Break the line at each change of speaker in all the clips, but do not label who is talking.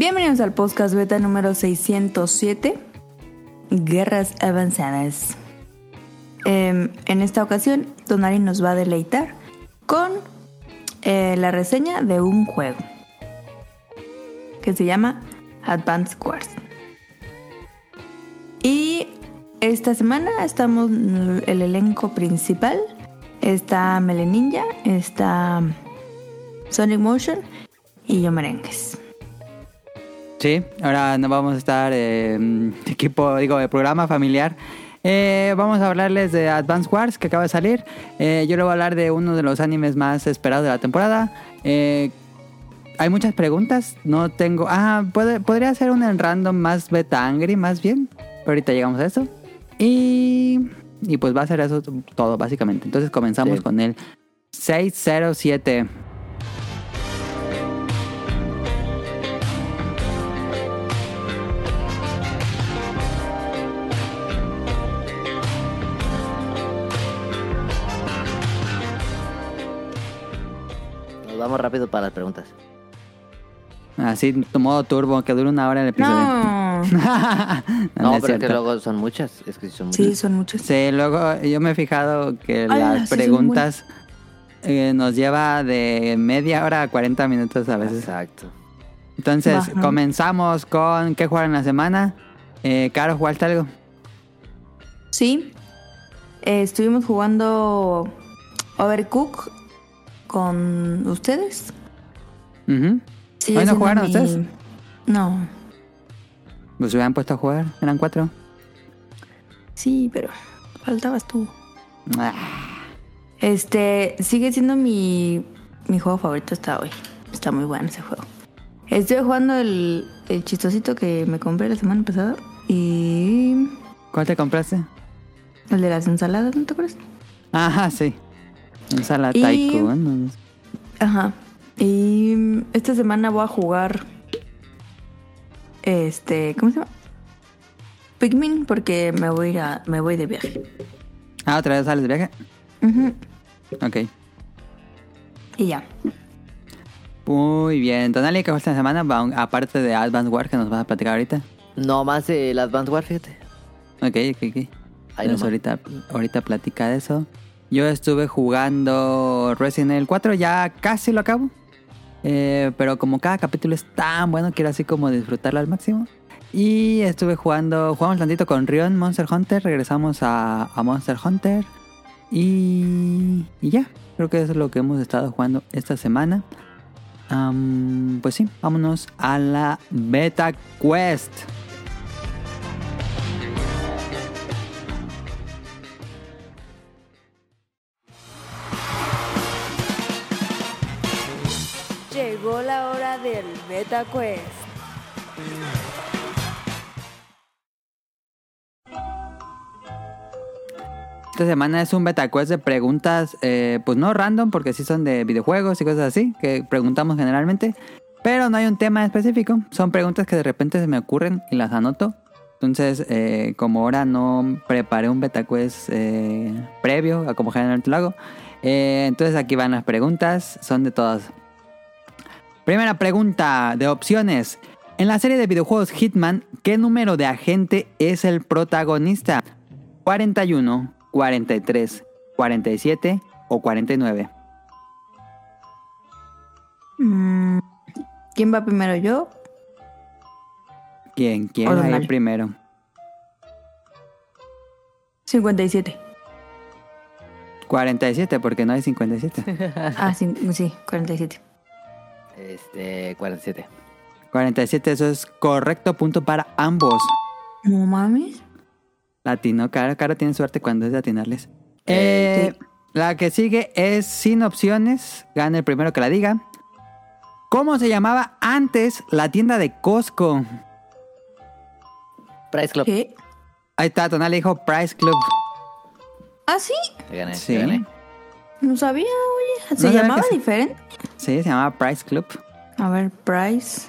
Bienvenidos al podcast beta número 607, Guerras Avanzadas. Em, en esta ocasión, Donari nos va a deleitar con eh, la reseña de un juego que se llama Advance Wars. Y esta semana estamos el elenco principal. Está Meleninja, está Sonic Motion y yo merengues.
Sí, ahora no vamos a estar eh, equipo, digo, de programa familiar. Eh, vamos a hablarles de Advance Wars que acaba de salir. Eh, yo le voy a hablar de uno de los animes más esperados de la temporada. Eh, hay muchas preguntas. No tengo. Ah, puede, podría ser un en random más beta angry, más bien. Pero ahorita llegamos a eso. Y. Y pues va a ser eso todo, básicamente. Entonces comenzamos
Sí.
con el 607.
Vamos rápido para las preguntas.
Así, modo turbo, que dura una hora el episodio.
No.
No,
No,
no es
pero es que luego son muchas. Es que sí son muchas.
Sí, son muchos.
Sí, luego yo me he fijado que
Ay,
las
sí,
preguntas eh, nos lleva de media hora a 40 minutos a veces.
Exacto.
Entonces, comenzamos con qué jugar en la semana. Eh, Caro, ¿jugaste algo?
Sí. Eh, estuvimos jugando Overcook con ustedes.
Ujú.
Sigue
¿Hoy no jugaron
mi-
ustedes?
No.
Se hubieran puesto a jugar, eran cuatro.
Sí, pero faltabas tú.
Ah,
Este, sigue siendo mi, mi juego favorito hasta hoy. Está muy bueno ese juego. Estoy jugando el, el chistosito que me compré la semana pasada. Y
¿Cuál te compraste?
el de las ensaladas, ¿no te acuerdas?
Ajá, sí. Ensalada
Y-
taekwondo.
Ajá. Y esta semana voy a jugar. Este, ¿cómo se llama? Pikmin, porque me voy a me voy de viaje.
Ah, otra vez sales de viaje.
Ujú.
Ok.
Y ya.
Muy bien. Tonali, ¿qué jugaste esta semana? Aparte de Advance War que nos vas a platicar ahorita.
No más el Advance War, fíjate.
Ok, ok, ok.
Ahí
Entonces
nomás.
ahorita, ahorita platica de eso. Yo estuve jugando Resident Evil 4, ya casi lo acabo. Eh, pero como cada capítulo es tan bueno, quiero así como disfrutarlo al máximo. Y estuve jugando, jugamos tantito con Rion Monster Hunter, regresamos a, Monster Hunter. Y, y ya, creo que eso es lo que hemos estado jugando esta semana. Pues sí, vámonos a la Beta Quest.
Llegó la hora del Beta Quest.
Esta semana es un beta quest de preguntas, eh, pues no random, porque sí son de videojuegos y cosas así, que preguntamos generalmente. Pero no hay un tema específico. Son preguntas que de repente se me ocurren y las anoto. Entonces, eh, como ahora no preparé un beta quest eh, previo a como generalmente lo hago, eh, entonces aquí van las preguntas. Son de todas. Primera pregunta de opciones. En la serie de videojuegos Hitman, ¿qué número de agente es el protagonista? 41, 43, 47 o 49.
Mm, ¿Quién va primero? ¿Yo?
¿Quién? ¿Quién va a ir primero?
57.
47, porque no hay 57.
Ah, sí, sí, 47.
Este, 47.
47, eso es correcto punto para ambos.
No mames.
Latino, cara, cara tiene suerte cuando es de atinarles. Eh, La que sigue es sin opciones. Gana el primero que la diga. ¿Cómo se llamaba antes la tienda de Costco?
Price Club.
¿Qué?
Ahí está, Tonal dijo Price Club.
¿Ah, sí?
Te gané,
Sí.
te gané.
No sabía, oye. ¿Se
No
llamaba diferente?
Sí, se llamaba Price Club.
A ver, Price.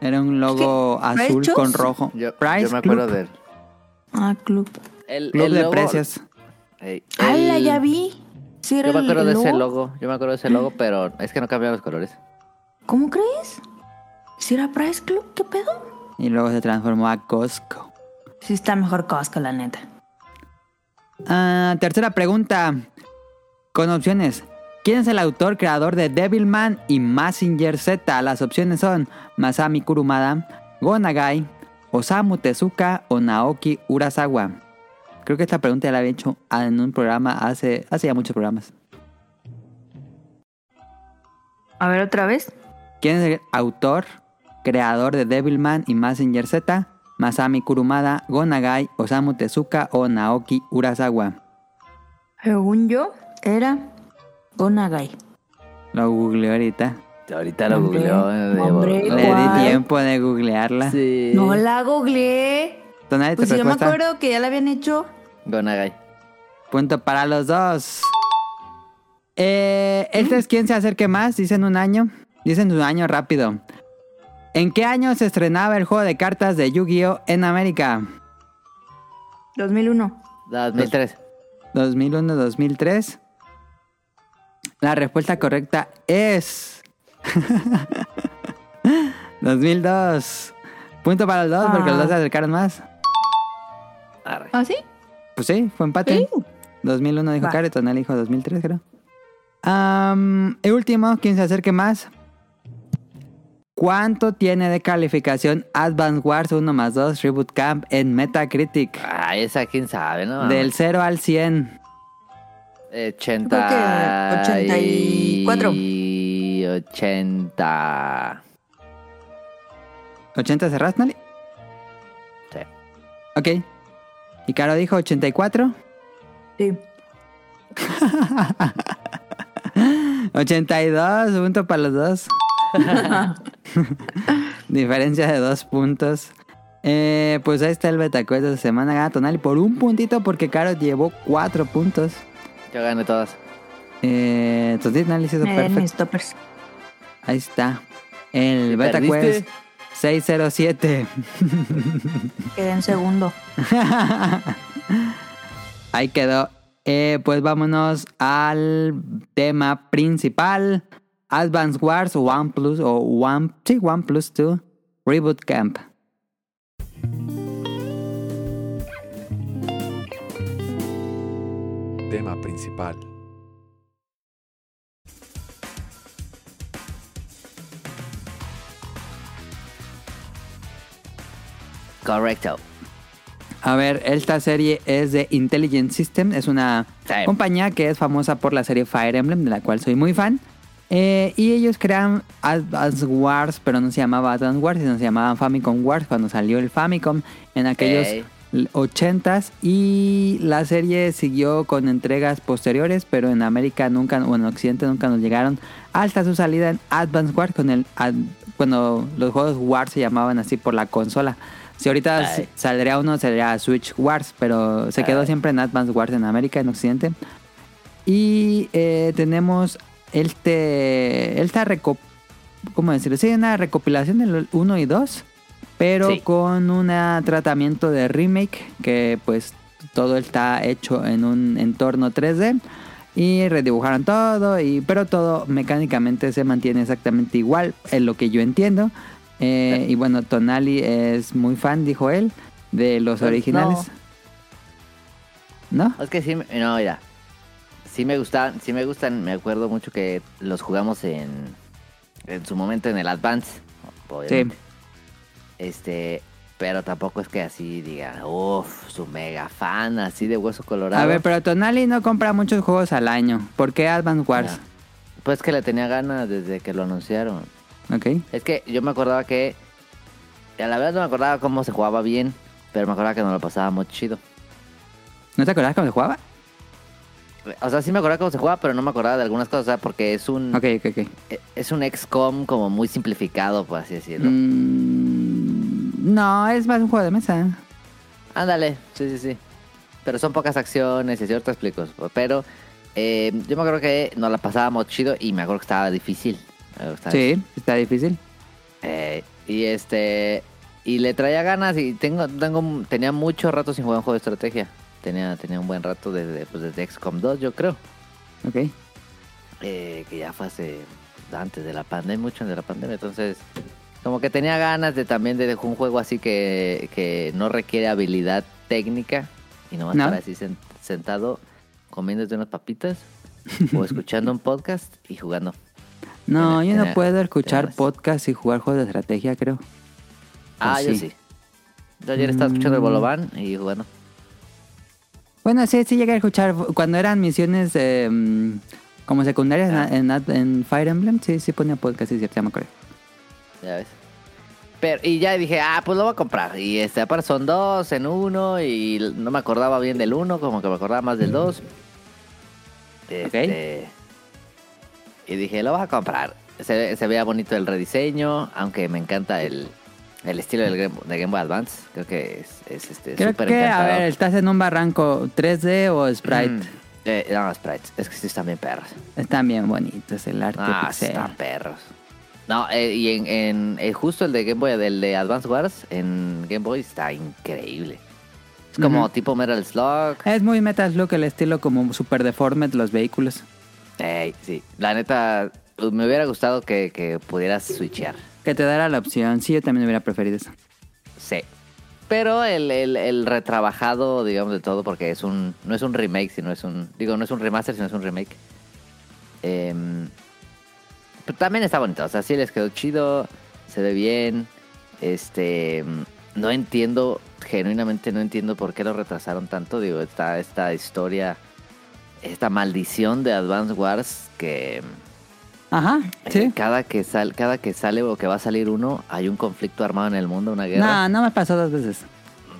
Era un logo
¿Price
azul con rojo.
Yo,
Price
yo me acuerdo
Club.
del
Ah, Club.
el,
Club
el
de
logo-
precios.
Ey,
¡Hala,
el-
ya vi! Sí, era
Yo me
el
acuerdo de ese
logo.
logo. Yo me acuerdo de ese logo, pero es que no cambiaron los colores.
¿Cómo crees? ¿Si era Price Club? ¿Qué pedo?
Y luego se transformó a Costco.
Sí está mejor Costco, la neta.
Ah, tercera pregunta. Con opciones. ¿Quién es el autor creador de Devilman y Massinger Z? Las opciones son Masami Kurumada, Go Nagai, Osamu Tezuka o Naoki Urasawa. Creo que esta pregunta ya la había hecho en un programa hace, hace ya muchos programas.
A ver, otra vez.
¿Quién es el autor, creador de Devilman y Massinger Z? Masami Kurumada, Go Nagai, Osamu Tezuka o Naoki Urasawa.
Según yo, era Gonagai.
Lo googleé ahorita.
Ahorita lo
Hombre,
googleó. eh,
hombre.
Le di
¿Cuál?
tiempo de googlearla.
Sí.
No la googleé.
Tonali,
Pues si yo me acuerdo que ya la habían hecho.
Gonagai.
Punto para los dos. Eh, este es quien se acerque más. Dicen un año. Dicen un año rápido. ¿En qué año se estrenaba el juego de cartas de Yu-Gi-Oh! en América?
2001.
2003.
2001, 2003. La respuesta correcta es 2002. Punto para los dos porque los dos se acercaron más.
Arre.
¿Ah, sí?
Pues sí, fue empate.
Sí.
2001 dijo
Va.
Karen, Tonal dijo 2003, creo. Am, el último, quien se acerque más. ¿Cuánto tiene de calificación Advance Wars 1 más 2 Reboot Camp en Metacritic?
Ah, esa quién sabe, ¿no?
Del 0 al 100.
80.
Creo que 84.
Y 80.
¿80 cerraste, Nali?
Sí.
Ok. ¿Y Caro dijo 84?
Sí.
82, punto para los dos. Diferencia de dos puntos. Eh, pues ahí está el Betacuest de semana. Gana Tonali por un puntito porque Caro llevó cuatro puntos.
Yo gané todas.
Eh, entonces, hizo
Me den
perfecto. Ahí está. El
¿Y
Beta
perdiste?
Quest 607.
Quedé en segundo.
Ahí quedó. Eh, pues vámonos al tema principal. Advance Wars One Plus o One, sí, One Plus 2 Reboot Camp.
Tema principal.
Correcto.
A ver, esta serie es de Intelligent System. Es una
Sí.
compañía que es famosa por la serie Fire Emblem, de la cual soy muy fan. Eh, y ellos crean Advance Wars, pero no se llamaba Advance Wars, sino se llamaban Famicom Wars cuando salió el Famicom en aquellos. L- 80s. Y la serie siguió con entregas posteriores, pero en América nunca, o en Occidente nunca nos llegaron hasta su salida en Advance Wars, con el, cuando los juegos Wars se llamaban así por la consola. Si ahorita
Ay.
saldría uno, sería Switch Wars, pero se quedó
Ay.
siempre en Advance Wars en América, en Occidente. Y eh, tenemos este, esta recop ¿cómo decirlo? Sí, una recopilación del 1 y 2, pero
Sí.
con un tratamiento de remake que pues todo está hecho en un entorno 3D y redibujaron todo, y, pero todo mecánicamente se mantiene exactamente igual, en lo que yo entiendo. Eh, y bueno, Tonali es muy fan, dijo él, de los
Pues,
originales. ¿No?
Es que sí, no, mira. Sí me gustan, sí me gustan. Me acuerdo mucho que los jugamos en, en su momento en el Advance. obviamente. Este, pero tampoco es que así digan, uff, su mega fan, así de hueso colorado.
A ver, pero Tonali no compra muchos juegos al año. ¿Por qué Advance Wars?
Ya. Pues que le tenía ganas desde que lo anunciaron.
Ok.
Es que yo me acordaba que. A la verdad no me acordaba cómo se jugaba bien, pero me acordaba que nos lo pasaba muy chido.
¿No te acordás cómo se jugaba?
O sea, sí me acordaba cómo se jugaba, pero no me acordaba de algunas cosas, o sea, porque es un.
Ok, ok, ok.
Eh, Es un XCOM como muy simplificado, por así decirlo.
Mm, no, es más un juego de mesa.
Ándale, sí, sí, sí. Pero son pocas acciones y así ahorita explico. Pero eh, yo me acuerdo que nos la pasábamos chido y me acuerdo que estaba difícil. Estaba
Sí, está difícil.
Eh, y este y le traía ganas y tengo tengo tenía mucho rato sin jugar un juego de estrategia. Tenía tenía un buen rato desde pues desde XCOM 2, yo creo.
Ok.
Eh, que ya fue hace antes de la pandemia, mucho antes de la pandemia, entonces Como que tenía ganas de también de un juego así que, que no requiere habilidad técnica y nomás
No.
para así sen- sentado comiéndote unas papitas o escuchando un podcast y jugando.
No,
Tenía-
yo no
tenía-
puedo escuchar podcast y jugar juegos de estrategia, creo.
Ah,
Oh,
yo
sí.
sí. Yo ayer estaba escuchando el
Mm.
Bolovan y jugando.
Bueno, sí, sí llegué a escuchar cuando eran misiones eh, mm, como secundarias
Ah.
en, Fire Emblem. Sí, sí ponía podcast, sí, cierto, ya me acuerdo.
Ya ves. Pero, y ya dije, ah, pues lo voy a comprar. Y este, aparte son dos en uno y no me acordaba bien del uno, como que me acordaba más del dos. Este, Y dije, lo vas a comprar. Se, se veía bonito el rediseño, aunque me encanta el, el estilo del Game, de Game Boy Advance. Creo que es, es este,
Creo
súper
que, a ver, ¿estás en un barranco 3D o Sprite?
Mm, eh, no, sprites. Es que sí están bien perros.
Están bien bonitos el arte
Ah,
pixel.
están perros. No, eh, y en, en eh, justo el de Game Boy, del de Advance Wars, en Game Boy está increíble. Es como tipo Metal Slug.
Es muy Metal Slug el estilo como super deforme de los vehículos.
Ey, sí, la neta, me hubiera gustado que, que pudieras switchear.
Que te dará la opción. Sí, yo también hubiera preferido eso.
Sí. Pero el, el, el retrabajado, digamos, de todo, porque es un no es un remake, sino es un... Digo, no es un remaster, sino es un remake. Em, pero también está bonito. O sea, sí les quedó chido, se ve bien. Este... No entiendo, genuinamente no entiendo por qué lo retrasaron tanto. Digo, esta, esta historia, esta maldición de Advance Wars que...
Ajá,
eh,
sí.
cada, que sal, cada que sale o que va a salir uno, hay un conflicto armado en el mundo, una guerra.
No, no me pasó dos veces.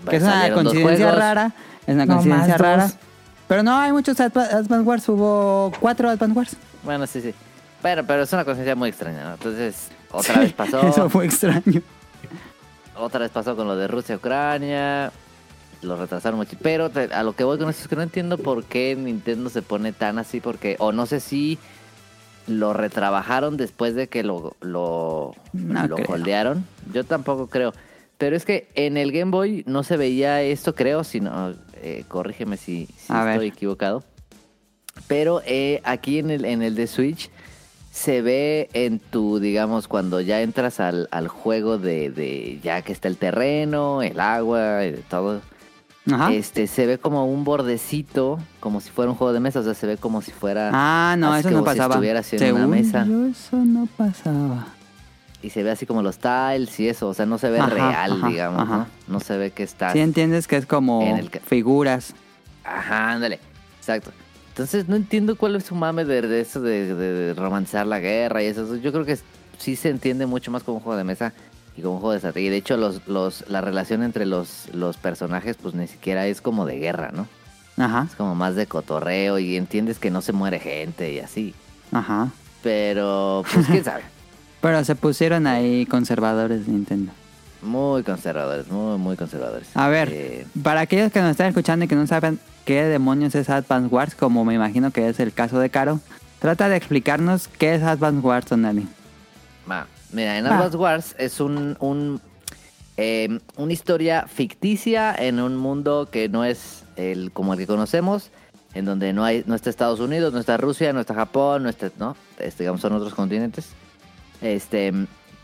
Que es una coincidencia rara. Es una
No,
coincidencia rara.
dos.
Pero no, hay muchos Adva- Advance Wars. Hubo cuatro Advance Wars.
Bueno, sí, sí. Pero, pero es una coincidencia muy extraña, ¿no? Entonces, otra vez pasó.
Eso fue extraño.
Otra vez pasó con lo de Rusia, Ucrania. Lo retrasaron mucho. Pero te- a lo que voy con esto es que no entiendo por qué Nintendo se pone tan así. Porque, o no sé si lo retrabajaron después de que lo, lo,
No
lo
creo.
holdearon. Yo tampoco creo. Pero es que en el Game Boy no se veía esto, creo, sino. eh, corrígeme si, si
A ver.
estoy equivocado. Pero eh, aquí en el, en el de Switch se ve en tu, digamos, cuando ya entras al, al juego de, de ya que está el terreno, el agua, y de todo.
Ajá.
Este, se ve como un bordecito, como si fuera un juego de mesa, o sea, se ve como si fuera...
Ah, no, eso no
como si
pasaba.
estuvieras en una
Según
mesa.
yo, eso no pasaba.
Y se ve así como los tiles y eso, o sea, no se ve
Ajá,
real,
ajá,
digamos. ¿no? No se ve que está...
Sí entiendes que es como
En el ca-
figuras.
Ajá, ándale. Exacto. Entonces no entiendo cuál es su mame de, de eso de, de- de romantizar la guerra y eso. Yo creo que sí se entiende mucho más como un juego de mesa y como un juego de estrategia. Y de hecho, los, los, la relación entre los, los personajes, pues ni siquiera es como de guerra, ¿no?
Ajá,
Es como más de cotorreo y entiendes que no se muere gente y así.
ajá.
Pero, pues quién sabe.
Pero se pusieron ahí conservadores Nintendo.
Muy conservadores, muy, muy conservadores.
A ver,
Eh,
para aquellos que nos están escuchando y que no saben qué demonios es Advance Wars, como me imagino que es el caso de Caro, trata de explicarnos qué es Advance Wars, Tonali.
Va, Mira, en
Va.
Advance Wars es un, un eh, una historia ficticia en un mundo que no es el como el que conocemos, en donde no hay no está Estados Unidos, no está Rusia, no está Japón, no está, no, este, digamos son otros continentes. Este,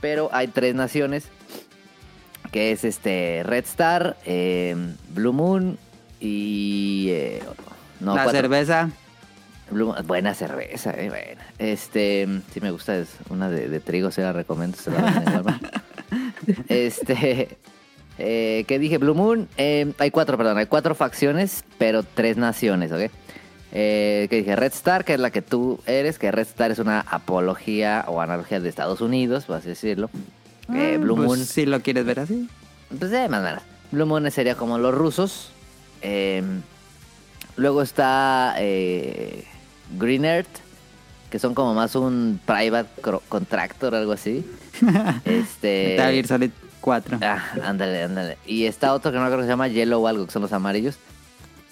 pero hay tres naciones que es este Red Star, eh, Blue Moon y eh, no,
la
cuatro.
cerveza.
Blue- buena cerveza, eh, buena. Este, sí me gusta, es una de, de trigo, se la recomiendo, se la en. Este, eh, ¿qué dije? Blue Moon, eh, hay cuatro, perdón, hay cuatro facciones, pero tres naciones, ¿ok? Eh, ¿Qué dije? Red Star, que es la que tú eres, que Red Star es una apología o analogía de Estados Unidos, por así decirlo. Eh, Blue
Pues,
Moon,
Si lo quieres ver así.
pues eh, más menos. Blue Moon sería como los rusos. Eh, luego está Green Earth, que son como más un private contractor, algo así. este.
Metal Gear Solid 4.
Ah, ándale, ándale. Y está otro que no creo que se llama Yellow o algo, que son los amarillos.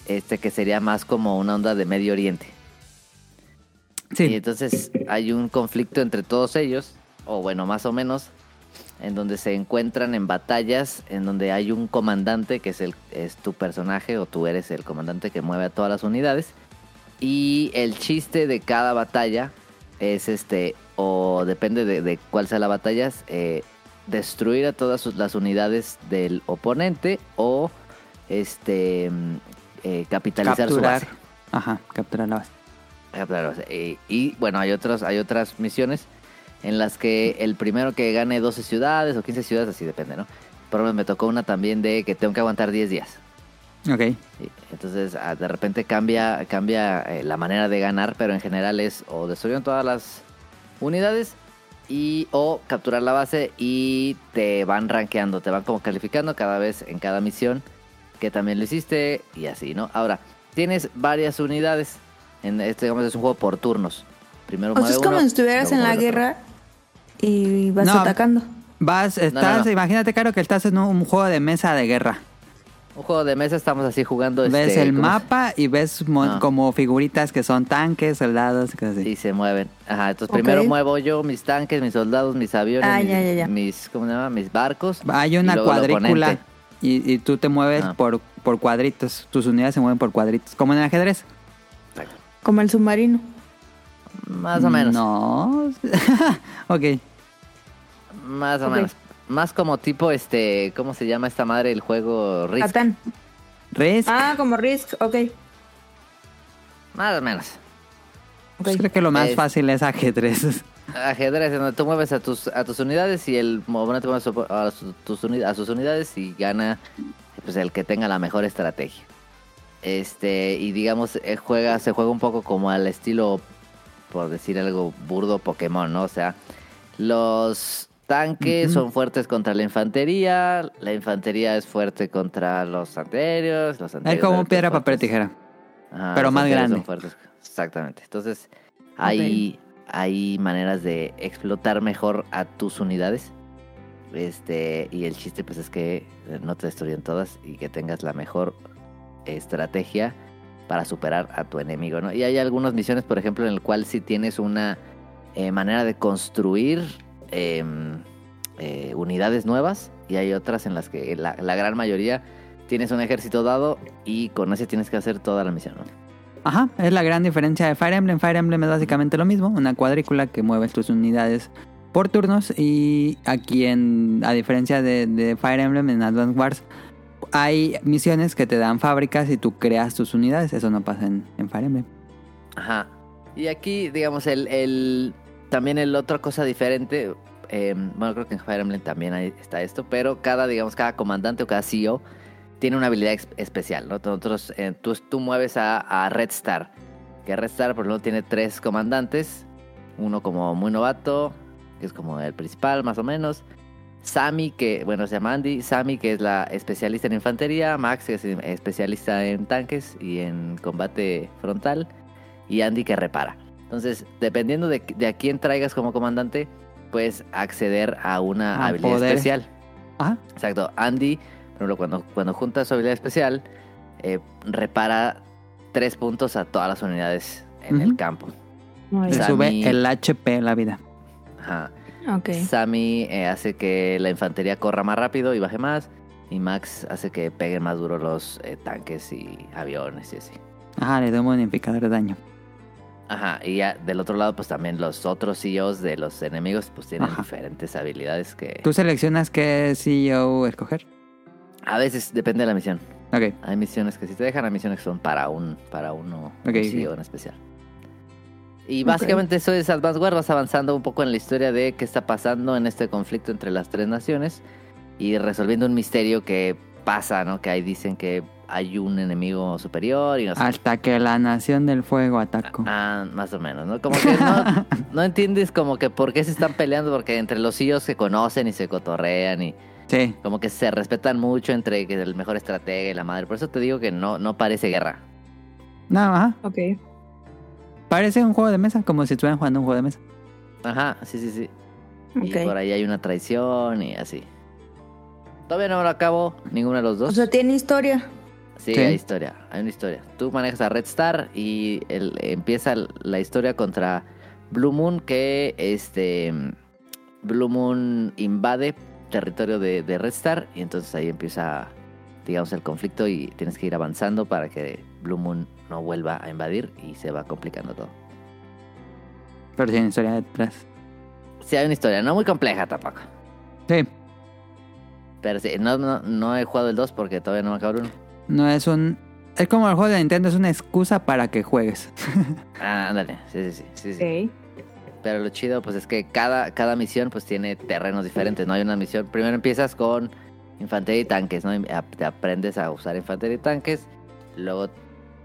Este que sería más como una onda de Medio Oriente. Y
Sí.
entonces hay un conflicto entre todos ellos, o bueno, más o menos, en donde se encuentran en batallas, en donde hay un comandante que es, el, es tu personaje o tú eres el comandante que mueve a todas las unidades. Y el chiste de cada batalla es este, o depende de, de cuál sea la batalla, eh, destruir a todas sus- las unidades del oponente o este mm, eh, capitalizar
Capturar.
su base.
Ajá, capturar la base.
Capturar la base. Eh, y bueno, hay otros, hay otras misiones en las que el primero que gane 12 ciudades o 15 ciudades, así depende, ¿no? Por ejemplo, me tocó una también de que tengo que aguantar 10 días.
Ok.
Sí, Entonces, ah, de repente cambia, cambia eh, la manera de ganar, pero en general es o destruyeron todas las unidades y o capturar la base y te van rankeando, te van como calificando cada vez en cada misión que también lo hiciste y así, ¿no? Ahora, tienes varias unidades. En este, digamos, es un juego por turnos. Primero
O sea, es como si estuvieras en la guerra y vas
No.
atacando.
Vas, estás,
no.
imagínate, Caro, que estás en un juego de mesa de guerra.
Un juego de mesa estamos así jugando.
ves
este,
el
¿cómo se-
mapa y ves
Ah.
como figuritas que son tanques, soldados y cosas así.
Sí, se mueven. Ajá, entonces primero muevo yo mis tanques, mis soldados, mis aviones,
Ah,
mis,
ya, ya, ya.
mis- ¿cómo se llama? Mis barcos.
Hay una cuadrícula y, y tú te mueves
Ah.
por, por cuadritos. Tus unidades se mueven por cuadritos. Como en el ajedrez.
Como el submarino.
Más o menos.
No. ok.
Más o menos. Más como tipo, este, ¿cómo se llama esta madre? El juego Risk.
Catán.
Risk.
Ah, como Risk, ok.
Más o menos.
Pues creo que lo más
Es-
fácil es ajedrez.
Ajedrez, en donde tú mueves a tus, a tus unidades y el oponente mueve a, su- a su- tus uni- a sus unidades y gana pues, el que tenga la mejor estrategia. Este, y digamos, eh, juega, se juega un poco como al estilo, por decir algo burdo, Pokémon, ¿no? O sea, los tanques son fuertes contra la infantería, la infantería es fuerte contra los anteriores, los
Es
anteriores
como
son
piedra, papel, tijera.
Ajá,
Pero más grande.
son fuertes. Exactamente. Entonces, hay, hay maneras de explotar mejor a tus unidades. Este, y el chiste pues es que no te destruyen todas y que tengas la mejor estrategia para superar a tu enemigo, ¿no? Y hay algunas misiones, por ejemplo, en el cual si tienes una eh, manera de construir em, eh, unidades nuevas y hay otras en las que la, la gran mayoría tienes un ejército dado y con ese tienes que hacer toda la misión, ¿no?
Ajá, es la gran diferencia de Fire Emblem. Fire Emblem es básicamente lo mismo, una cuadrícula que mueves tus unidades por turnos y aquí en a diferencia de, de Fire Emblem en Advance Wars hay misiones que te dan fábricas y tú creas tus unidades, eso no pasa en, en Fire Emblem.
Ajá. Y aquí, digamos, el, el también el otra cosa diferente, eh, bueno, creo que en Fire Emblem también está esto, pero cada, digamos, cada comandante o cada CEO tiene una habilidad especial, ¿no? Nosotros, eh, tú, tú mueves a, Red Star, que Red Star, por ejemplo, tiene tres comandantes, uno como muy novato, que es como el principal, más o menos. Sammy, que, bueno, se Andy. Sammy, que es la especialista en infantería. Max, que es especialista en tanques y en combate frontal. Y Andy, que repara. Entonces, dependiendo de, de a quién traigas como comandante, puedes acceder a una
A
habilidad especial.
Ajá,
Exacto. Andy, por ejemplo, cuando, cuando junta su habilidad especial, eh, repara tres puntos a todas las unidades en
Ujú.
el campo.
Muy
le.
Sammy-
sube el HP la vida.
Ajá.
Ok.
Sammy eh, hace que la infantería corra más rápido y baje más. Y Max hace que peguen más duro los eh, tanques y aviones y así.
Ajá, le da un bonificador de daño.
Ajá, y ya del otro lado, pues también los otros CEOs de los enemigos, pues tienen
Ajá.
diferentes habilidades que
¿Tú seleccionas qué CEO escoger?
a veces depende de la misión.
Ok,
Hay misiones que sí te dejan, hay misiones que son para un, para uno, un
Ok, ok.
CEO en especial. Y básicamente eso es Advance Wars, vas avanzando un poco en la historia de qué está pasando en este conflicto entre las tres naciones y resolviendo un misterio que pasa, ¿no? Que ahí dicen que hay un enemigo superior y no sé.
hasta que la nación del fuego atacó.
Ah, más o menos, ¿no? Como que no, no entiendes como que por qué se están peleando, porque entre los CEOs se conocen y se cotorrean y
Sí,
como que se respetan mucho entre que el mejor estratega y la madre. Por eso te digo que no, no parece guerra.
no, ajá.
Ok.
Parece un juego de mesa, como si estuvieran jugando un juego de mesa.
Ajá, sí, sí, sí. Y
Ok.
por ahí hay una traición y así. Todavía no lo acabo, ninguno de los dos.
O sea, tiene historia.
Sí, hay historia, hay una historia. Tú manejas a Red Star y el- empieza la historia contra Blue Moon que este Blue Moon invade territorio de, de Red Star y entonces ahí empieza digamos el conflicto y tienes que ir avanzando para que Blue Moon no vuelva a invadir y se va complicando todo.
Pero tiene historia detrás.
Sí, hay una historia, no muy compleja tampoco.
Sí,
Pero sí, no, no, no he jugado el 2 porque todavía no me acabo 1.
No es un... Es como el juego de Nintendo, es una excusa para que juegues.
Ah, ándale, sí, sí, sí, sí, sí.
Ok.
Pero lo chido, pues es que cada, cada misión pues tiene terrenos diferentes, ¿no? Hay una misión, primero empiezas con infantería y tanques, ¿no? Te aprendes a usar infantería y tanques, luego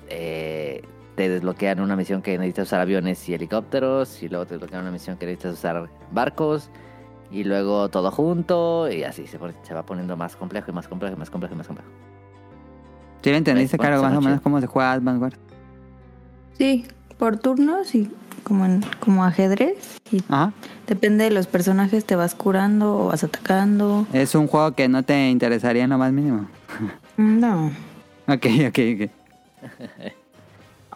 eh, te desbloquean una misión que necesitas usar aviones y helicópteros, y luego te desbloquean una misión que necesitas usar barcos, y luego todo junto, y así se, pone- se va poniendo más complejo y más complejo y más complejo y más complejo.
¿Sí le entendiste, Caro, más o menos cómo se juega Wars?
Sí, por turnos y como, en, como ajedrez. Y
Ajá.
depende de los personajes, te vas curando o vas atacando.
Es un juego que no te interesaría en lo más mínimo.
No.
Ok, ok, ok.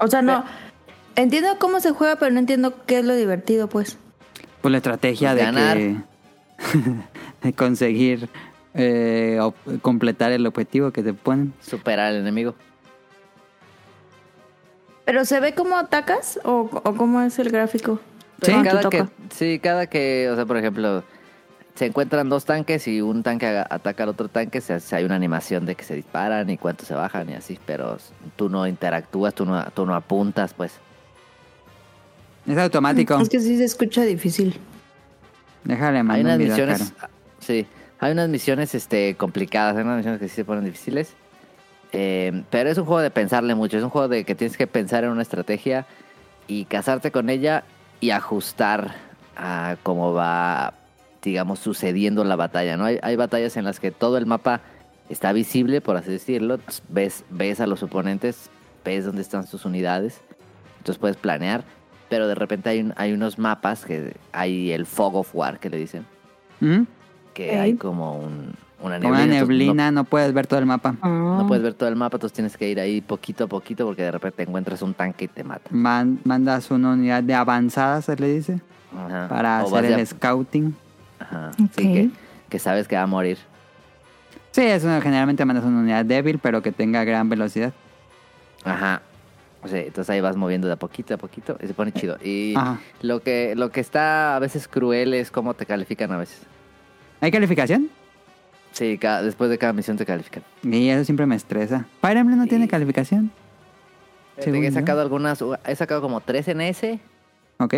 O sea, no. Entiendo cómo se juega, pero no entiendo qué es lo divertido, pues.
Pues la estrategia
Pues
de
ganar.
que... de conseguir eh, completar el objetivo que te ponen.
Superar al enemigo.
¿Pero se ve cómo atacas o, o cómo es el gráfico?
Sí.
Cada que, sí, cada que, o sea, por ejemplo, se encuentran dos tanques y un tanque ataca al otro tanque, se hace- hay una animación de que se disparan y cuánto se bajan y así, pero tú no interactúas, tú no, tú no apuntas, pues.
Es automático.
Es que sí se escucha difícil.
Déjale
Hay
mandar
unas
un video,
misiones,
Caro.
sí, hay unas misiones este, complicadas, hay unas misiones que sí se ponen difíciles, eh, pero es un juego de pensarle mucho, es un juego de que tienes que pensar en una estrategia y casarte con ella y ajustar a cómo va, digamos, sucediendo la batalla, ¿no? Hay, hay batallas en las que todo el mapa está visible, por así decirlo, ves, ves a los oponentes, ves dónde están sus unidades, entonces puedes planear, pero de repente hay, un- hay unos mapas que hay el fog of war que le dicen,
Ujú.
Que hay como un, una neblina.
una neblina no, puedes ver todo el mapa.
No, no puedes ver todo el mapa, entonces tienes que ir ahí poquito a poquito porque de repente encuentras un tanque y te mata.
Man- mandas una unidad de avanzada, se le dice,
Ajá.
para
O
hacer el scouting.
Ajá.
Ok.
Sí, que, que sabes que va a morir.
Sí, es una- generalmente mandas una unidad débil, pero que tenga gran velocidad.
Ajá. O sea, entonces ahí vas moviendo de a poquito a poquito y se pone chido. Y
Ajá.
lo que, lo que está a veces cruel es cómo te califican a veces.
¿Hay calificación?
Sí, cada- después de cada misión te califican.
Y eso siempre me estresa. Fire Emblem no
Sí.
tiene calificación. Según
he
yo.
sacado algunas, he sacado como tres en ese,
Ok.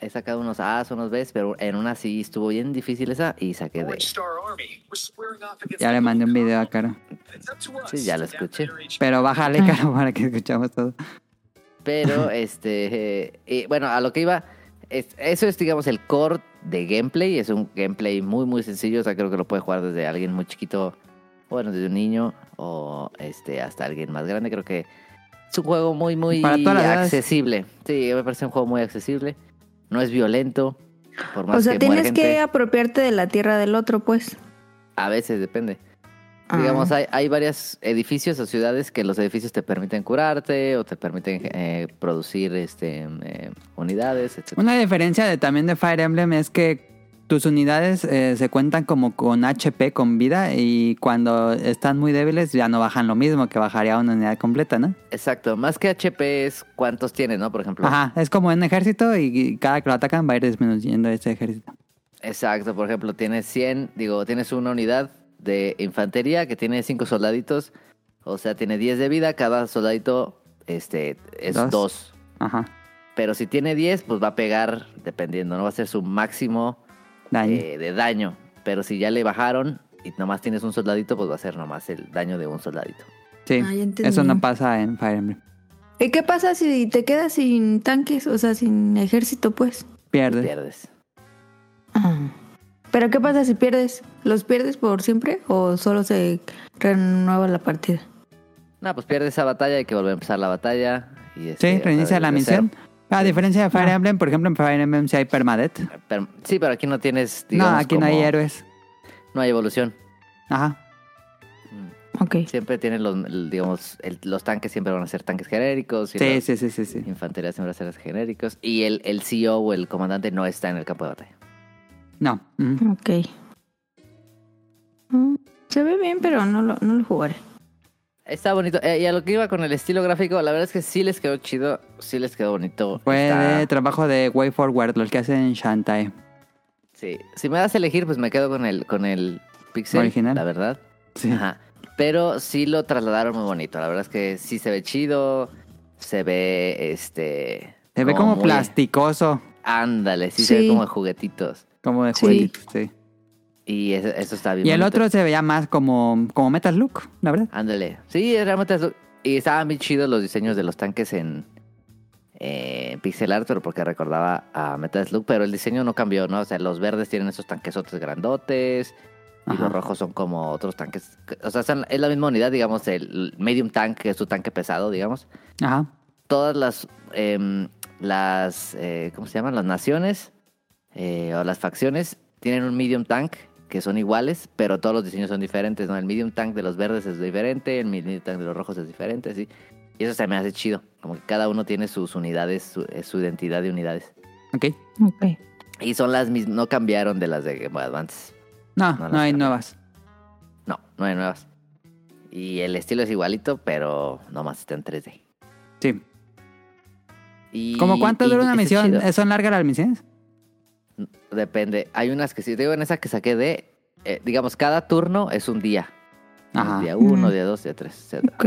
he sacado unos A's, unos B's, pero en una sí estuvo bien difícil esa y saqué de...
Ya le mandé un video a Caro.
Sí, ya lo escuché.
Pero bájale. Caro, para que escuchamos todo.
Pero, este, eh, y bueno, a lo que iba, es- eso es, digamos, el core de gameplay. Es un gameplay muy, muy sencillo. O sea, creo que lo puede jugar desde alguien muy chiquito, bueno, desde un niño o este hasta alguien más grande. Creo que es un juego muy, muy
Para edades.
accesible. Sí, me parece un juego muy accesible. No es violento. Por más
O sea,
que
tienes
gente,
que apropiarte de la tierra del otro, pues.
a veces depende.
Ah.
Digamos, hay, hay varios edificios o ciudades que los edificios te permiten curarte o te permiten eh, producir este eh, unidades, etc.
Una diferencia de, también de Fire Emblem es que tus unidades eh, se cuentan como con HP, con vida, y cuando están muy débiles ya no bajan lo mismo que bajaría una unidad completa, ¿no?
Exacto, más que HP es cuántos tienes, ¿no? Por ejemplo.
Ajá, es como en ejército y, y cada que lo atacan va a ir disminuyendo ese ejército.
Exacto, por ejemplo, tienes 100, digo, tienes una unidad de infantería que tiene 5 soldaditos, o sea, tiene 10 de vida, cada soldadito este, es
Dos.
2.
Ajá,
Pero si tiene 10, pues va a pegar, dependiendo, no va a ser su máximo
daño.
eh, de daño. Pero si ya le bajaron y nomás tienes un soldadito, pues va a ser nomás el daño de un soldadito.
sí, eso no pasa en Fire Emblem.
¿Y qué pasa si te quedas sin tanques? O sea, sin ejército, pues.
Pierde.
Pierdes.
Ah. ¿Pero qué pasa si pierdes? ¿Los pierdes por siempre o solo se renueva la partida?
No, pues pierdes esa batalla, hay que volver a empezar la batalla. Y
Sí,
este,
reinicia
otra
la misión. A diferencia de Fire. Emblem, por ejemplo, en Fire Emblem sí hay permadeath.
Pero- sí, pero aquí no tienes.
No,
digamos,
aquí no hay héroes.
No hay evolución.
Ajá.
Ok.
Siempre tienen los, digamos, el- los tanques siempre van a ser tanques genéricos. Y
Sí,
los
sí, sí, sí, sí.
Infantería siempre van a ser genéricos. Y el, el CEO o el comandante no está en el campo de batalla.
No. ujú.
Ok. Mm, Se ve bien, pero no lo, no lo jugaré.
Está bonito. Eh, y a lo que iba con el estilo gráfico, la verdad es que sí les quedó chido. Sí les quedó bonito.
Fue
Está-
de trabajo de Way Forward, lo que hacen en Shantae.
Sí. Si me das a elegir, pues me quedo con el, con el pixel,
Original.
la verdad.
Sí.
Ajá. Pero sí lo trasladaron muy bonito. La verdad es que sí se ve chido. Se ve este.
Se ve como
muy-
plasticoso,
Ándale, sí, se ve
Sí.
como de juguetitos.
Como de
Sí.
juguetito, sí.
Y eso, eso está bien.
Y el
bonito.
otro se veía más como, como Metal Look, la verdad.
Ándale. Sí, realmente. es- Y estaban bien chidos los diseños de los tanques en. eh, pixel art, pero porque recordaba a Metal Slug, pero el diseño no cambió, ¿no? O sea, los verdes tienen esos tanquesotes grandotes y
Ajá.
los rojos son como otros tanques. O sea, son- es la misma unidad, digamos, el medium tank, que es tu tanque pesado, digamos.
Ajá.
Todas las, em, las eh, ¿cómo se llaman? Las naciones eh, o las facciones tienen un medium tank que son iguales, pero todos los diseños son diferentes, ¿no? El medium tank de los verdes es diferente, el medium tank de los rojos es diferente, ¿sí? Y eso se me hace chido, como que cada uno tiene sus unidades, su, eh, su identidad de unidades.
Ok.
Ok.
Y son las mismas, no cambiaron de las de Game Boy Advance.
No,
No
hay nuevas.
No, no hay nuevas. Y el estilo es igualito, pero nomás está en 3D.
Sí.
Y,
¿Cómo cuánto
y
dura una misión? ¿Son largas las misiones?
Depende. Hay unas que sí. Digo, en esa que saqué de. eh, digamos, cada turno es un día.
Ajá.
Día uno,
Mm.
día dos, día tres, etc.
Ok.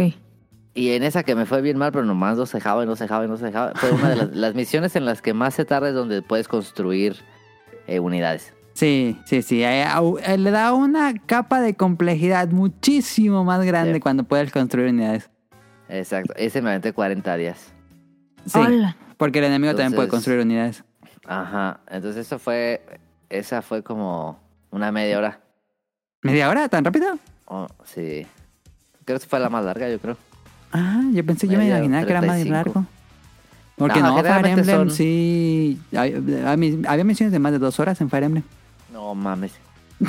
Y en esa que me fue bien mal, pero nomás no se dejaba y no se dejaba y no se dejaba. Fue una de las, las misiones en las que más se tarda es donde puedes construir eh, unidades.
Sí, sí, sí. Eh, Le da una capa de complejidad muchísimo más grande
Sí.
cuando puedes construir unidades.
Exacto. Ese me aventé 40 días.
Sí.
Hola.
Porque el enemigo también puede construir unidades.
Ajá. Entonces eso fue. Esa fue como una media hora.
¿Media hora? ¿Tan rápido?
Oh, sí. Creo que fue la más larga, yo creo.
Ah, yo pensé, yo me imaginaba que era más
35.
largo. Porque
No,
no, Fire Emblem
son-
sí. hay- hay- Había misiones de más de dos horas en Fire Emblem.
No mames.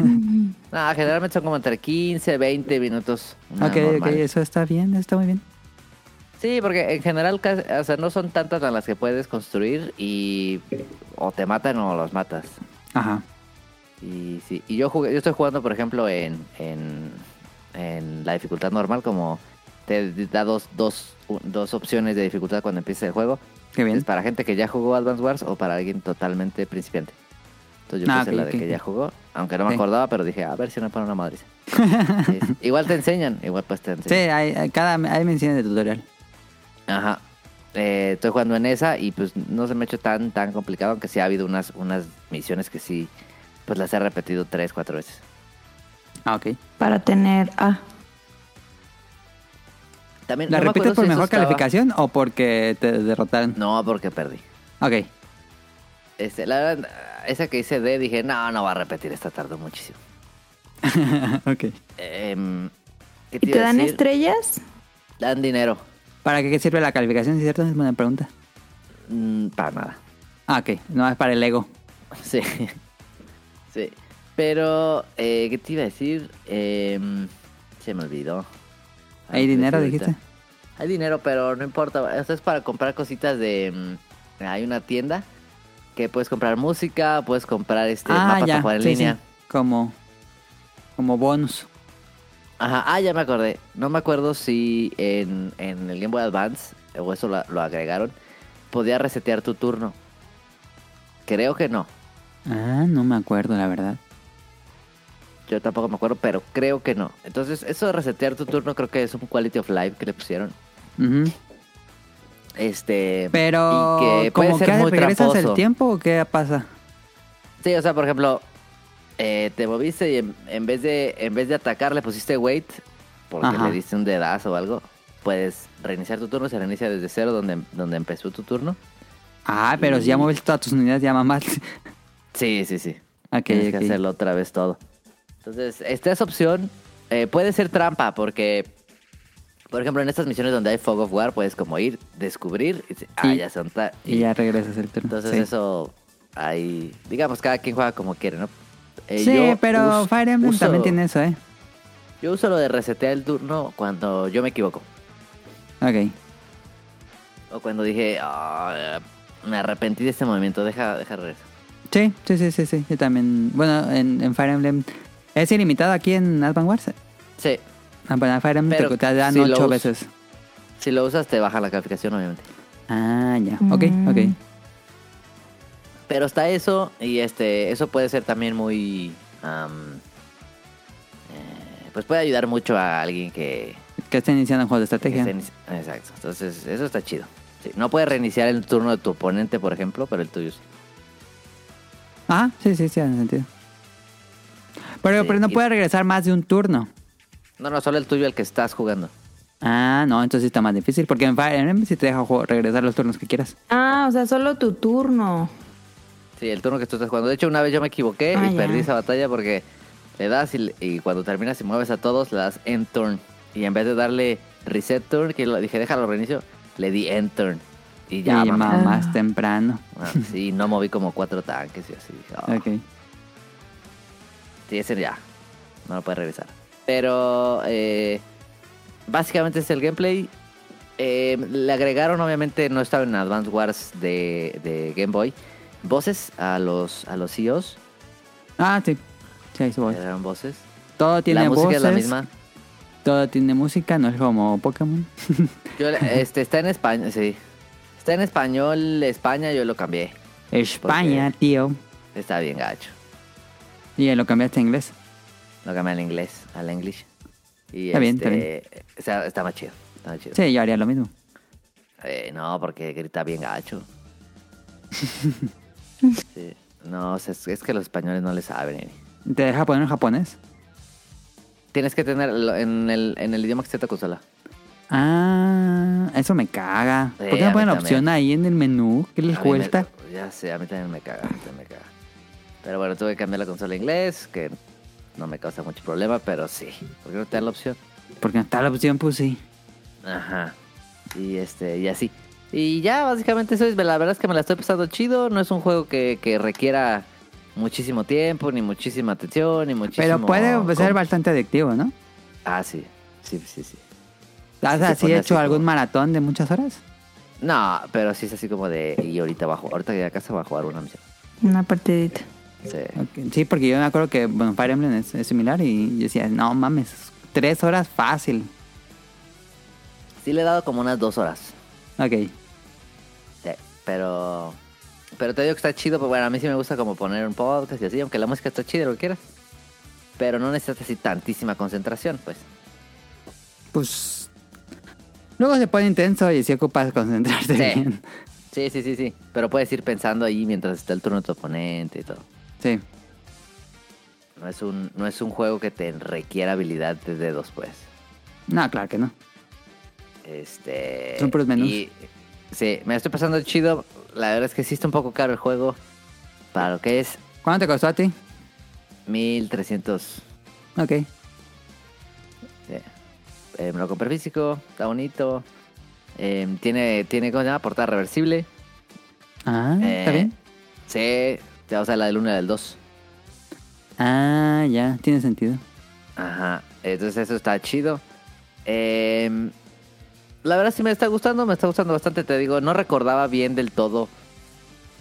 No, generalmente son como entre 15, 20 minutos.
ok, ok,
normal.
eso está bien, está muy bien.
Sí, porque en general o sea, no son tantas las que puedes construir y o te matan o los matas.
Ajá.
Y sí, y yo jugué, yo estoy jugando, por ejemplo, en, en, en la dificultad normal, como te da dos, dos, dos opciones de dificultad cuando empieza el juego.
Qué bien.
Es para gente que ya jugó Advance Wars o para alguien totalmente principiante. Entonces yo
Ah,
puse la de que ya jugó, aunque no me
Sí.
acordaba, pero dije, a ver si no pone una madriza. Sí, Igual te enseñan, igual pues te
Sí,
enseñan.
hay- cada, hay misiones de tutorial.
Ajá. Eh, estoy jugando en esa y pues no se me ha hecho tan tan complicado, aunque sí ha habido unas, unas misiones que sí, pues las he repetido tres, cuatro veces.
Ah, ok.
Para tener. Ah,
También,
¿La
no
repites por
si
mejor
estaba-
calificación o porque te derrotaron?
No, porque perdí.
Ok.
Este, la verdad, esa que hice D, dije, no, no va a repetir, esta tardó muchísimo.
ok.
Em, ¿qué
¿y te
a
dan
decir?
estrellas?
Dan dinero.
¿Para qué sirve la calificación? ¿Es cierto? Es buena pregunta.
Mm, para nada.
Ah, ok. No es para el ego.
Sí. sí. Pero, eh, ¿qué te iba a decir? Em, se me olvidó.
¿Hay
Ah,
dinero, dijiste?
Hay dinero, pero no importa. Esto es para comprar cositas de... mm, hay una tienda que puedes comprar música, puedes comprar este mapas para jugar en
Ah, sí,
línea.
sí. Como, como bonus.
Ajá, ah, ya me acordé. No me acuerdo si en, en el Game Boy Advance, o eso lo, lo agregaron, podía resetear tu turno. Creo que no.
Ah, no me acuerdo, la verdad.
Yo tampoco me acuerdo, pero creo que no. Entonces, eso de resetear tu turno creo que es un quality of life que le pusieron.
Ujú.
Este.
Pero,
y que puede
¿como
ser
que
muy
regresas
tramposo.
el tiempo o qué pasa?
Sí, o sea, por ejemplo, eh, te moviste y en, en vez de en vez de atacar le pusiste wait porque
Ajá.
le diste un dedazo o algo. Puedes reiniciar tu turno, se reinicia desde cero donde, donde empezó tu turno.
Ah, pero si ya
Y-
mueves todas tus unidades ya más.
Sí, sí, sí.
ok,
Tienes que hacerlo otra vez todo. Entonces, esta es opción. eh, puede ser trampa porque, por ejemplo, en estas misiones donde hay Fog of War, puedes como ir, descubrir, y, ah,
Y-
ya son ta-
Y ya regresas el turno.
Entonces
sí.
eso, hay, digamos, cada quien juega como quiere, ¿no? Eh,
sí, pero Fire Emblem
uso-
también tiene eso, ¿eh?
Yo uso lo de resetear el turno cuando yo me equivoco.
Ok.
O cuando dije, "Ah, me arrepentí de este movimiento, deja, deja regreso.
Sí, sí, sí, sí, sí. Yo también. Bueno, en, en Fire Emblem. ¿Es ilimitado aquí en Advance Wars?
Sí,
Ah, bueno, en Fire Emblem
Pero
te, te dan
si
ocho veces.
si lo usas te baja la calificación, obviamente.
Ah, ya. Ok,
Mm.
ok.
Pero está eso, y este, eso puede ser también muy, am, pues puede ayudar mucho a alguien que,
Que esté iniciando un juego de estrategia.
Exacto. Entonces, eso está chido. Sí, no puedes reiniciar el turno de tu oponente, por ejemplo, pero el tuyo sí.
Ah, sí, sí, sí, hace sentido. Pero,
Sí,
pero no
y-
puede regresar más de un turno.
No, no, solo el tuyo, el que estás jugando.
Ah, no, entonces sí está más difícil. Porque en Fire Emblem sí te deja regresar los turnos que quieras.
Ah, o sea, solo tu turno.
Sí, el turno que tú estás jugando. De hecho, una vez yo me equivoqué
Ah,
y
ya.
perdí esa batalla porque le das y, y cuando terminas y mueves a todos, le das end turn. Y en vez de darle reset turn, que lo, dije, déjalo reinicio, le di end turn. Y ya,
y
mamá.
más
Ah.
temprano.
Ah, sí, no moví como cuatro tanques y así. Dije, "Oh".
Ok.
Sí, ese ya. No lo puede regresar. Pero eh, básicamente es el gameplay. Eh, le agregaron, obviamente, no estaba en Advance Wars de, de Game Boy. Voces a los, a los CEOs.
Ah, sí. Sí.
Eran voces.
Todo tiene
la música
voces.
es la misma.
Todo tiene música, no es como Pokémon.
Yo, este, está en español, sí. Está en español España, yo lo cambié.
España, tío.
Está bien gacho.
Y lo cambiaste a inglés.
Lo cambié al inglés, al English. Y
Está bien, está
este, o sea, está más chido. Está más chido.
Sí, yo haría lo mismo.
Eh, no, porque grita bien gacho. Sí. No, o sea, es, es que los españoles no le saben.
¿Te deja poner en japonés?
Tienes que tenerlo en el, en el idioma que esté tu consola.
Ah, eso me caga.
Sí,
¿Por qué no ponen opción ahí en el menú? ¿Qué les
A mí me- ya sé, a mí también me caga, a mí también me caga. Pero bueno, tuve que cambiar la consola a inglés, que no me causa mucho problema, pero sí. ¿Por qué no te dan la opción?
Porque no está la opción, pues sí.
Ajá. Y este, y así. Y ya, básicamente eso es, la verdad es que me la estoy pasando chido. No es un juego que, que requiera muchísimo tiempo, ni muchísima atención, ni muchísimo...
Pero puede ser bastante adictivo, ¿no?
Ah, sí. Sí, sí, sí.
¿Has así hecho
así
algún
como-
maratón de muchas horas?
No, pero sí es así como de... Y ahorita bajo, ahorita que a casa voy a jugar una misión.
Una partidita.
Sí.
Sí, porque yo me acuerdo que bueno, Fire Emblem es, es similar y yo decía, no mames, tres horas fácil.
Sí le he dado como unas dos horas.
Ok.
Pero... Pero te digo que está chido, pues bueno, a mí sí me gusta como poner un podcast y así, aunque la música está chida, lo que quieras. Pero no necesitas así tantísima concentración, pues.
Pues. Luego se pone intenso y si ocupas concentrarte
Sí.
bien.
Sí, sí, sí, sí. Pero puedes ir pensando ahí mientras está el turno de tu oponente y todo.
Sí.
No es un, no es un juego que te requiera habilidad de dedos, pues.
No, claro que no.
Este.
Son puros menús.
y- sí, me estoy pasando chido. La verdad es que sí está un poco caro el juego. Para lo que es
¿Cuánto te costó a ti?
1300.
Ok.
sí. Eh, me lo compré físico, está bonito. Eh, tiene, tiene, ¿cómo se llama? Portada reversible.
Ah, está
Eh,
bien.
Sí, o sea, la del 1 y la del 2.
Ah, ya, tiene sentido.
Ajá, entonces eso está chido. Eh, la verdad sí me está gustando, me está gustando bastante, te digo, no recordaba bien del todo,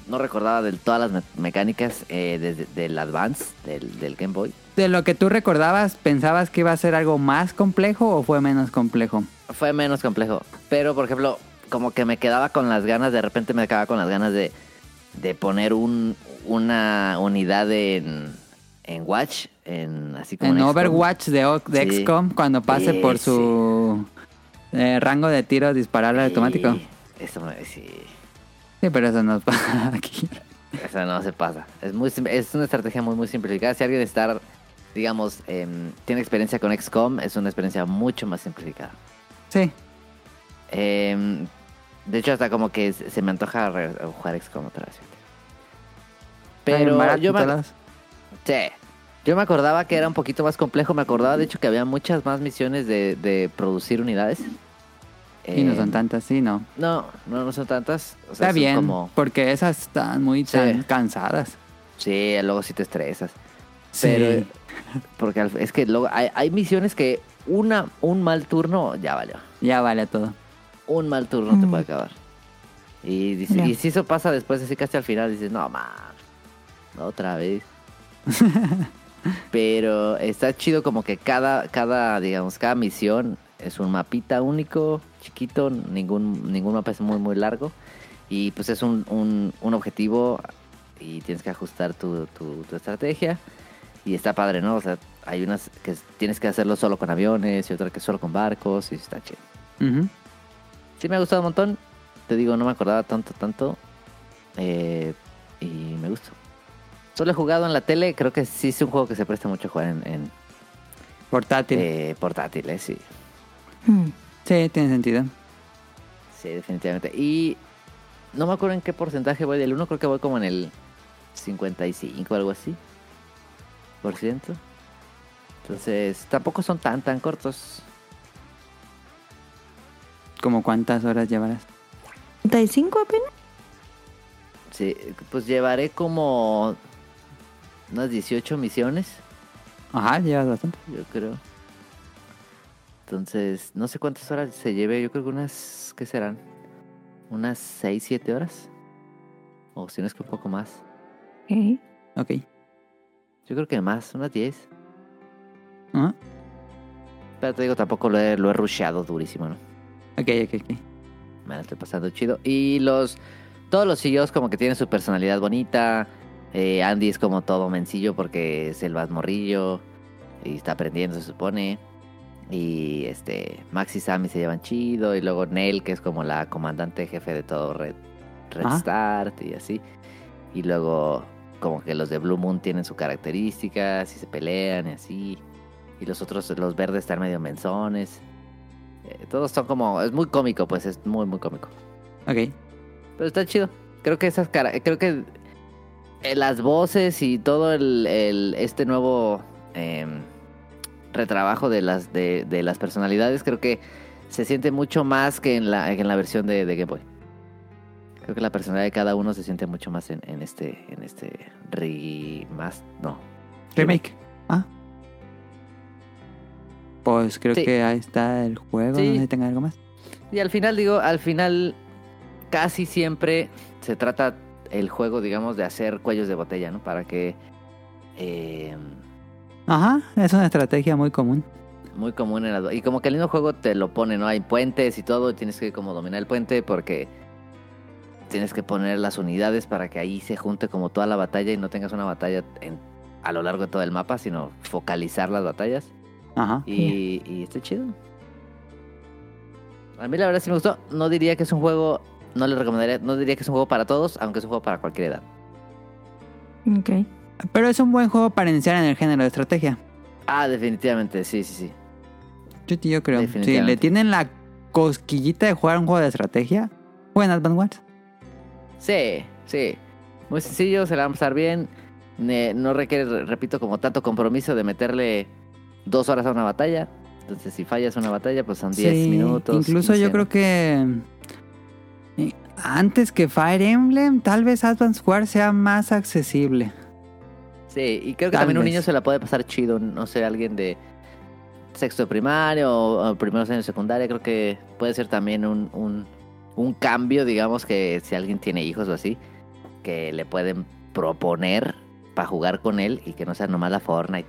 no recordaba del todas las me- mecánicas eh, del Advance, del, del Game Boy.
De lo que tú recordabas, ¿pensabas que iba a ser algo más complejo o fue menos complejo?
Fue menos complejo, pero por ejemplo, como que me quedaba con las ganas, de repente me quedaba con las ganas de, de poner un, una unidad en, en Watch, en así como
En
XCOM.
Overwatch de, de
Sí.
XCOM, cuando pase
Sí,
por
sí.
Eh, rango de tiro, dispararle automático.
Sí, Eso me sí.
Sí, pero eso no pasa aquí.
Eso no se pasa. Es muy es una estrategia muy muy simplificada. Si alguien está, digamos, em, tiene experiencia con XCOM, es una experiencia mucho más simplificada.
Sí.
Em, de hecho, hasta como que se me antoja jugar XCOM otra vez. Pero
barato
yo me,
todas.
sí, yo me acordaba que era un poquito más complejo. Me acordaba, de hecho, que había muchas más misiones de, de producir unidades.
Y no son
Em,
tantas, sí, no.
No, no, no son tantas. O sea,
Está
son
bien,
como-
porque esas están muy
Sí.
tan cansadas.
Sí, luego sí te estresas.
Sí.
Pero porque es que luego hay, hay misiones que una un mal turno ya valió.
Ya vale todo.
Un mal turno te
Mm.
puede acabar. Y, dice-
Ya.
y si eso pasa después, así casi al final, dices, no, man, otra vez. Pero está chido como que cada, cada, digamos, cada misión es un mapita único, chiquito, ningún, ningún mapa es muy, muy largo. Y pues es un, un, un objetivo y tienes que ajustar tu, tu, tu estrategia. Y está padre, ¿no? O sea, hay unas que tienes que hacerlo solo con aviones y otra que solo con barcos y está chido.
Ujú.
Sí me ha gustado un montón. Te digo, no me acordaba tanto, tanto. Eh, y me gustó. Solo he jugado en la tele. Creo que sí es un juego que se presta mucho a jugar en, en,
Portátil.
eh, portátiles, sí.
Hmm.
Sí, tiene sentido.
Sí, definitivamente. Y no me acuerdo en qué porcentaje voy del 1. Creo que voy como en el 55 o algo así. Por ciento. Entonces, tampoco son tan, tan cortos.
¿Como cuántas horas llevarás?
¿35 apenas?
Sí, pues llevaré como unas 18 misiones.
Ajá, llevas bastante.
yo creo. Entonces, no sé cuántas horas se lleve, yo creo que unas, ¿qué serán? Unas 6, 7 horas. O si no es que un poco más.
Ok.
Ok.
Yo creo que más, unas 10.
Ajá.
Pero te digo, tampoco lo he, lo he rusheado durísimo, ¿no?
Ok, ok, ok.
Me la estoy pasando chido. Y los, todos los CEOs como que tienen su personalidad bonita. Eh, Andy es como todo mencillo porque es el más morrillo. Y está aprendiendo, se supone. Y este, Max y Sammy se llevan chido. Y luego Nell, que es como la comandante jefe de todo Red, Red. Start y así. Y luego como que los de Blue Moon tienen sus características y se pelean y así. Y los otros, los verdes están medio menzones. Eh, todos son como, es muy cómico, pues es muy, muy cómico.
Ok.
Pero está chido. Creo que esas cara, creo que eh, las voces y todo el, el- este nuevo em, retrabajo de las de, de las personalidades, creo que se siente mucho más que en la, que en la versión de, de Game Boy. Creo que la personalidad de cada uno se siente mucho más en, en este, en este remast, no.
Remake. Ah. Pues creo
Sí.
que ahí está el juego.
Sí.
No sé si tenga algo más.
Y al final, digo, al final casi siempre se trata el juego, digamos, de hacer cuellos de botella, ¿no? Para que... em,
Ajá, es una estrategia muy común.
muy común en las... Y como que el mismo juego te lo pone, ¿no? Hay puentes y todo, y tienes que como dominar el puente porque tienes que poner las unidades para que ahí se junte como toda la batalla y no tengas una batalla en- a lo largo de todo el mapa, sino focalizar las batallas.
Ajá.
Y, y está chido. A mí la verdad sí me gustó. No diría que es un juego... No le recomendaría... No diría que es un juego para todos, aunque es un juego para cualquier edad.
Ok.
Pero es un buen juego para iniciar en el género de estrategia.
Ah, definitivamente, sí, sí, sí.
Yo, yo creo. Si le tienen la cosquillita de jugar un juego de estrategia, jueguen Advance Wars.
Sí, sí. Muy sencillo, se la van a pasar bien. No requiere, re- repito, como tanto compromiso de meterle dos horas a una batalla. Entonces, si fallas una batalla, pues son 10
Sí,
minutos.
Incluso
15,
yo creo que eh, antes que Fire Emblem, tal vez Advance Wars sea más accesible.
Sí, y creo que
Tal
también un niño se la puede pasar chido. No sé, alguien de sexto de primaria o, o primeros años de secundaria. Creo que puede ser también un, un, un cambio, digamos, que si alguien tiene hijos o así, que le pueden proponer para jugar con él y que no sea nomás la Fortnite.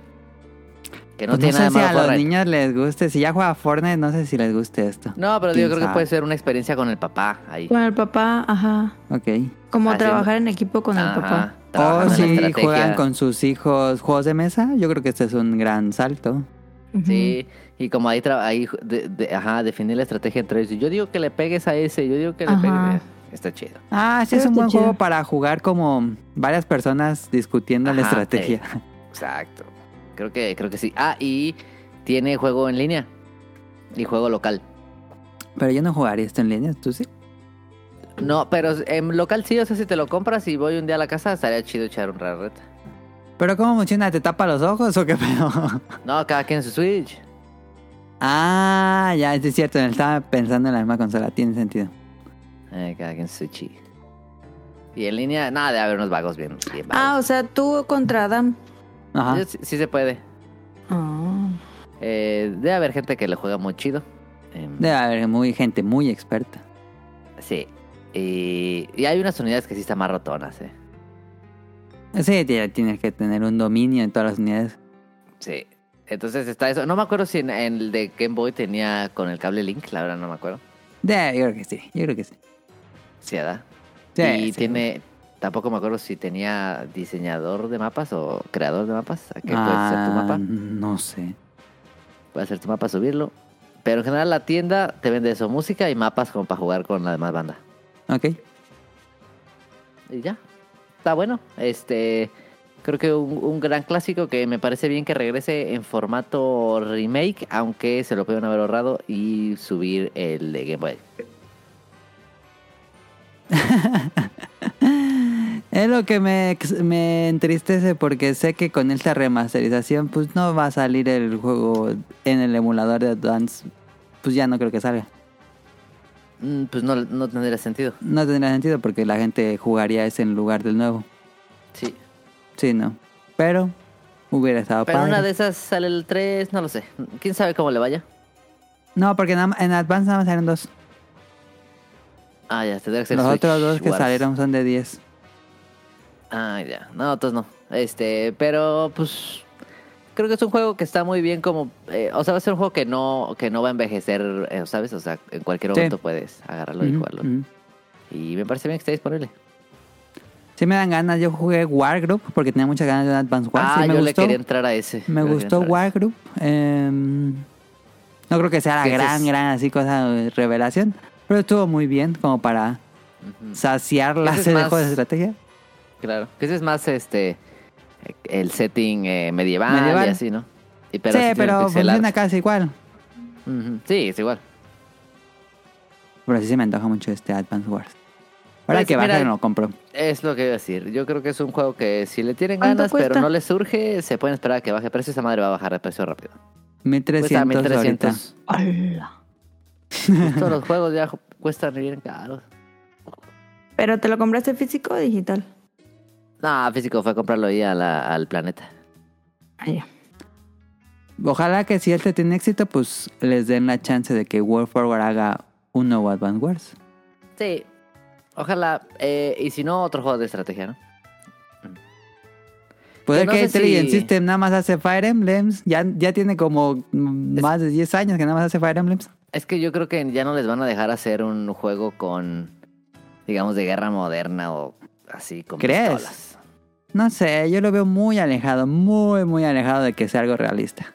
Que no
Pues
tiene
sé
nada
si
malo
a los niños les guste. Si ya juega Fortnite, no sé si les guste esto.
No, pero
¿Quién
yo creo que puede ser una experiencia con el papá ahí.
Con el papá, ajá.
Ok.
Como
Haciendo-
trabajar en equipo con el papá.
O si juegan con sus hijos juegos de mesa, yo creo que este es un gran salto.
Sí, y como ahí, tra- ahí de- de- ajá, definir la estrategia entre ellos. Yo digo que le pegues a ese, yo digo que le
Ajá.
pegues. Está chido.
Ah, sí, es un buen
chido.
juego para jugar como varias personas discutiendo la estrategia.
Exacto. Creo que, creo que sí. Ah, y tiene juego en línea. Y juego local.
Pero yo no jugaría esto en línea, ¿tú sí?
No, pero en local sí, o sea, si te lo compras y voy un día a la casa, estaría chido echar un rarreta.
¿Pero cómo funciona? ¿Te tapa los ojos o qué pedo?
No, cada quien en su Switch.
ah, ya, es cierto. Estaba pensando en la misma consola. Tiene sentido.
Eh, cada quien en su Switch. Y en línea, nada, debe haber unos vagos bien. bien
Ah, o sea, tú contra Adam.
Ajá.
Sí, sí se puede. Eh, debe haber gente que le juega muy chido. Em,
Debe haber muy gente muy experta.
Sí. Y, y hay unas unidades que sí están más rotonas, eh.
Sí, ya tienes que tener un dominio en todas las unidades.
Sí. Entonces está eso. No me acuerdo si en, en el de Game Boy tenía con el cable Link, la verdad no me acuerdo.
De, yo creo que sí, yo creo que sí.
Sí, ¿verdad?
Sí,
y
sí.
tiene tampoco me acuerdo si tenía diseñador de mapas o creador de mapas. ¿A qué puedes hacer tu
Ah,
mapa?
No sé.
Puedes hacer tu mapa, subirlo. Pero en general la tienda te vende eso, música y mapas como para jugar con la demás banda.
Ok.
Y ya. Está bueno. Este. Creo que un, un gran clásico que me parece bien que regrese en formato remake, aunque se lo pueden haber ahorrado y subir el de Game Boy.
Es lo que me, me entristece porque sé que con esta remasterización pues no va a salir el juego en el emulador de Advance. Pues ya no creo que salga.
Mm, Pues no, no tendría sentido.
No tendría sentido porque la gente jugaría ese en lugar del nuevo.
Sí.
Sí, no. Pero hubiera estado
Pero
padre.
una de esas sale el 3, no lo sé. ¿Quién sabe cómo le vaya?
No, porque en Advance nada más salieron dos.
Ah, ya, tendría que ser
Los
Switch
otros dos que
Wars.
salieron son de 10.
Ah, ya. No, entonces no. Este, pero pues creo que es un juego que está muy bien como eh, o sea, va a ser un juego que no que no va a envejecer, eh, ¿sabes? O sea, en cualquier
Sí.
momento puedes agarrarlo y jugarlo. Y me parece bien que esté disponible.
Sí me dan ganas. Yo jugué Wargroup porque tenía muchas ganas de un Advance Wars.
ah,
Sí me
yo le
gustó.
quería entrar a ese.
Me
Yo le
gustó. Wargroup. Em, no creo que sea la gran,
es-
gran así cosa de revelación. Pero estuvo muy bien como para saciar la
Ese es
de juegos de estrategia.
Claro. Que ese es más este el setting eh, medieval,
Medieval.
y así, ¿no? Y
sí,
tiene
pero funciona casi igual.
Sí, es igual.
Pero sí se me antoja mucho este Advance Wars. Ahora
Pues,
que
mira,
baje lo compro.
Es lo que iba a decir. Yo creo que es un juego que si le tienen
¿Cuánto
ganas, pero no les surge, se pueden esperar a que baje de precio. Esa madre va a bajar de precio rápido.
1300
Cuesta
ahorita.
1300.
Hola.
Todos los juegos ya cuestan bien caros.
¿Pero te lo compraste físico o digital?
No, físico fue a comprarlo ahí a la- al planeta.
Ojalá que si este tiene éxito, pues les den la chance de que World Forward haga un nuevo Advance Wars.
Sí. Ojalá. eh, y si no, otro juego de estrategia, ¿no?
Puede
no
que Intelligent
si-
System nada más hace Fire Emblems. Ya, ya tiene como mm,
Es-
más de 10 años que nada más hace Fire Emblems.
Es que yo creo que ya no les van a dejar hacer un juego con, digamos, de guerra moderna o así con
¿Crees?
pistolas.
No sé, yo lo veo muy alejado, muy, muy alejado de que sea algo realista.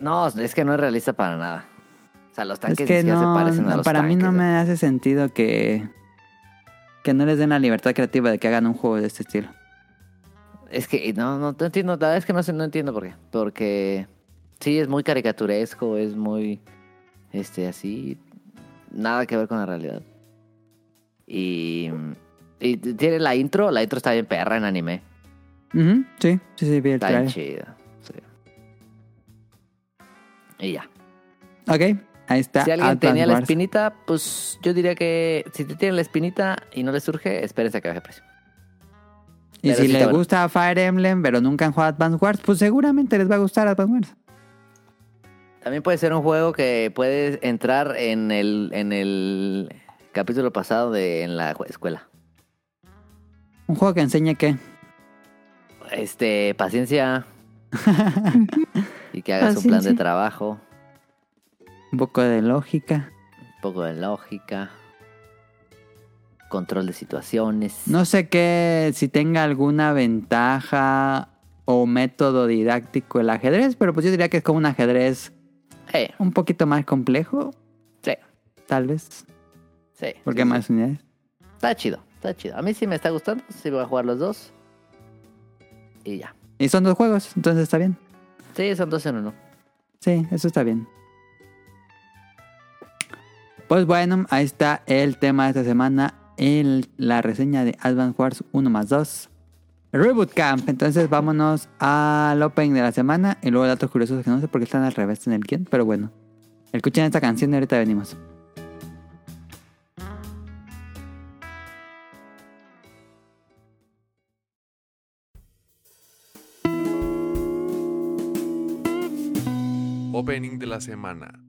No, es que no es realista para nada. O sea, los
Es
tanques
que
ni siquiera
no,
se parecen a
no,
los
para mí no me hace sentido que, que no les den la libertad creativa de que hagan un juego de este estilo.
Es que no, no, no entiendo, la verdad es que no no entiendo por qué. Porque sí, es muy caricaturesco, es muy, este, así, nada que ver con la realidad. Y, y tiene la intro, la intro está bien perra en anime.
Sí, sí, sí, vi el
Está bien chida. sí. Y ya.
Ok, ahí está.
Si alguien tenía la
Wars.
espinita, pues yo diría que si te tienen la espinita y no le surge, espérense a que baje precio.
Y
pero
si
sí
les
bueno.
gusta Fire Emblem, pero nunca han jugado Advance Wars, pues seguramente les va a gustar Advance Wars.
También puede ser un juego que puedes entrar en el, en el capítulo pasado de en la escuela.
Un juego que enseñe que
Este, paciencia. y que hagas un plan de trabajo,
un poco de lógica.
un poco de lógica, control de situaciones.
No sé qué, si tenga alguna ventaja o método didáctico el ajedrez, pero pues yo diría que es como un ajedrez
Eh,
un poquito más complejo,
sí,
tal vez,
sí.
porque
sí,
más
sí.
unidades.
Está chido, está chido. A mí sí me está gustando, sí voy a jugar los dos. Y ya.
Y son dos juegos, entonces está bien.
Sí, son dos en uno.
Sí, eso está bien. Pues bueno, ahí está el tema de esta semana, el, la reseña de Advance Wars 1 más 2. Reboot Camp. Entonces vámonos al opening de la semana y luego datos curiosos que no sé por qué están al revés en el guion, pero bueno. Escuchen esta canción y ahorita venimos.
オープニングでla semana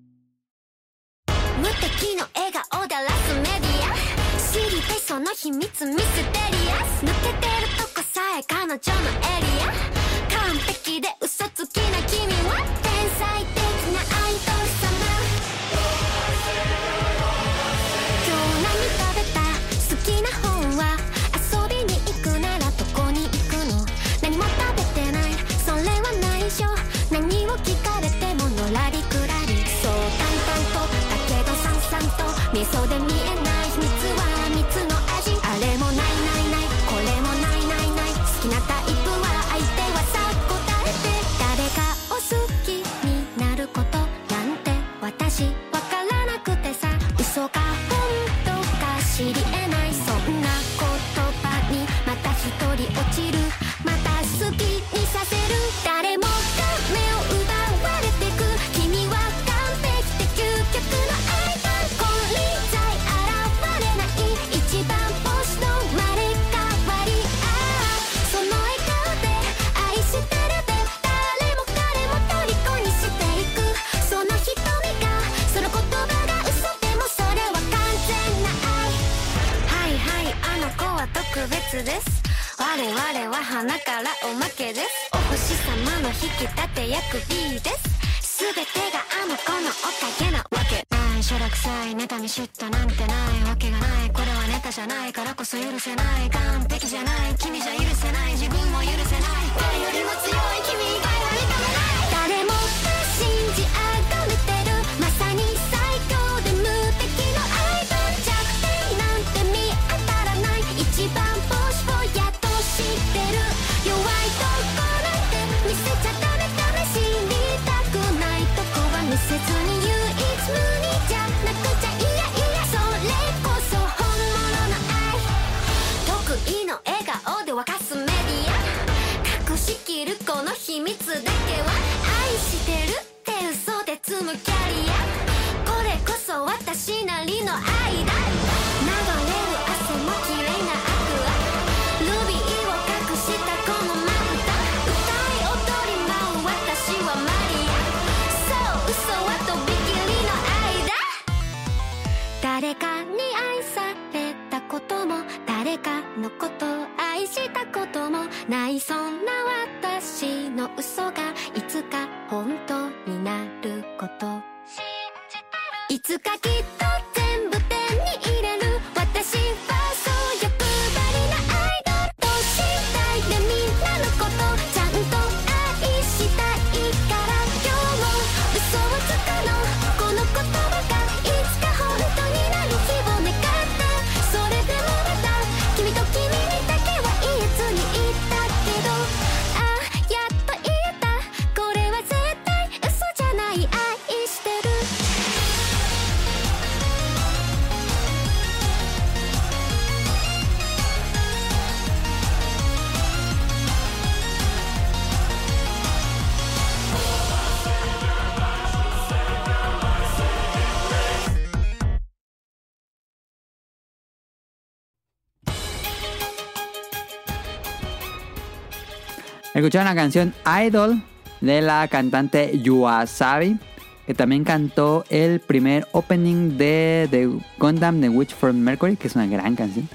Escucharon la canción Idol de la cantante Yuasabi, que también cantó el primer opening de, de Gundam The Witch from Mercury, que es una gran canción.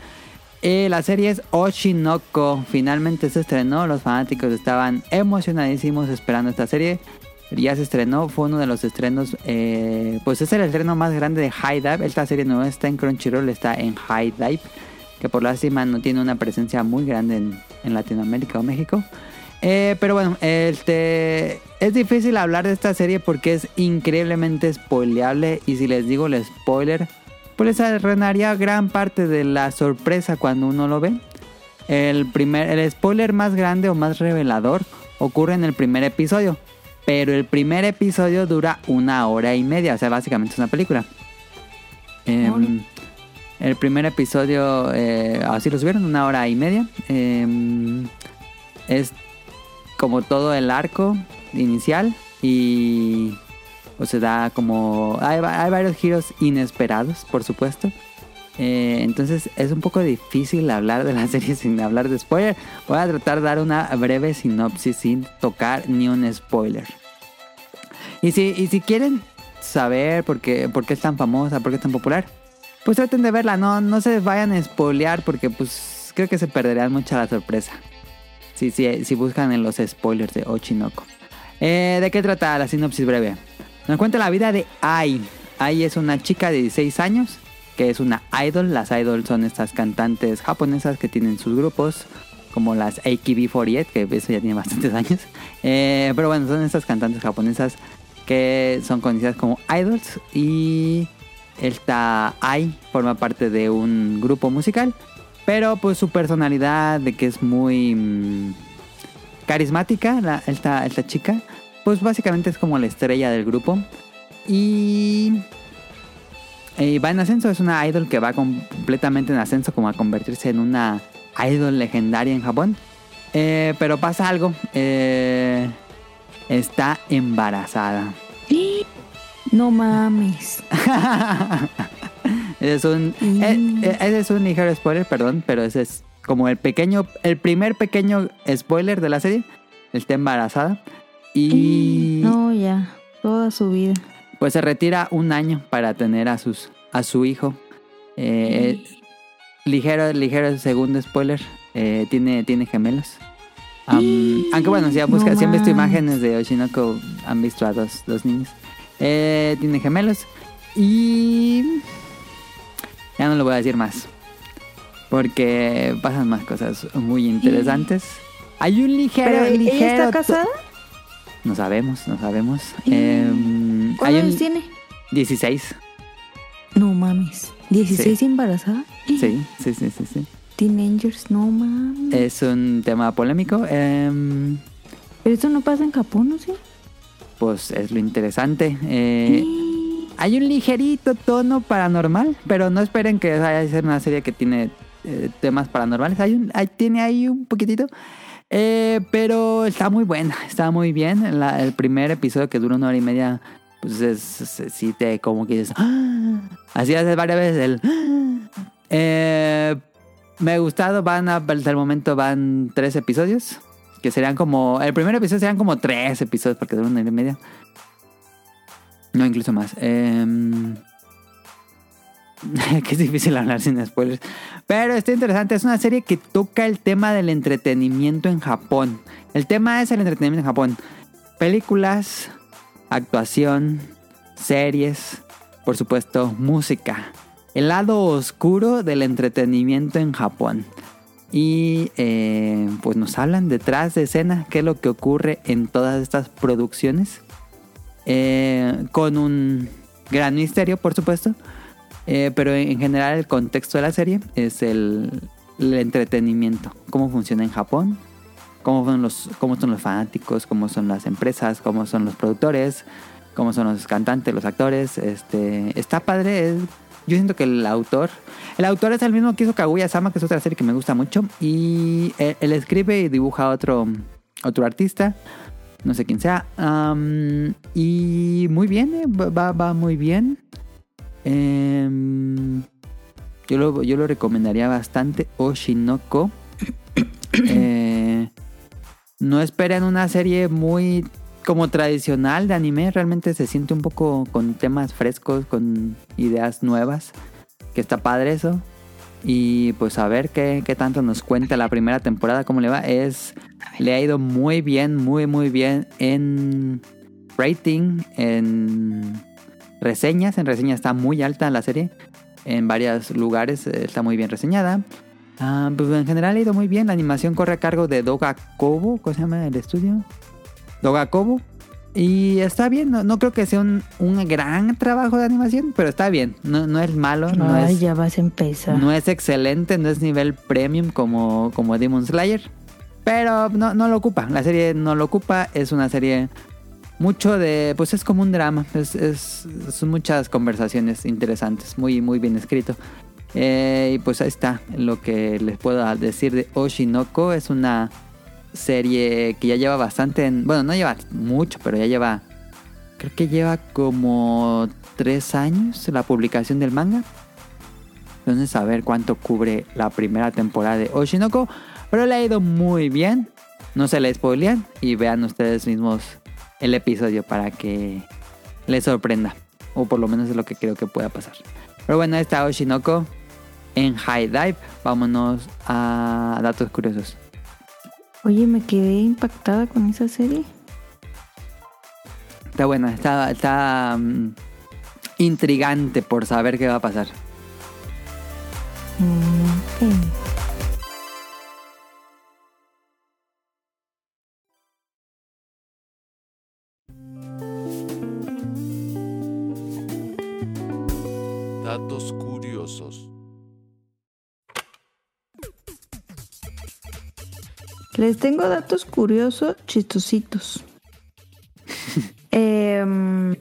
Eh, la serie es Oshinoko, finalmente se estrenó, los fanáticos estaban emocionadísimos esperando esta serie. Ya se estrenó, fue uno de los estrenos, eh, pues es el estreno más grande de High Dive. Esta serie no está en Crunchyroll, está en High Dive, que por lástima no tiene una presencia muy grande en, en Latinoamérica o México. Eh, pero bueno, este es difícil hablar de esta serie porque es increíblemente spoileable y si les digo el spoiler, pues les arruinaría gran parte de la sorpresa cuando uno lo ve. El primer, el spoiler más grande o más revelador ocurre en el primer episodio, pero el primer episodio dura una hora y media, o sea, básicamente es una película. Em, el primer episodio, eh, así lo subieron, una hora y media. Em, es como todo el arco inicial y pues se da como hay, va- hay varios giros inesperados por supuesto. Eh, entonces es un poco difícil hablar de la serie sin hablar de spoiler. Voy a tratar de dar una breve sinopsis sin tocar ni un spoiler. Y si, y si quieren saber por qué, por qué es tan famosa por qué es tan popular pues traten de verla. No, no se vayan a spoilear porque pues creo que se perderán mucha la sorpresa si, si, si buscan en los spoilers de Ochinoko. Eh, ¿De qué trata la sinopsis breve? Nos cuenta la vida de Ai. Ai es una chica de 16 años que es una idol. Las idols son estas cantantes japonesas que tienen sus grupos, como las AKB48, que eso ya tiene bastantes años. Eh, pero bueno, son estas cantantes japonesas que son conocidas como idols. Y esta Ai forma parte de un grupo musical. Pero pues su personalidad de que es muy mm, carismática, la- esta, esta chica, pues básicamente es como la estrella del grupo. Y, y va en ascenso, es una idol que va completamente en ascenso como a convertirse en una idol legendaria en Japón. Eh, pero pasa algo, eh, está embarazada.
No mames.
Ese es un,
Mm.
eh, eh, ese es un ligero spoiler, perdón, pero ese es como el pequeño, el primer pequeño spoiler de la serie. Está embarazada y
No, ya. Toda su vida.
pues se retira un año para tener a sus a su hijo. Eh, ligero, ligero segundo spoiler. eh, tiene, tiene gemelos. Am, aunque bueno, si, han busca-
No
si han visto imágenes de Oshinoko, han visto a dos, dos niños. Eh, tiene gemelos. Y... Ya no lo voy a decir más. Porque pasan más cosas muy interesantes. Hay un ligero,
¿Pero ella
ligero...
está casada?
No sabemos, no sabemos. Em, hay
¿Cuántos años
un
tiene?
16.
No mames. ¿16 embarazada?
Sí, sí, sí, sí, sí.
Teenagers, no mames.
Es un tema polémico. em,
Pero eso no pasa en Japón, ¿no? Sí.
pues es lo interesante. Eh, hay un ligerito tono paranormal, pero no esperen que vaya a ser una serie que tiene eh, temas paranormales. Hay un, hay- tiene ahí un poquitito. Eh, pero está muy buena, está muy bien. La- el primer episodio que dura una hora y media, pues es, es- sí te como que dices, "Ah". así hace varias veces el... "Ah". Eh, me ha gustado, van a- hasta el momento van tres episodios. Que serían como. El primer episodio serían como tres episodios porque dura una hora y media. No, incluso más. Que es difícil hablar sin spoilers. Pero está interesante. Es una serie que toca el tema del entretenimiento en Japón. El tema es el entretenimiento en Japón. Películas, actuación, series, por supuesto, música. El lado oscuro del entretenimiento en Japón. Y eh, pues nos hablan detrás de escena qué es lo que ocurre en todas estas producciones. Eh, con un gran misterio, por supuesto. Eh, pero en general el contexto de la serie es el, entretenimiento. Cómo funciona en Japón. Cómo son, los, cómo son los fanáticos, cómo son las empresas, cómo son los productores, cómo son los cantantes, los actores. Este, está padre. es- yo siento que el autor... El autor es el mismo que hizo Kaguya-sama, que es otra serie que me gusta mucho. Y él, él escribe y dibuja a otro, otro artista. No sé quién sea. Y muy bien, eh, va, va- va muy bien. Em, yo, lo, yo lo recomendaría bastante. Oshinoko. Eh, no esperen una serie muy como tradicional de anime. Realmente se siente un poco con temas frescos, con ideas nuevas. Que está padre eso. Y pues a ver qué, qué tanto nos cuenta la primera temporada, cómo le va. Es, le ha ido muy bien, muy, muy bien en rating, en reseñas. En reseñas está muy alta la serie. En varios lugares eh, está muy bien reseñada. Ah, pues en general ha ido muy bien. La animación corre a cargo de Doga Kobo. ¿Cómo se llama el estudio? Doga Kobo. Y está bien. No, no creo que sea un, un gran trabajo de animación, pero está bien. No, no es malo. No
Ay,
es,
ya vas a empezar.
no es excelente. No es nivel premium como, como Demon Slayer. Pero no, no lo ocupa. La serie no lo ocupa. Es una serie mucho de. Pues es como un drama. Es, es- son muchas conversaciones interesantes. Muy, muy bien escrito. Eh, y pues ahí está lo que les puedo decir de Oshinoko. Es una serie que ya lleva bastante en... Bueno, no lleva mucho, pero ya lleva... Creo que lleva como tres años la publicación del manga. Entonces a ver cuánto cubre la primera temporada de Oshinoko. Pero le ha ido muy bien. No se le spoilean y vean ustedes mismos el episodio para que les sorprenda. O por lo menos es lo que creo que pueda pasar. Pero bueno, está Oshinoko en High Dive. Vámonos a datos curiosos.
Oye, me quedé impactada con esa serie.
Está buena, está, está mm, intrigante por saber qué va a pasar.
Mm, Les tengo datos curiosos, chistositos. Em,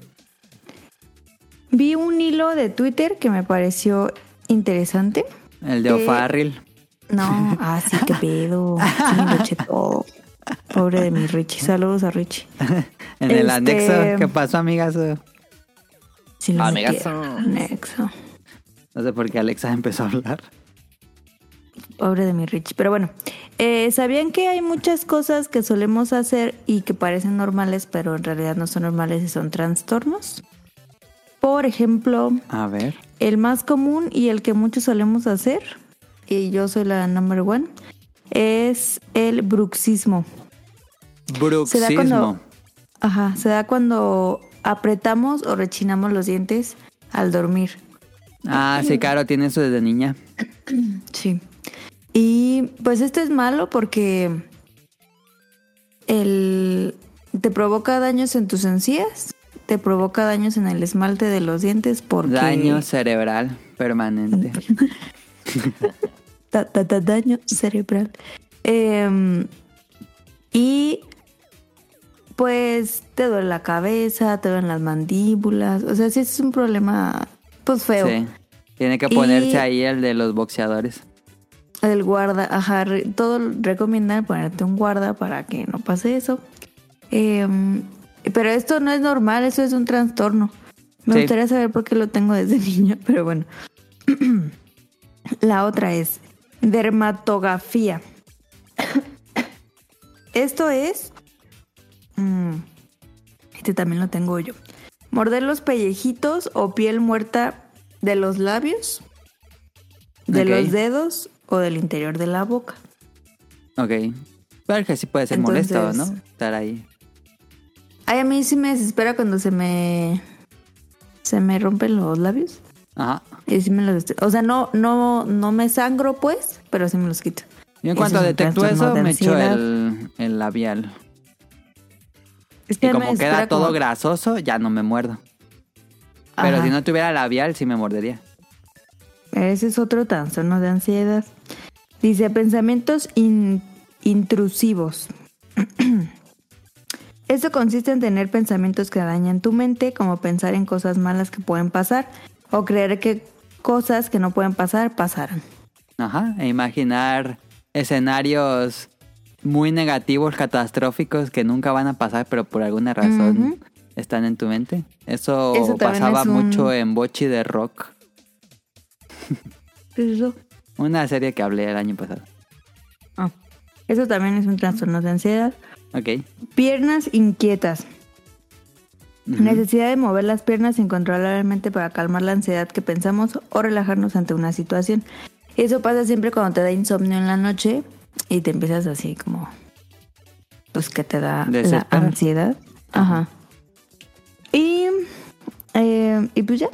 vi un hilo de Twitter que me pareció interesante.
El de
Eh,
O'Farrill.
No, ah, sí, qué pedo. Sí, lo. Pobre de mi Richie. Saludos a Richie.
En el
este-
anexo. ¿Qué pasó, amigas?
Sí,
Amigazo.
Anexo.
No sé por qué Alexa empezó a hablar.
Pobre de mi Richie. Pero bueno, eh, ¿sabían que hay muchas cosas que solemos hacer y que parecen normales, pero en realidad no son normales y son trastornos? Por ejemplo,
A ver.
el más común y el que muchos solemos hacer y yo soy la number one, es el bruxismo. Se da cuando,
Bruxismo.
ajá, se da cuando apretamos o rechinamos los dientes al dormir.
Ah, sí, claro, tiene eso desde niña.
Sí. Y pues esto es malo porque el, te provoca daños en tus encías, te provoca daños en el esmalte de los dientes porque...
Daño cerebral permanente.
Da- da- da- daño cerebral. Em, y pues te duele la cabeza, te duelen las mandíbulas. O sea, sí es un problema pues feo.
Sí. Tiene que
Y-
ponerse ahí el de los boxeadores.
El guarda, ajá, todo recomiendan ponerte un guarda para que no pase eso. Em, pero esto no es normal, eso es un trastorno. Me
Sí.
gustaría saber por qué lo tengo desde niña, pero bueno. La otra es dermatografía. Esto es... mm, este también lo tengo yo. Morder los pellejitos o piel muerta de los labios, de los dedos o del interior de la boca.
Ok. Pero que sí puede ser molesto, ¿no? Estar ahí.
Ay, a mí sí me desespera cuando se me... Se me rompen los labios.
Ajá.
Y sí me los... O sea, no, no, no me sangro, pues, pero sí me los quito.
Yo en cuanto detecto eso,
de
me echo el, el labial.
Es que
Y como queda todo
como-
grasoso, ya no me muerdo. Pero
Ajá.
si no tuviera labial, sí me mordería.
Ese es otro trastorno de ansiedad. Dice pensamientos in- intrusivos. Esto consiste en tener pensamientos que dañan tu mente, como pensar en cosas malas que pueden pasar o creer que cosas que no pueden pasar pasaran.
Ajá. E imaginar escenarios muy negativos, catastróficos, que nunca van a pasar, pero por alguna razón están en tu mente. Eso, pasaba
es un-
mucho en Bochi de Rock.
¿Qué es eso?
Una serie que hablé el año pasado.
Ah, Eso también es un trastorno de ansiedad.
Ok.
Piernas inquietas. Necesidad de mover las piernas incontrolablemente para calmar la ansiedad que pensamos o relajarnos ante una situación. Eso pasa siempre cuando te da insomnio en la noche y te empiezas así como... Pues que te da la ansiedad. Ajá. Y... eh, y pues ya.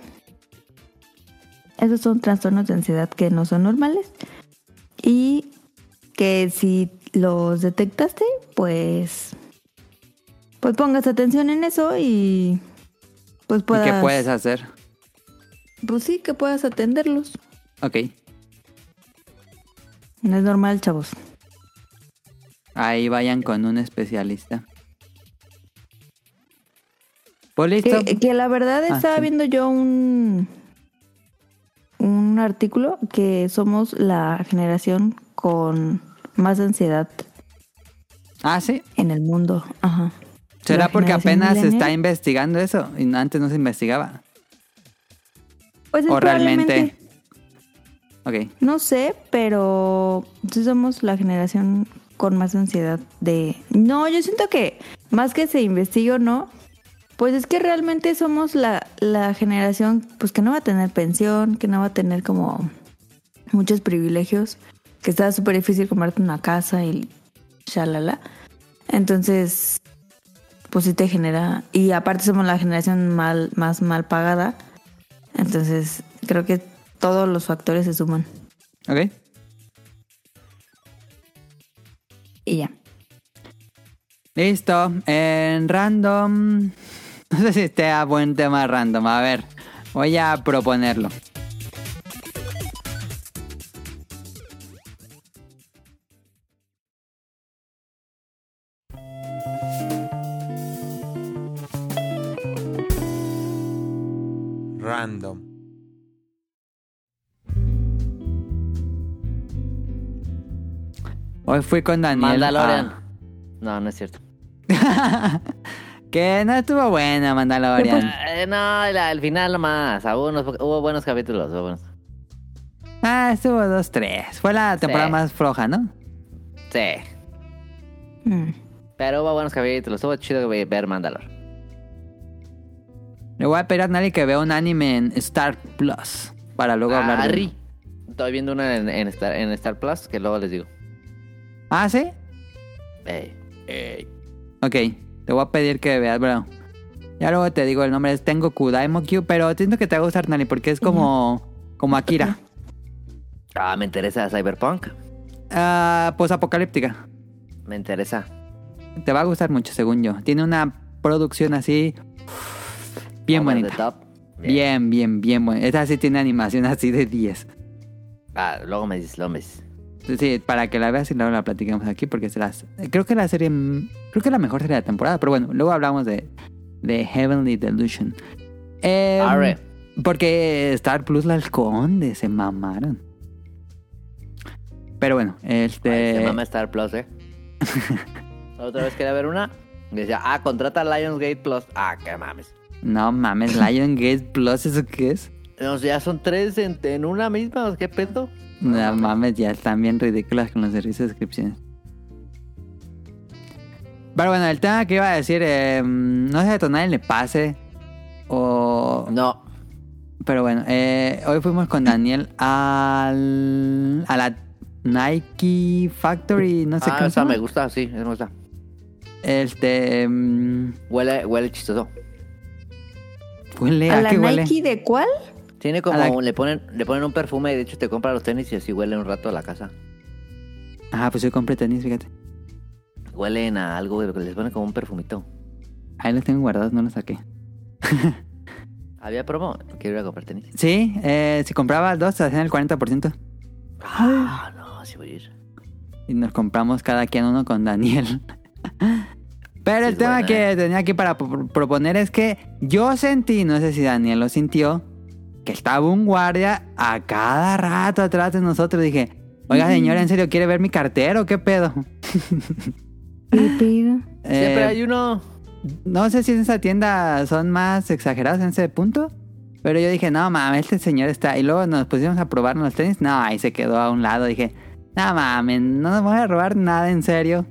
Esos son trastornos de ansiedad que no son normales. Y que si los detectaste, pues pues pongas atención en eso y pues
¿Y
puedas
qué puedes hacer?
pues sí que puedas atenderlos
Ok.
no es normal chavos
Ahí vayan con un especialista. Pues listo.
que, que la verdad
Ah,
estaba
sí.
viendo yo un un artículo que somos la generación con más ansiedad
Ah, sí.
en el mundo ajá
¿Será
La
porque apenas se está investigando eso y antes no se investigaba?
pues es
¿O realmente? Ok.
No sé, pero sí somos la generación con más ansiedad de... No, yo siento que más que se investigue o no, pues es que realmente somos la, la generación pues que no va a tener pensión, que no va a tener como muchos privilegios, que está súper difícil comprarte una casa y shalala. Entonces, pues sí te genera... Y aparte somos la generación mal, más mal pagada. Entonces, creo que todos los factores se suman.
Ok.
Y ya.
Listo. En random. No sé si esté a buen tema random. A ver. Voy a proponerlo.
Random.
Hoy fui con Daniel.
Mandalorian.
a-
No, no es cierto.
que no estuvo buena Mandalorian.
Eh, no, la- al final nomás. Hubo, unos, hubo buenos capítulos. Hubo buenos.
Ah, estuvo dos, tres. Fue la temporada
Sí.
más floja, ¿no?
Sí.
Mm.
Pero hubo buenos capítulos. Estuvo chido ver ver Mandalor.
Le voy a pedir a nadie que vea un anime en Star Plus. Para luego hablar de.
Estoy viendo una en, en Star, en Star Plus que luego les digo.
Ah, ¿sí?
Ey, ey.
Ok, te voy a pedir que veas, bro. Ya luego te digo el nombre, es Tengoku Daimokyu, pero siento que te va a gustar, Nani, porque es como, como Akira.
Ah, me interesa Cyberpunk.
Ah, pues apocalíptica.
Me interesa.
Te va a gustar mucho, según yo. Tiene una producción así bien
Over
bonita. Bien, bien, bien buena. Esta sí tiene animación así de 10.
Ah, luego me dices, luego me dices.
Sí, para que la veas y luego la platiquemos aquí, porque es las, creo que la serie, creo que la mejor serie de la temporada, pero bueno, luego hablamos de, de Heavenly Delusion. Em,
Arre.
porque Star Plus la esconde, se mamaron. Pero bueno,
Ay,
este...
Se mama Star Plus, ¿eh? La otra vez quería ver una. Decía, ah, contrata Lionsgate Plus. Ah, qué mames.
No mames, Lion Gate Plus, ¿eso qué es?
O sea, ya son tres en, en una misma. ¿Qué pedo?
No mames, ya están bien ridículas con los servicios de suscripciones. Pero bueno, el tema que iba a decir, eh, no sé si a le pase. O.
No.
Pero bueno, eh, hoy fuimos con Daniel al, a la Nike Factory, no sé
ah,
qué.
esa me gusta, sí, me gusta.
Este. mm,
Huele, huele chistoso.
huele,
¿A
¿a
la
qué huele?
Nike de cuál?
Tiene como,
la-
le ponen le ponen un perfume y de hecho te compra los tenis y así huele un rato a la casa.
Ah, pues yo compré tenis, fíjate.
Huelen a algo, les ponen como un perfumito.
Ahí los tengo guardados, no los saqué.
¿Había promo? Quiero ir a comprar tenis.
Sí, eh, si compraba dos, te hacían el 40%.
Ah, no, sí voy a ir.
Y nos compramos cada quien uno con Daniel. Pero
Sí,
el tema
buena,
que
¿eh?
tenía aquí para pro- proponer es que yo sentí, no sé si Daniel lo sintió, que estaba un guardia a cada rato atrás de nosotros. Dije, oiga señora, ¿en serio quiere ver mi cartero? ¿Qué pedo?
¿Qué pido?
Siempre
Eh,
hay uno.
No sé si en esa tienda son más exagerados en ese punto. Pero yo dije, no mames, este señor está. Y luego nos pusimos a probar los tenis. No, ahí se quedó a un lado. Dije, no mames, no nos voy a robar nada en serio.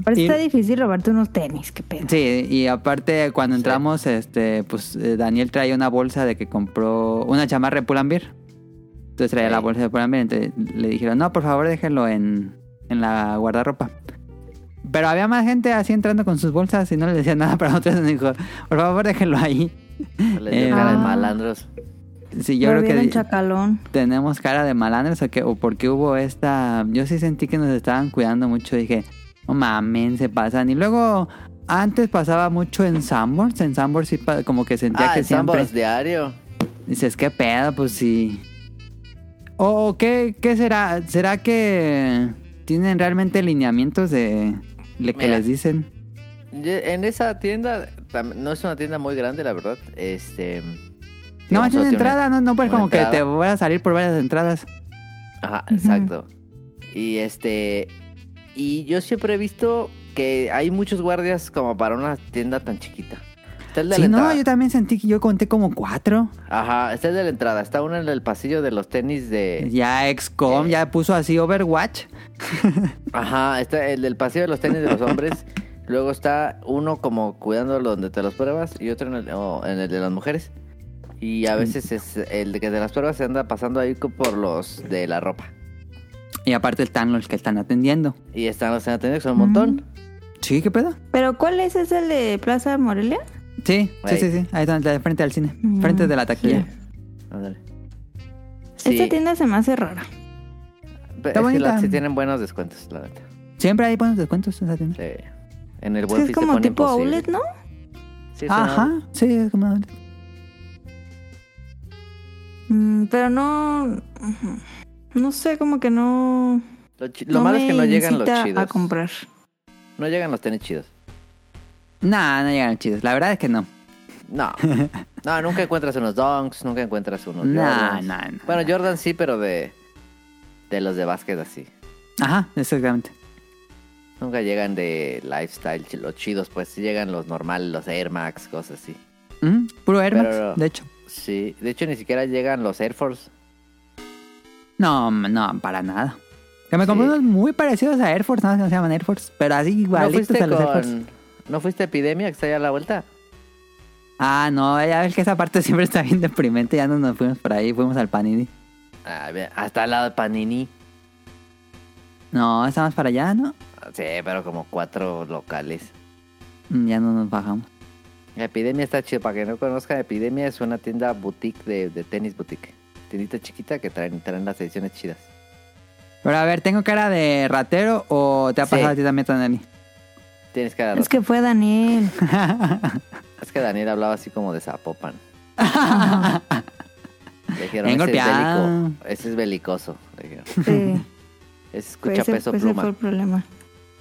Aparte
Y-
está difícil robarte unos tenis, qué pedo.
Sí, y aparte cuando entramos, este, pues eh, Daniel traía una bolsa de que compró una chamarra de Pull&Bear. Entonces traía la bolsa de Pull&Bear. Entonces le dijeron, no, por favor déjenlo en, en la guardarropa. Pero había más gente así entrando con sus bolsas y no le decía nada para nosotros. Nos dijo, por favor déjenlo ahí.
Les dio
eh,
cara de
ah.
malandros.
Sí, yo creo que
chacalón.
tenemos cara de malandros o, que, o porque hubo esta... Yo sí sentí que nos estaban cuidando mucho. Dije, no mames, se pasan. Y luego, antes pasaba mucho en Sanborns. En Sanborns sí como que sentía
Ah,
que siempre...
Diario.
Dices, ¿qué pedo? Pues sí. ¿O qué, qué será? ¿Será que tienen realmente lineamientos de lo que
Mira.
les dicen?
En esa tienda, no es una tienda muy grande, la verdad. Este.
No, es una entrada, no, no pues como que te voy a salir por varias entradas.
Ajá, exacto. Y este. Y yo siempre he visto que hay muchos guardias como para una tienda tan chiquita. Está el de
Sí,
la
no,
entrada.
yo también sentí que yo conté como cuatro.
Ajá, está el de la entrada. Está uno en el pasillo de los tenis de.
Ya XCOM
Eh.
ya puso así Overwatch.
Ajá, está el del pasillo de los tenis de los hombres. Luego está uno como cuidándolo donde te los pruebas y otro en el, o en el de las mujeres. Y a veces es el de que de las pruebas se anda pasando ahí por los de la ropa.
Y aparte están los que están atendiendo.
Y están los atendiendo, que son un montón.
Sí, ¿qué pedo?
¿Pero cuál es? ¿Es el de Plaza Morelia?
Sí, sí, sí, sí. Ahí está, de frente al cine.
Mm,
Frente de la taquilla.
Esta tienda se me hace rara.
está
es que la-
bonita.
sí tienen buenos descuentos, la neta.
Siempre hay buenos descuentos en esa tienda.
Sí. En el
Es,
buen
que es como tipo outlet, ¿no?
Sí, es una-
Ajá, sí, es como...
Mm, pero no... No sé, como que no...
Lo, chi- lo
no
malo es que no llegan los chidos.
a comprar.
No llegan los tenis chidos.
Nah, no llegan chidos. La verdad es que no.
No. No, nunca encuentras unos Dunks, nunca encuentras unos
Nah,
Jordans.
nah, nah,
Bueno. Jordan sí, pero de de los de básquet así.
Ajá, exactamente.
Nunca llegan de lifestyle, los chidos, pues sí llegan los normales, los Air Max, cosas así.
Ujú, Puro Air Max,
Pero-
de hecho.
Sí, de hecho ni siquiera llegan los Air Force.
No, no, para nada. Que me
Sí.
compré unos muy parecidos a Air Force, no sé cómo se llaman Air Force, pero así
¿No
igualitos
fuiste
a los Air Force.
con... ¿No fuiste Epidemia que está allá a la vuelta?
Ah, no, ya ves que esa parte siempre está bien deprimente, ya no nos fuimos por ahí, fuimos al Panini.
Ah, bien, hasta al lado de Panini.
No, está más para allá, ¿no?
Sí, pero como cuatro locales.
Mm, Ya no nos bajamos.
Epidemia está chido. Para que no conozcan, Epidemia es una tienda boutique de, de tenis boutique. Tiendita chiquita que traen, traen las ediciones chidas.
Pero a ver, ¿tengo cara de ratero o te ha
Sí.
pasado a ti también, Dani?
Tienes que dar.
Es que fue Daniel.
Es que Daniel hablaba así como de Zapopan. Le dijeron, ese es,
golpeado.
bélico, ese es belicoso. Le dijeron.
Sí.
Ese escucha
ese,
peso
ese
pluma.
fue el problema.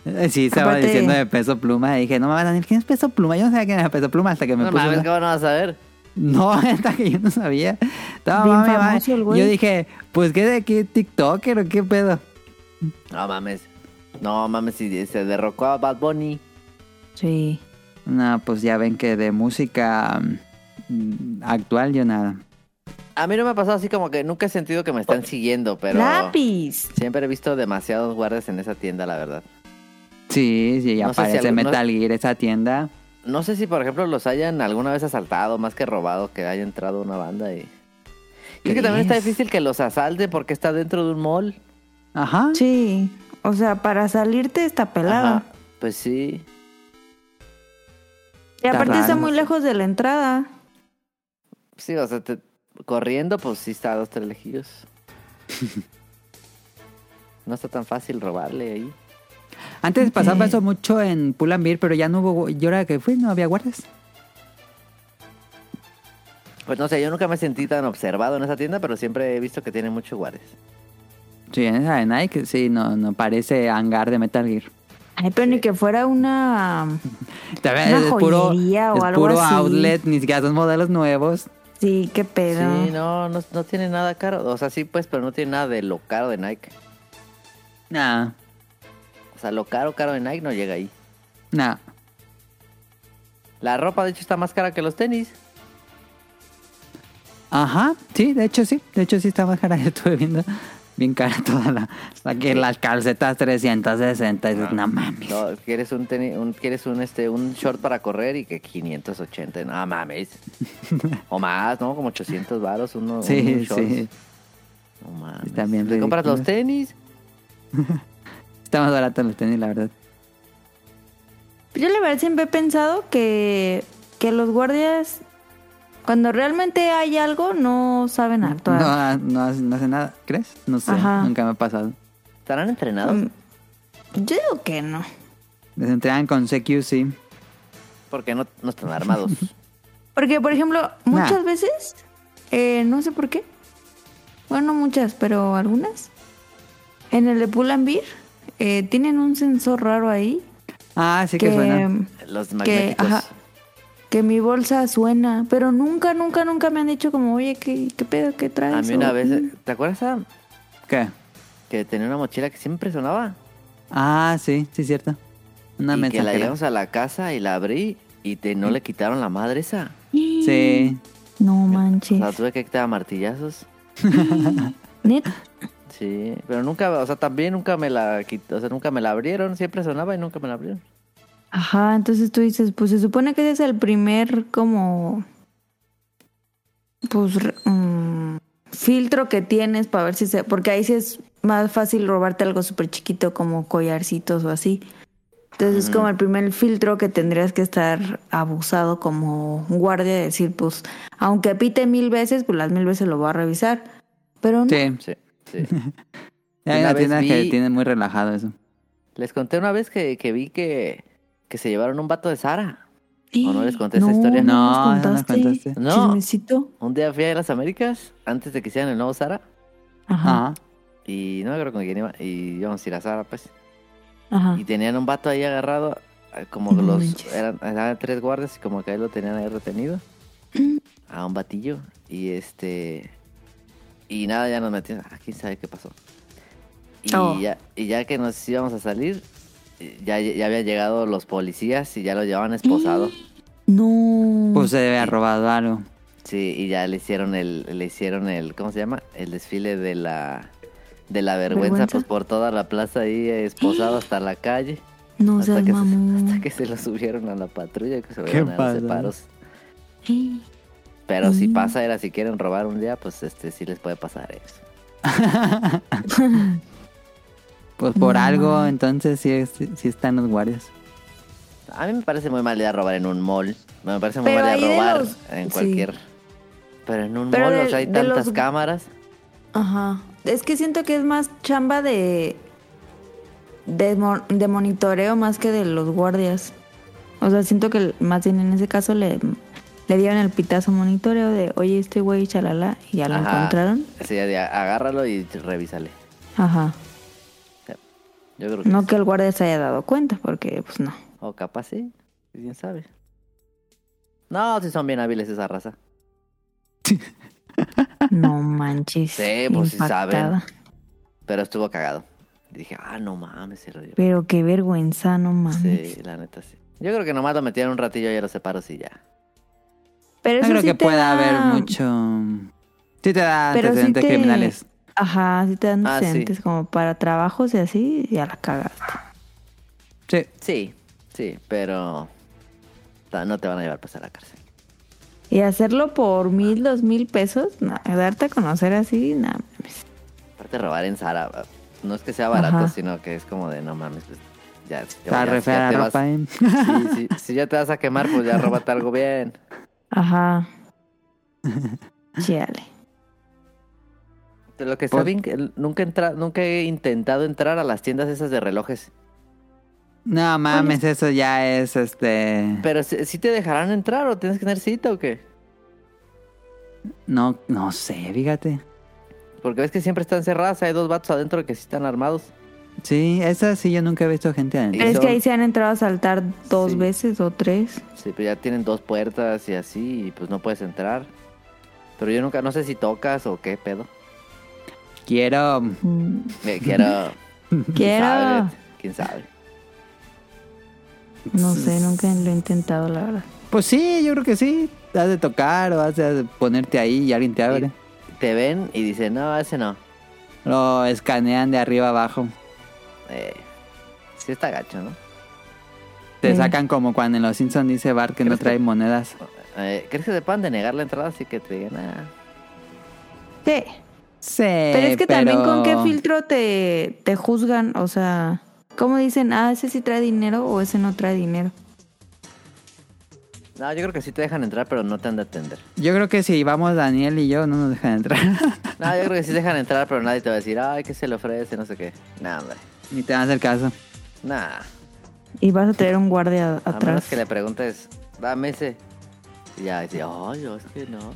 Eh, Sí, estaba
Aparte-
diciendo de peso pluma. Y dije, no mames, Daniel, ¿quién es peso pluma? Yo no sabía quién era peso pluma hasta que me
No
puse.
mames,
una-
¿cómo no vas a ver?
No, hasta que yo no sabía. Estaba
Bien
mami, mami.
famoso el güey.
Yo dije, pues qué de qué TikToker o qué pedo.
No mames. No mames, si se derrocó a Bad Bunny.
Sí.
No, pues ya ven que de música mm, actual yo nada.
A mí no me ha pasado así como que nunca he sentido que me están siguiendo, pero
Lápiz.
siempre he visto demasiados guardias en esa tienda, la verdad.
Sí, sí, ya
No si algún- no-
Metal Gear esa tienda.
No sé si, por ejemplo, los hayan alguna vez asaltado, más que robado, que haya entrado una banda y... Creo que también está difícil que los asalten porque está dentro de un mall.
Ajá.
Sí. O sea, para salirte está pelado.
Ajá, Pues sí.
Y aparte
raro,
está
no
muy
sé.
lejos de la entrada.
Sí, o sea, te- corriendo, pues sí está a dos, tres lejillos. no está tan fácil robarle ahí.
Antes pasaba eso mucho en Pull&Bear, pero ya no hubo... Yo ahora que fui no había guardias.
Pues no sé, yo nunca me sentí tan observado en esa tienda, pero siempre he visto que tiene muchos guardias.
Sí, en esa de Nike, sí, no, no parece hangar de Metal Gear.
Ay, pero ni que fuera una...
También
Una
es puro,
joyería o
es
algo
puro
así.
outlet, ni siquiera son modelos nuevos.
Sí, qué pedo.
Sí, no, no, no tiene nada caro. O sea, sí, pues, pero no tiene nada de lo caro de Nike.
Nah,
O sea, lo caro, caro de Nike no llega ahí.
nah.
La ropa, de hecho, está más cara que los tenis.
Ajá, sí, de hecho sí. De hecho sí está más cara. Yo estuve viendo bien cara toda la... que las calcetas 360. Y dices, no mames.
No, quieres un tenis, un, quieres un este, un short para correr y que 580, no mames. o más, ¿no? Como 800 varos uno.
Sí,
un
sí.
No mames. ¿Te compras los tenis?
Está más barato los tenis, la verdad.
Yo la verdad siempre he pensado que, que los guardias, cuando realmente hay algo, no saben actuar.
No, no, no hace nada, ¿crees? No sé,
Ajá.
nunca me ha pasado.
¿Estarán entrenados?
Mm, Yo digo que no.
Les entregan con CQC.
Porque no, no están armados.
Porque, por ejemplo, muchas veces, eh, no sé por qué, bueno, no muchas, pero algunas, en el de Pull and Beer, eh, tienen un sensor raro ahí
Ah, sí que, suena.
los
que,
magnéticos.
ajá, que mi bolsa suena, pero nunca, nunca, nunca me han dicho como, oye, ¿qué, qué pedo, qué traes?
A mí una
O-
vez, ¿te acuerdas Sam?
¿Qué?
que tenía una mochila que siempre sonaba?
Ah, sí, sí, cierto. Una
y que la llevamos a la casa y la abrí y te, no le quitaron la madre esa.
Sí.
No
O
manches.
sea, tuve que quitar martillazos.
Neta.
Sí, pero nunca, o sea, también nunca me la quit- o sea, nunca me la abrieron, siempre sonaba y nunca me la abrieron.
Ajá, entonces tú dices, pues se supone que ese es el primer como pues mm, filtro que tienes para ver si se, porque ahí sí es más fácil robarte algo súper chiquito como collarcitos o así. Entonces es como el primer filtro que tendrías que estar abusado como guardia de decir, pues, aunque pite mil veces, pues las mil veces lo voy a revisar. Pero no.
Sí.
Sí, sí.
Hay
Una
una
vez
tienda que tiene muy relajado eso.
Les conté una vez que, que vi que, que se llevaron un vato de Sara. ¿O no les conté esa historia?
No, no nos
contaste.
contaste.
No.
Chismecito.
Un día fui a las Américas, antes de que hicieran el nuevo Sara,
Ajá.
Y no me acuerdo con quién iba, y íbamos a ir a Sara, pues.
Ajá.
Y tenían un vato ahí agarrado, eh, como
No
los, eran, eran tres guardias y como que ahí lo tenían ahí retenido. A un batillo. Y este... Y nada, ya nos metimos. Ah, quién sabe qué pasó. Y,
Oh.
ya, y ya que nos íbamos a salir, ya, ya habían llegado los policías y ya lo llevaban esposado.
No.
Pues se debe haber robado algo.
Sí, y ya le hicieron el, le hicieron el, ¿cómo se llama? El desfile de la, de la vergüenza,
¿Vergüenza?
pues por toda la plaza ahí eh, esposado hasta la calle.
no
hasta,
seas
que se, hasta que se lo subieron a la patrulla, que se fueron a los separos.
Sí.
Pero si pasa era si quieren robar un día, pues este sí les puede pasar eso.
Pues por
No,
algo, entonces sí, sí están los guardias.
A mí me parece muy mal idea robar en un mall. Me parece muy
Pero
mal
ahí
idea
de
robar
los-
en
sí.
cualquier... Pero en un
Pero
mall,
de-
o sea, hay tantas
los-
cámaras.
Ajá. Es que siento que es más chamba de. de, mo- de monitoreo más que de los guardias. O sea, siento que más bien en ese caso le, le dieron el pitazo monitoreo de, oye, este güey, chalala, y ya lo
Ajá.
encontraron.
Sí, agárralo y revísale.
Ajá.
Yo creo que
No
sí.
que el guardia se haya dado cuenta, porque pues no.
O capaz sí. ¿Quién sabe? No, si son bien hábiles esa raza.
No manches.
Sí, pues sí saben. Pero estuvo cagado. Y dije, ah, no mames, se lo dio.
Pero qué vergüenza, no mames.
Sí, la neta sí. Yo creo que nomás lo metieron un ratillo y a los separos y ya.
Pero
No creo
sí
que
te
pueda
da-
haber mucho... Sí te da
Pero sí
antecedentes
te-
criminales.
Ajá, sí te dan
Ah, sí.
antecedentes como para trabajos y así, ya la cagaste.
Sí.
Sí, sí, pero no te van a llevar pues a la cárcel.
Y hacerlo por mil, dos mil pesos, no, darte a conocer así, nada.
Aparte robar en Zara, no es que sea barato,
Ajá.
sino que es como de no mames, pues ya, si te vayas- ya te vas-
ropa, ¿eh?
Sí, sí, si ya te vas a quemar, pues ya róbate algo bien.
Ajá. Chale.
De lo que está
Pues-
bien, nunca, entra, nunca he intentado entrar a las tiendas esas de relojes.
No mames, eso ya es este...
Pero si, si te dejarán entrar o tienes que tener cita o qué?
No, no sé, fíjate.
Porque ves que siempre están cerradas, hay dos vatos adentro que sí están armados.
Sí, esa sí yo nunca he visto gente adentro.
Es que ahí se han entrado a saltar dos
Sí.
veces o tres.
Sí, pero ya tienen dos puertas y así, y pues no puedes entrar. Pero yo nunca, no sé si tocas o qué pedo.
Quiero...
Mm,
Eh, Quiero. ¿Quién
Quiero.
sabe? ¿Quién sabe?
No sé, nunca lo he intentado, la verdad.
Pues sí, yo creo que sí. Has de tocar o has de ponerte ahí y alguien te abre.
Te ven y dicen, no, ese no.
Lo escanean de arriba abajo.
Eh, sí está gacho, ¿no?
Te
Sí.
sacan como cuando en Los Simpsons dice Bart que no
¿Crees que-
trae monedas.
Eh, ¿Crees que se puedan denegar la entrada así que te digan, ah,
Sí.
Sí,
Pero es que también con qué filtro te, te juzgan, o sea, ¿cómo dicen, ah, ese sí trae dinero o ese no trae dinero?
No, yo creo que sí te dejan entrar, pero no te han de atender.
Yo creo que si vamos Daniel y yo no nos dejan entrar.
No, yo creo que sí te dejan entrar, pero nadie te va a decir, ay, ¿qué se le ofrece? No sé qué. Nah, hombre.
Ni te van a hacer caso.
Nah.
Y vas a traer un guardia
A menos
atrás.
que le preguntes, dame ese. Y ya dice, ay, yo es que no.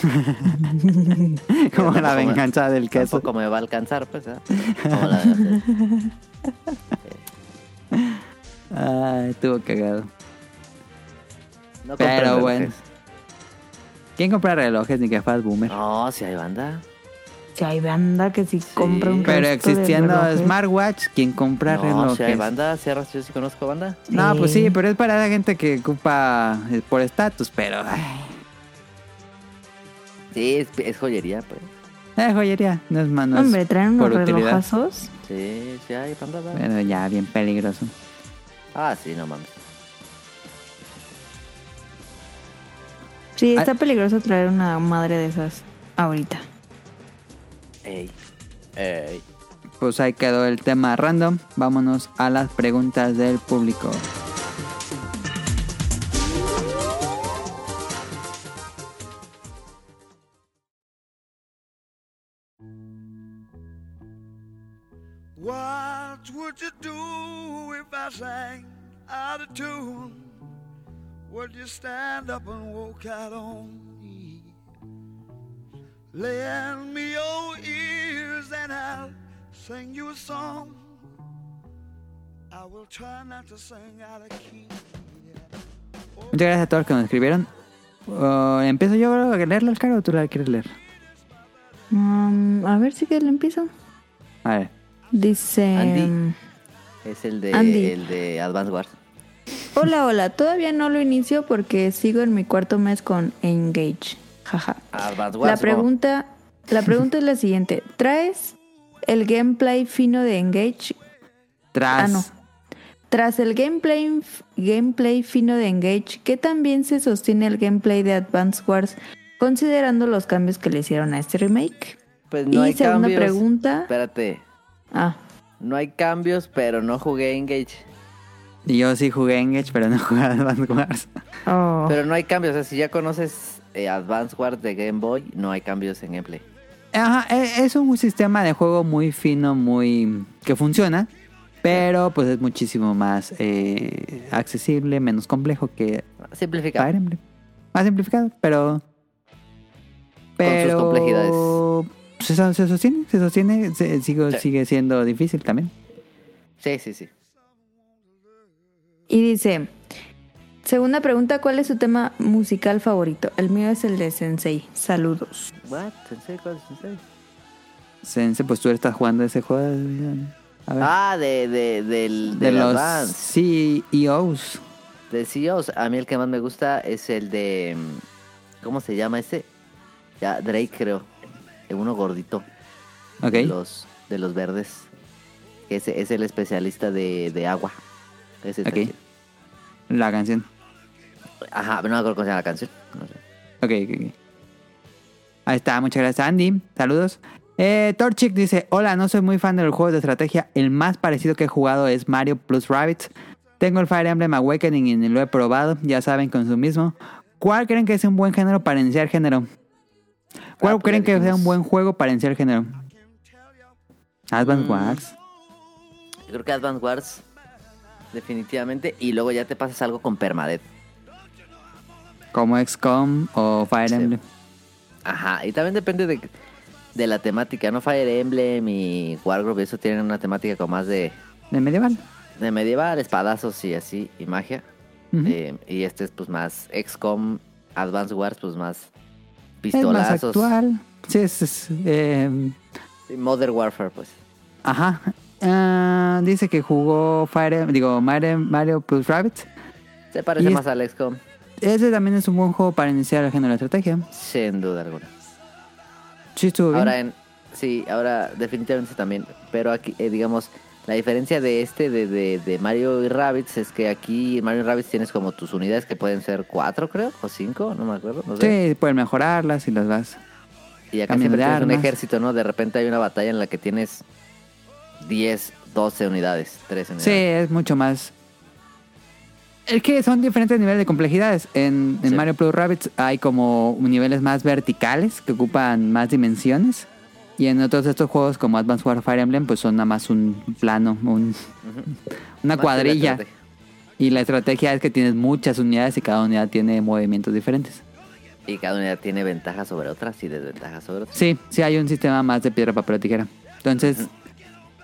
como la
me-
venganza del queso.
Tampoco me va a alcanzar, pues, ¿eh? Como la de-
Ay, estuvo cagado.
No
Pero bueno. ¿Quién compra relojes ni que faz boomer?
No, si hay banda.
Si hay banda que si compra un
Pero existiendo smartwatch, ¿quién compra
No,
relojes?
si hay banda, cierras, yo sí conozco banda.
No, pues
Sí.
sí, pero es para la gente que ocupa eh, por estatus, pero ay,
Sí, es, es joyería, pues.
eh, joyería, no es más, no es
Hombre, traen unos
por utilidad.
relojazos.
Sí, sí hay banda. banda.
Pero ya bien peligroso.
Ah, sí, no mames.
Sí,
Ah.
está peligroso traer una madre de esas ahorita.
Ey. Ey.
Pues ahí quedó el tema random. Vámonos a las preguntas del público.
What would you do if I sang out of tune? Would you stand up and walk out on? Lend me your ears and I'll sing you a song. I will try not to sing out of key.
Muchas gracias a todos los que nos escribieron. Uh, ¿Empiezo yo a leerla, Caro, o tú la quieres leer?
Mm, a ver si que le empiezo.
A ver.
Dice...
Andy.
mm,
Es el de,
Andy.
el de Advance Wars.
Hola, hola. Todavía no lo inicio porque sigo en mi cuarto mes con Engage. Jaja.
Advance
La pregunta, la pregunta es la siguiente. ¿Traes el gameplay fino de Engage?
Tras.
Ah, no. Tras el gameplay, gameplay fino de Engage, ¿qué tan bien se sostiene el gameplay de Advance Wars considerando los cambios que le hicieron a este remake?
Pues no
y
hay
segunda
cambios.
pregunta.
Espérate.
Ah,
No hay cambios, pero no jugué Engage.
Y yo sí jugué Engage, pero no jugué Advance Wars.
oh.
Pero no hay cambios. O sea, si ya conoces eh, Advance Wars de Game Boy, no hay cambios en gameplay.
Ajá, e- es un sistema de juego muy fino, muy... que funciona, pero pues es muchísimo más eh, accesible, menos complejo que
Simplificado.
Fire Emblem. Más simplificado, pero... Pero...
complejidades.
Se, so- se sostiene, se sostiene, se- sigo-
Sí.
sigue siendo difícil también.
Sí, sí, sí.
Y dice, segunda pregunta, ¿cuál es su tema musical favorito? El mío es el de Sensei. Saludos.
What? ¿En serio? ¿Cuál es en serio?
Sense, pues tú estás jugando ese juego. A ver.
Ah, de, de, del,
de los
Advance.
CEOs.
De CEOs. A mí el que más me gusta es el de... mm, ¿Cómo se llama ese? Ya, Drake creo. El uno gordito.
Ok.
De los, de los verdes. Que ese es el especialista de, de agua. Ese está
Ok.
chido.
La canción.
Ajá, pero no me acuerdo cómo se llama la canción. No sé.
Ok, ok, ok. Ahí está, muchas gracias Andy. Saludos. Eh, Torchic dice, hola, no soy muy fan de los juegos de estrategia. El más parecido que he jugado es Mario plus Rabbit. Tengo el Fire Emblem Awakening y ni lo he probado. Ya saben, con su mismo. ¿Cuál creen que es un buen género para iniciar género? ¿Cuál
Ah, pues
creen que sea un buen juego para iniciar género? Advance
Mm.
Wars.
Yo creo que Advance Wars. Definitivamente. Y luego ya te pasas algo con Permadeath.
Como XCOM o Fire
Sí.
Emblem.
Ajá, y también depende de, de la temática, ¿no? Fire Emblem y Wargroup, eso tienen una temática como más de,
De medieval.
de medieval, espadazos y así, y magia. Eh, y este es pues más XCOM, Advance Wars, pues más
es más
pistolazos.
actual. Sí, es... es, eh,
Modern Warfare, pues.
Ajá. Ah, dice que jugó Fire, Em- digo, Mario, Mario plus Rabbit.
Se parece
Y es-
más al XCOM,
Ese también es un buen juego para iniciar el género de estrategia.
sin duda alguna.
Sí, estuvo bien.
Ahora en... Sí, ahora definitivamente también. Pero aquí, eh, digamos, la diferencia de este, de, de, de Mario y Rabbids, es que aquí en Mario y Rabbids tienes como tus unidades que pueden ser cuatro, creo, o cinco, no me acuerdo. No sé.
Sí, pueden mejorarlas y las vas.
Y acá siempre tienes un ejército, ¿no? De repente hay una batalla en la que tienes 10, 12 unidades, 13 unidades.
Sí, es mucho más. Es que son diferentes niveles de complejidades. En, en
Sí.
Mario Plus Rabbits hay como niveles más verticales que ocupan más dimensiones. Y en otros de estos juegos como Advance Wars Fire Emblem, pues son nada más un plano, un- una
Más
cuadrilla.
la.
Y la estrategia es que tienes muchas unidades y cada unidad tiene movimientos diferentes.
Y cada unidad tiene ventajas sobre otras y desventajas sobre otras.
Sí, sí hay un sistema más de piedra, papel o tijera. Entonces,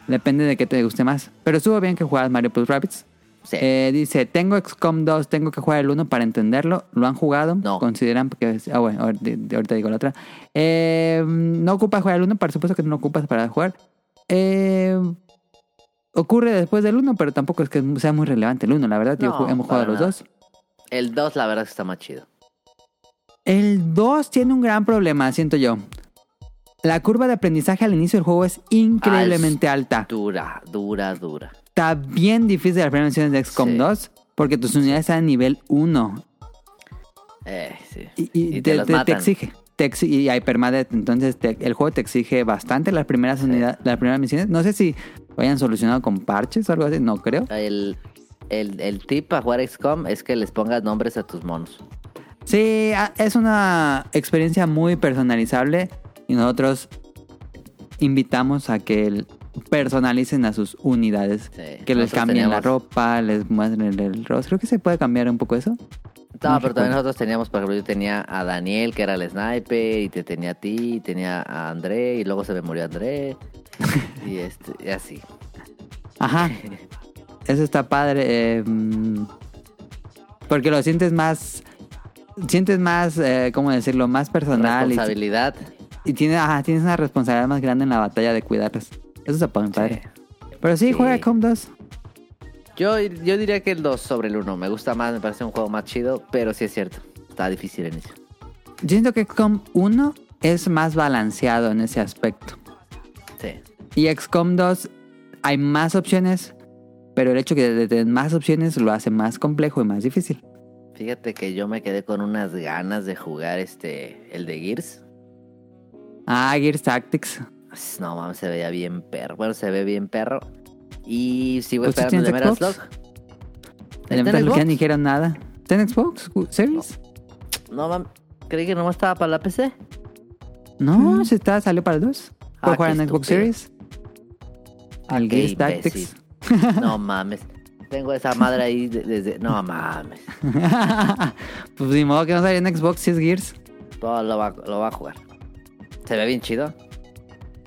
depende de qué te guste más. Pero estuvo bien que juegas Mario Plus Rabbids.
Sí.
Eh, dice, tengo XCOM 2, tengo que jugar el 1 para entenderlo. ¿Lo han jugado?
No.
Consideran que... Ah, bueno, ahorita digo la otra. Eh, no ocupas jugar el 1, por supuesto que no lo ocupas para jugar. Eh, ocurre después del 1, pero tampoco es que sea muy relevante el 1, la verdad.
No,
hemos jugado los
nada.
dos.
El 2 la verdad está más chido.
El 2 tiene un gran problema, siento yo. La curva de aprendizaje al inicio del juego es increíblemente alta.
Dura, dura, dura.
Está bien difícil las primeras misiones de XCOM
Sí.
2 porque tus unidades están a nivel 1
Eh, sí.
y, y
Y
te,
te
te- exige. Y hay permadeath, entonces el juego te exige bastante las primeras unidades, las primeras misiones. No sé si lo hayan solucionado con parches o algo así, no creo.
El, el, el tip para jugar XCOM es que les pongas nombres a tus monos.
Sí, a- es una experiencia muy personalizable y nosotros invitamos a que personalicen a sus unidades.
Sí.
Que les cambien la ropa, les muestren el, rostro. Creo que se puede cambiar un poco eso.
No,
No
pero también nosotros teníamos, por ejemplo, yo tenía a Daniel, que era el sniper, y te tenía a ti, y tenía a André, y luego se me murió André. y este, y así.
Ajá. Eso está padre. eh, porque lo sientes más. Sientes más, eh, ¿cómo decirlo? Más personal.
Responsabilidad.
y tienes, ajá, tienes una responsabilidad más grande en la batalla de cuidarlos. Eso está padre. Pero sí,
Sí.
juega Com 2.
Yo, yo diría que el 2 sobre el 1. Me gusta más, me parece un juego más chido, pero sí es cierto. Está difícil el inicio.
Yo siento que XCOM 1 es más balanceado en ese aspecto.
Sí.
Y XCOM 2 hay más opciones, pero el hecho que de tener más opciones lo hace más complejo y más difícil.
Fíjate que yo me quedé con unas ganas de jugar este el de Gears.
Ah, Gears Tactics.
No mames, se veía bien perro. Bueno, se ve bien perro. Y sigo
Pues, ¿tú
esperando el de Metal? Slug.
En
¿Está
el
en
Metal
Xbox?
ni dijeron nada. ¿Está en Xbox Series?
No mames, creí que nomás estaba para la PC.
No, si está, salió para el 2.
Ah,
Puedo jugar en Xbox
estúpido.
Series. Al Gears Tactics.
No mames. Tengo esa madre ahí de- desde. No mames.
pues ni modo que no salió en Xbox si es Gears.
Todo lo va, lo va a jugar. Se ve bien chido.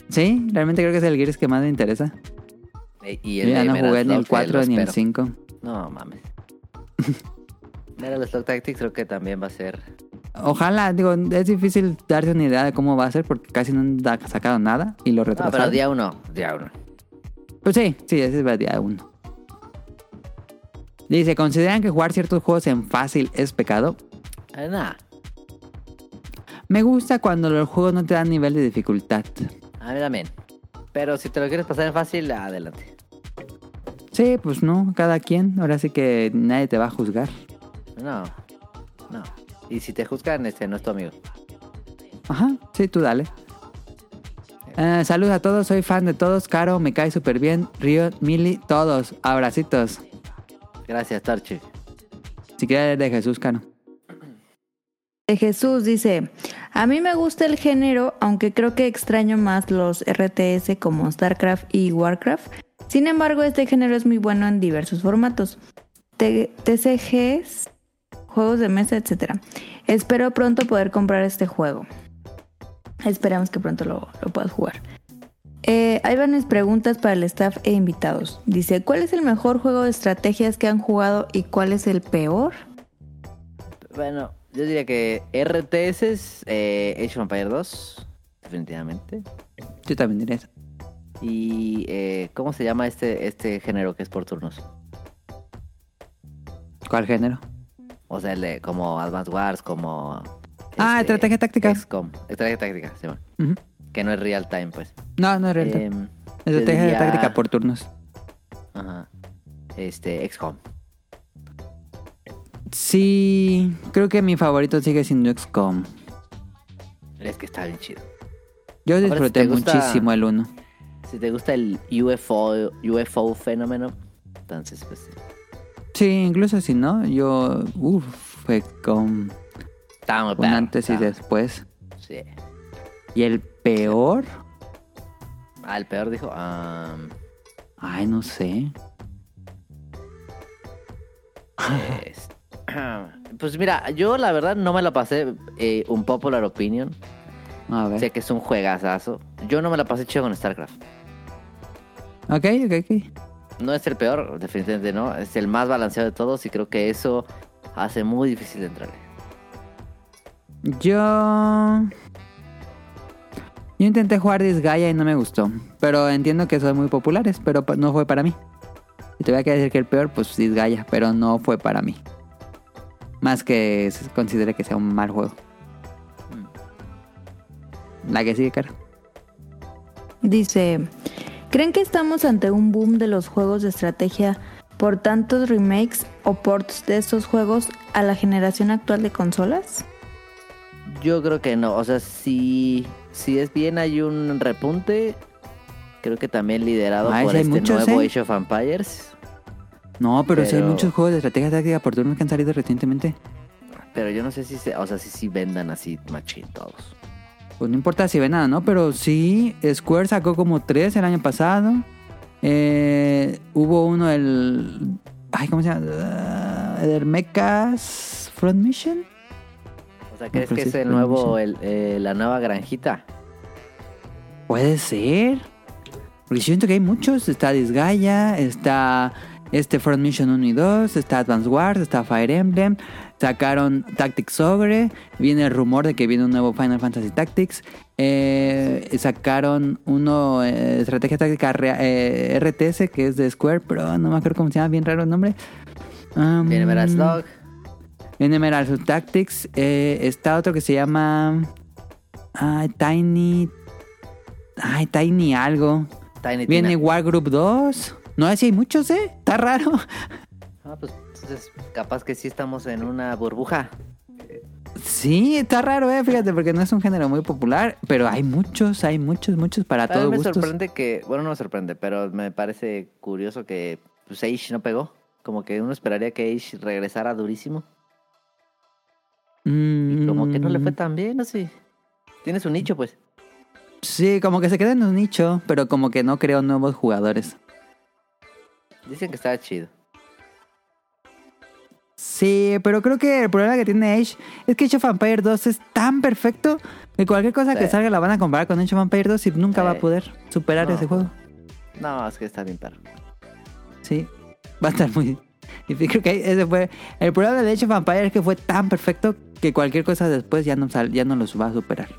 Sí, realmente creo que es el Gears que más me interesa.
E- Y
Yo
el
ya no jugué ni el
Slug, eh,
4
lo
ni el
espero.
5.
No mames. Metal Slug Tactics creo que también va a ser.
Ojalá, digo, es difícil darse una idea de cómo va a ser porque casi no han sacado nada y lo
No,
retrasaron.
pero día uno. Día uno.
Pues sí, sí, ese es el día 1. Dice, ¿consideran que jugar ciertos juegos en fácil es pecado?
Eh, nada.
Me gusta cuando los juegos no te dan nivel de dificultad.
A mí también. Pero si te lo quieres pasar en fácil, adelante.
Sí, pues no, cada quien. Ahora sí que nadie te va a juzgar.
No. No. Y si te juzgan, este no es tu amigo.
Ajá, sí, tú dale. Eh, saludos a todos, soy fan de todos. Caro, me cae súper bien. Río, Mili, todos. Abracitos.
Gracias, Torchi.
Si quieres de Jesús, Caro.
De Jesús dice, a mí me gusta el género, aunque creo que extraño más los RTS como StarCraft y Warcraft. Sin embargo, este género es muy bueno en diversos formatos. TCGs, juegos de mesa, etc. Espero pronto poder comprar este juego. Esperamos que pronto lo, lo puedas jugar. Eh, hay varias preguntas para el staff e invitados. Dice, ¿cuál es el mejor juego de estrategias que han jugado y cuál es el peor?
Bueno, yo diría que RTS es eh, Age of Empire 2. Definitivamente.
Yo también diría eso.
Y eh, ¿cómo se llama este, este género que es por turnos?
¿Cuál género?
O sea, el de como Advance Wars, como...
Ah,
este,
estrategia táctica.
XCOM. Estrategia táctica, sí, bueno. Que no es real time, pues.
No, no es real.
Em,
Estrategia
diría-
táctica por turnos.
Ajá. Este, XCOM.
Sí, creo que mi favorito sigue siendo XCOM.
Es que está bien chido.
Yo disfruté
gusta-
muchísimo el 1.
Si te gusta el UFO, UFO fenómeno, entonces pues sí.
Sí, incluso si no, yo. Uff, fue con
Está muy
un antes y después.
Sí.
Y el peor.
Ah, el peor dijo. am,
Ay, no sé.
es- pues mira, yo la verdad no me la pasé eh, un popular opinion.
A ver.
Sé que es un juegazazo. Yo no me la pasé chido con StarCraft.
Ok, ok, ok.
No es el peor, definitivamente no. Es el más balanceado de todos y creo que eso hace muy difícil entrarle.
Yo. Yo intenté jugar Disgaea y no me gustó. Pero entiendo que son muy populares, pero no fue para mí. Y te voy a decir que el peor, pues Disgaea, pero no fue para mí. Más que se considere que sea un mal juego. La que sigue, cara.
Dice, ¿creen que estamos ante un boom de los juegos de estrategia por tantos remakes o ports de estos juegos a la generación actual de consolas?
Yo creo que no. O sea, si, si es bien hay un repunte, creo que también liderado por este
muchos,
nuevo
¿eh?
Age of Empires.
No, pero, sí hay
Pero-
muchos juegos de estrategia táctica por turnos que han salido recientemente.
Pero yo no sé si se, o sea, si, si vendan así machín todos.
Pues no importa si ven nada, ¿no? Pero sí, Square sacó como tres el año pasado. Eh, hubo uno, el... Ay, ¿cómo se llama? Ah, el Mechas Front Mission.
O sea, ¿crees
pero
que
sí,
es el
pero
nuevo, el, eh, la nueva granjita?
Puede ser. Porque siento que hay muchos. Está Disgaea, está este Front Mission 1 y 2, está Advance Wars, está Fire Emblem. Sacaron Tactics Ogre. Viene el rumor de que viene un nuevo Final Fantasy Tactics. Eh, sacaron uno, eh, Estrategia Táctica Rea- eh, RTS, que es de Square, pero no me acuerdo cómo se llama, bien raro el nombre. Um,
Viene Metal Slug.
Viene Slug Tactics. eh, está otro que se llama. Ay, Tiny. Ay, Tiny algo.
Tiny
Viene
Tina.
Wargroup 2. No, así hay muchos, ¿eh? Está raro.
Ah, pues entonces capaz que sí estamos en una burbuja.
Sí, está raro, eh, fíjate, porque no es un género muy popular, pero hay muchos, hay muchos, muchos para todos
me
gustos.
sorprende que, bueno, no me sorprende, pero me parece curioso que pues, Age no pegó. Como que uno esperaría que Age regresara durísimo. Y como que no le fue
Mm,
tan bien, no sé. Tiene su nicho, pues.
Sí, como que se queda en un nicho, pero como que no creó nuevos jugadores.
Dicen que estaba chido.
Sí, pero creo que el problema que tiene Age es que Age of Empire 2 es tan perfecto que cualquier cosa que salga la van a comparar con Age of Empire 2 y nunca va a poder superar
No.
ese juego.
No, es que está bien perro.
Sí, va a estar muy... Y creo que ese fue... El problema de Age of Empire es que fue tan perfecto que cualquier cosa después ya no, sal- ya no los va a superar.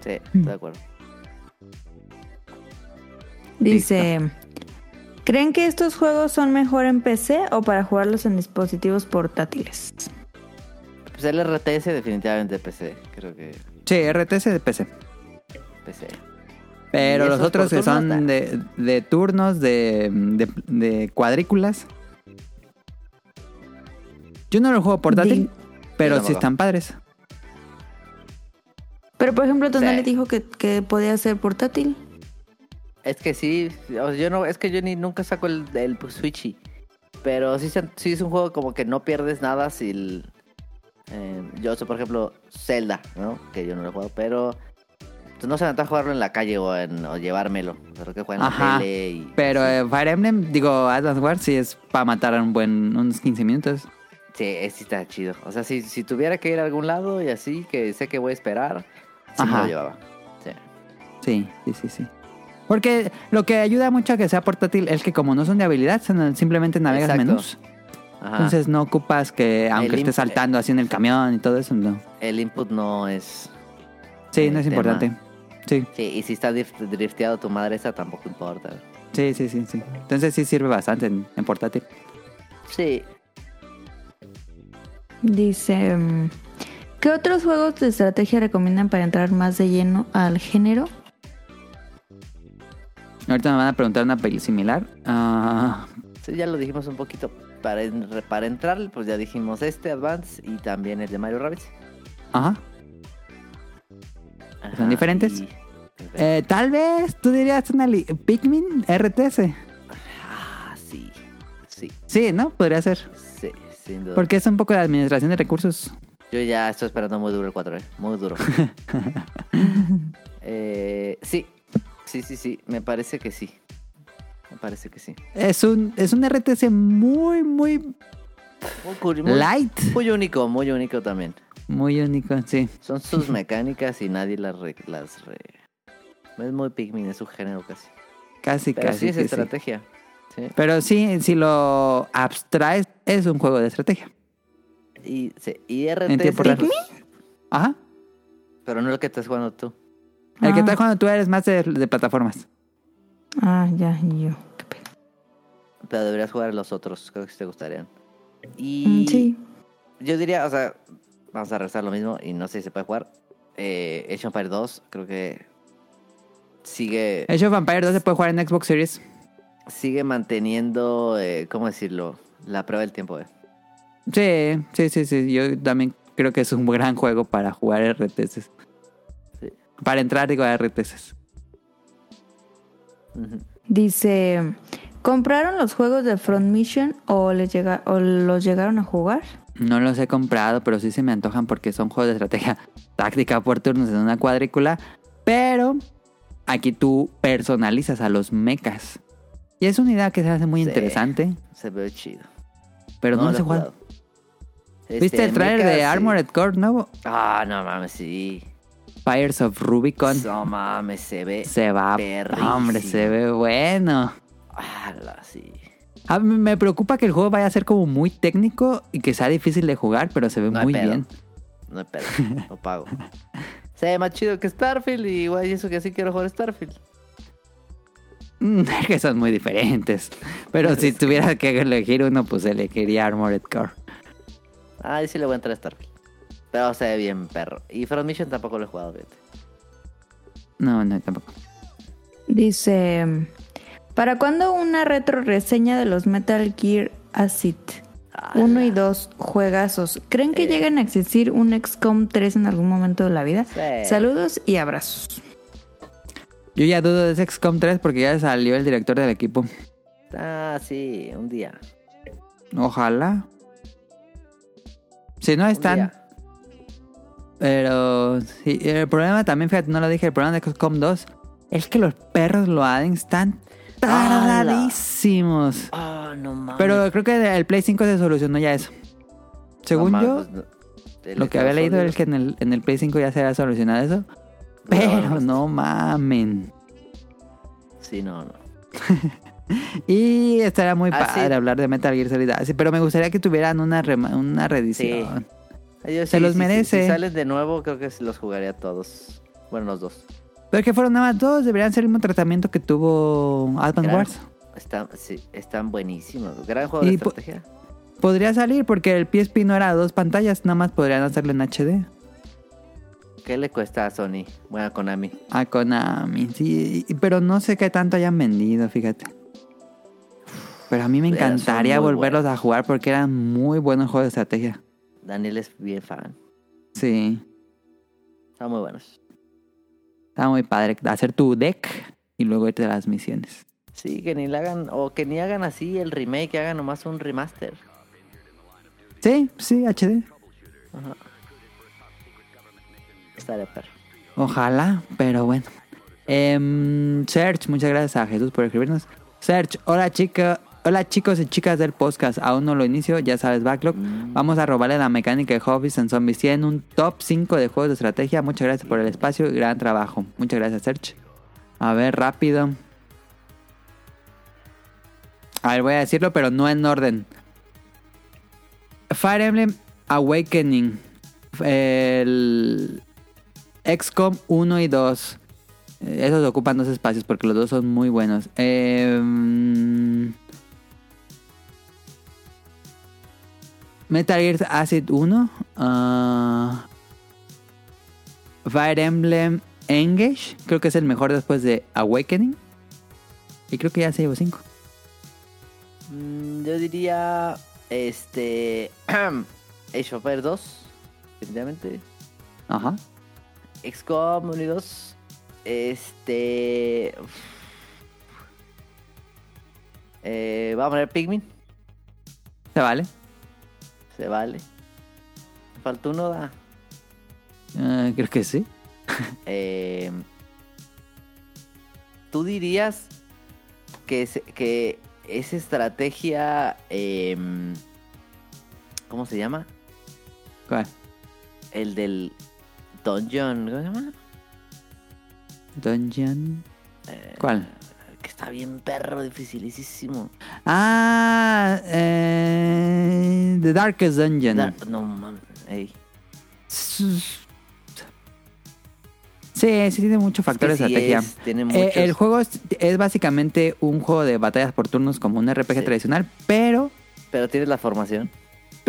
Sí, estoy de acuerdo.
Dice, ¿creen que estos juegos son mejor en PC o para jugarlos en dispositivos portátiles?
Pues el RTS definitivamente PC, creo que
Sí, RTS de PC.
PC.
Pero
¿Y
los otros que son de, de turnos, de, de, de cuadrículas. Yo no lo juego portátil, pero sí están padres.
Pero por ejemplo, Tonali
Sí.
dijo que, que podía ser portátil.
Es que sí, o sea, yo no, es que yo ni nunca saco el, el Switchy. Pero sí, sí es un juego como que no pierdes nada si el, eh, yo sé, por ejemplo, Zelda, ¿no? Que yo no lo he jugado, pero pues, no se me antoja jugarlo en la calle o, en, o llevármelo. Creo que juega en la tele y...
Pero eh, Fire Emblem, digo, Advance Wars, sí es para matar a un buen, unos 15 minutos.
sí, sí está chido. O sea, si, si tuviera que ir a algún lado y así, que sé que voy a esperar, sí me lo llevaba. Sí.
Sí, sí, sí, sí. Porque lo que ayuda mucho a que sea portátil es que como no son de habilidad, simplemente navegas
Exacto.
menús.
Ajá.
Entonces no ocupas que, aunque estés
imp-
saltando así en el camión y todo eso, no.
El input no es...
Sí, no es
tema.
importante. Sí,
Sí, y si está drift- drifteado tu madre, esa tampoco importa.
sí, sí, sí, sí. Entonces sí sirve bastante en, en portátil.
Sí,
Dice, mm, ¿qué otros juegos de estrategia recomiendan para entrar más de lleno al género?
Ahorita me van a preguntar una peli similar. Ah,
Sí, ya lo dijimos un poquito. Para, para entrar, pues ya dijimos este Advance y también el de Mario Rabbids.
ajá.
Ajá,
¿Son diferentes?
y-
Eh, tal vez tú dirías una li- Pikmin RTS.
Ah, sí. Sí,
Sí, ¿no? Podría ser.
sí, sin duda.
Porque es un poco de administración de recursos.
Yo ya estoy esperando muy duro el 4, ¿eh? Muy duro. eh, sí, sí, sí, sí. Me parece que sí. Me parece que sí.
Es un, es un RTS muy, muy
Muy,
light.
muy único, muy único también.
Muy único, sí.
Son sus mecánicas y nadie las re, las re- Es muy Pikmin, es su género casi.
Casi,
Pero
casi.
sí es
que sí.
estrategia. Sí.
Pero sí, si lo abstraes, es un juego de estrategia.
Y, sí, y RTS,
En tiempo
pues,
Ajá.
pero no es lo que estás jugando tú.
El que
Ah.
está cuando tú eres más de, de plataformas.
Ah, ya, y yo. qué pedo.
Pero deberías jugar los otros, creo que sí te gustarían.
Mm,
Y
sí.
yo diría, o sea, vamos a rezar lo mismo y no sé si se puede jugar. Eh, Age of Empires 2, creo que sigue,
Age of Empires 2 se puede jugar en Xbox Series.
sigue manteniendo, eh, ¿cómo decirlo? La prueba del tiempo, eh.
Sí, sí, sí, sí. Yo también creo que es un gran juego para jugar RTS. Para entrar, digo, a RTS.
Ujú.
Dice, ¿compraron los juegos de Front Mission o, les llega, o los llegaron a jugar?
No los he comprado, pero sí se me antojan porque son juegos de estrategia táctica por turnos en una cuadrícula. Pero aquí tú personalizas a los mechas. Y es una idea que se hace muy
Sí.
interesante,
Se ve chido.
pero no,
lo
se
he
juega.
jugado.
¿Viste
Este,
el trailer
Mecha,
de
sí.
Armored Core nuevo?
Ah, no mames, sí.
Fires of Rubicon.
No mames, se ve.
Se va.
perrísimo.
Hombre, se ve bueno.
Ala, sí.
A mí me preocupa que el juego vaya a ser como muy técnico y que sea difícil de jugar, pero se ve
No
muy
pedo.
bien.
No hay pedo, lo pago. Se ve más chido que Starfield y igual y eso que sí quiero jugar Starfield.
Mm, que son muy diferentes. Pero si tuviera que elegir uno, pues elegiría Armored Core.
Ah, sí le voy a entrar a Starfield. Pero se ve bien perro. Y Front Mission tampoco lo he jugado, fíjate.
No, no, tampoco.
Dice, ¿para cuándo una retro reseña de los Metal Gear Acid? 1 y 2, juegazos. ¿Creen que lleguen a existir un XCOM 3 en algún momento de la vida?
Sí.
Saludos y abrazos.
Yo ya dudo de ese XCOM 3 porque ya salió el director del equipo.
Ah, sí, un día.
Ojalá. Si no están. Pero sí, el problema también, fíjate, no lo dije, el problema de XCOM 2 es que los perros lo hacen están tardadísimos.
Ah, no mames.
Pero creo que el Play 5 se solucionó ya eso. Según
No
yo,
no.
Lo que había leído es que en el, en el Play 5 ya se había solucionado eso. Pero no mamen.
Sí, no, no.
Y estaría muy
Ah,
padre
sí.
hablar de Metal Gear Solid. Pero me gustaría que tuvieran una, una reedición. Se
sí,
los
sí,
merece.
Si salen de nuevo, creo que los jugaría todos. Bueno, los dos.
Pero que fueron nada más dos, deberían ser el mismo tratamiento que tuvo Advance Wars.
Están, sí, están buenísimos. Gran juego de
po-
estrategia.
Podría salir porque el PSP no era dos pantallas, nada más podrían hacerlo en HD.
¿Qué le cuesta a Sony? Bueno, a Konami.
A Konami, sí, pero no sé qué tanto hayan vendido, fíjate. Pero a mí me encantaría volverlos
buenos.
a jugar porque eran muy buenos juegos de estrategia.
Daniel es bien fan.
Sí,
Están muy buenos.
está muy padre hacer tu deck y luego irte a las misiones.
Sí, que ni le hagan, o que ni hagan así el remake, que hagan nomás un remaster.
Sí, sí, HD.
Estaría perro.
Ojalá, pero bueno. Em, Serge, muchas gracias a Jesús por escribirnos. Serge, hola chica, hola chicos y chicas del podcast. Aún no lo inicio, ya sabes, Backlog. Vamos a robarle la mecánica de Hobbies and Zombies. Tienen un top 5 de juegos de estrategia. Muchas gracias por el espacio y gran trabajo. Muchas gracias, Serge. A ver, rápido. A ver, voy a decirlo, pero no en orden. Fire Emblem Awakening. El XCOM 1 y 2. Eh, Esos ocupan dos espacios porque los dos son muy buenos. Em, Metal Gear Acid 1. ah, Fire Emblem Engage. Creo que es el mejor después de Awakening. Y creo que ya se llevó 5.
Mm, yo diría. Este. Age of Empires 2. Definitivamente.
Ajá.
XCOM 1 y 2. Este. Eh, vamos a poner Pikmin.
Se vale.
Se vale. Falta uno, da.
Ah, creo que sí.
Eh, ¿Tú dirías que, es- que esa estrategia, em, ¿cómo se llama?
¿Cuál?
El del Dungeon, ¿cómo se llama?
Dungeon.
Eh,
¿Cuál?
Que está bien perro, dificilísimo.
Ah, eh, The Darkest Dungeon.
No mames, ey.
Sí, sí tiene mucho factor
Es
de
que sí
estrategia.
es,
Eh,
muchos.
el juego es, es básicamente un juego de batallas por turnos como un RPG
Sí.
tradicional, pero,
Pero tienes la formación.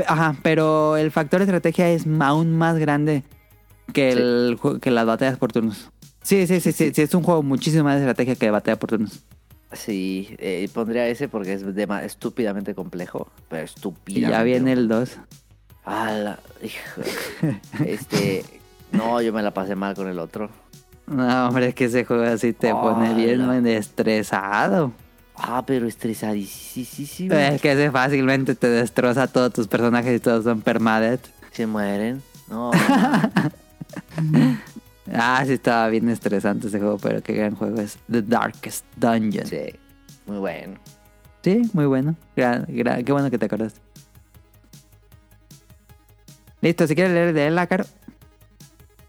ajá, pero el factor de estrategia es aún más grande que, el, que las batallas por turnos. Sí, sí, sí, sí, sí, es un juego muchísimo más de estrategia que de batalla por turnos.
Sí, eh, pondría ese porque es dema- estúpidamente complejo. Pero
Y
estúpidamente.
ya viene el 2.
Ala, hijo. Este. No, yo me la pasé mal con el otro.
No, hombre, es que ese juego así te pone bien bien estresado.
Ah, pero estresadísimo.
Es que ese fácilmente te destroza a todos tus personajes y todos son permadeath.
Se mueren. No,
Ah, sí estaba bien estresante ese juego, pero qué gran juego es The Darkest Dungeon. Sí,
sí. Muy bueno.
muy bueno. Gra- gra- qué bueno que te acordaste. Listo, si quieres leer de él, Caro.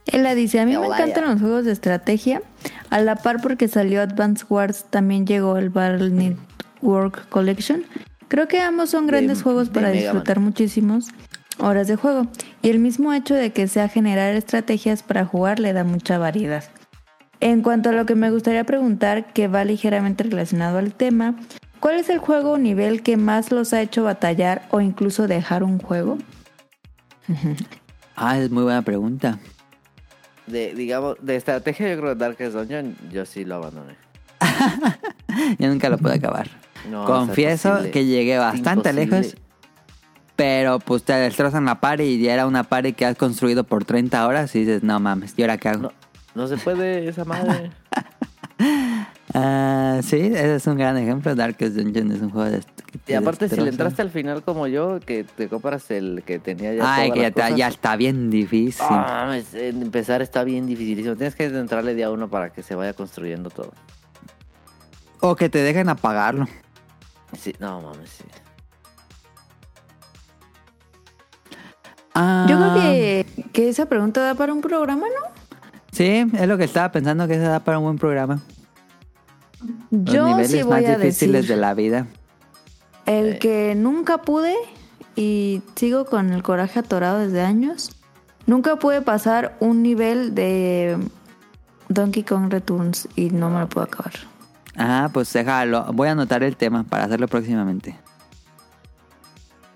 Él la dice, a mí me
Hola,
encantan
ya.
los juegos de estrategia. A la par porque salió Advance Wars, también llegó el Battle Network Collection. Creo que ambos son grandes
De-
juegos
de
para
Mega
disfrutar muchísimos horas de juego. Y el mismo hecho de que sea generar estrategias para jugar le da mucha variedad. En cuanto a lo que me gustaría preguntar, que va ligeramente relacionado al tema, ¿cuál es el juego o nivel que más los ha hecho batallar o incluso dejar un juego?
Ah, es muy buena pregunta.
De, digamos, de estrategia, yo creo que Darkest Dungeon, yo sí lo abandoné.
Yo nunca lo pude acabar.
No, o sea,
Confieso que llegué bastante
imposible.
lejos Pero pues te destrozan la party y ya era una party que has construido por 30 horas y dices, no mames, ¿y ahora qué hago?
No, no se puede esa madre.
Ah, sí, ese es un gran ejemplo. Darkest Dungeon es un juego de...
Y
te
aparte, si le entraste al final como yo, que te compras el que tenía ya.
Ay, que ya, ya está bien difícil.
Ah, mames, empezar está bien dificilísimo. Tienes que entrarle día uno para que se vaya construyendo todo.
O que te dejen apagarlo.
Sí, no mames, sí.
Ah,
Yo creo que, que esa pregunta da para un programa, ¿no?
Sí, es lo que estaba pensando que se da para un buen programa. Los
Yo
niveles
sí
más
voy a
difíciles
decir
de la vida.
el que nunca pude y sigo con el coraje atorado desde años. Nunca pude pasar un nivel de Donkey Kong Returns y no me lo puedo acabar.
Ah, pues déjalo. Voy a anotar el tema para hacerlo próximamente.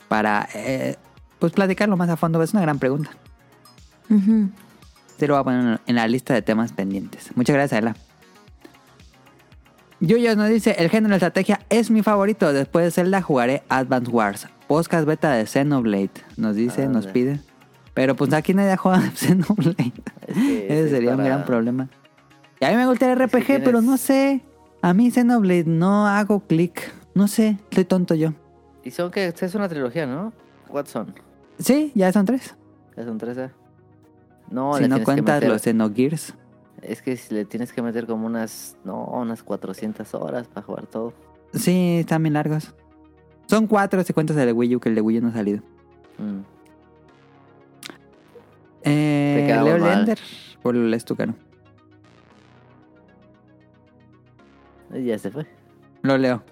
Para, eh, pues, platicarlo más a fondo. Es una gran pregunta. Te lo voy a poner en la lista de temas pendientes. Muchas gracias, Ela. Yuyo nos dice, el género de estrategia es mi favorito. Después de Zelda jugaré Advance Wars. Podcast beta de Xenoblade. Nos dice, nos pide. Pero pues aquí nadie juega Xenoblade.
Es que
Ese sería un
para-
gran problema. Y a mí me gusta el RPG,
tienes-
pero no sé. A mí Xenoblade no hago clic. No sé, estoy tonto yo.
Y son que es una trilogía, ¿no? ¿Cuántos son?
Sí, ya son tres.
¿Ya son tres? eh? No,
si
le
no cuentas
meter-
los Xenogears.
Es que si le tienes que meter como unas, no, unas 400 horas para jugar todo.
Sí, están bien largos. Son cuatro si cuentas el de Wii U, que el de Wii U no ha salido.
Mm.
Eh, Leo
mal.
Lender. Por lo lees tú, Caro.
Y ya se fue.
Lo leo.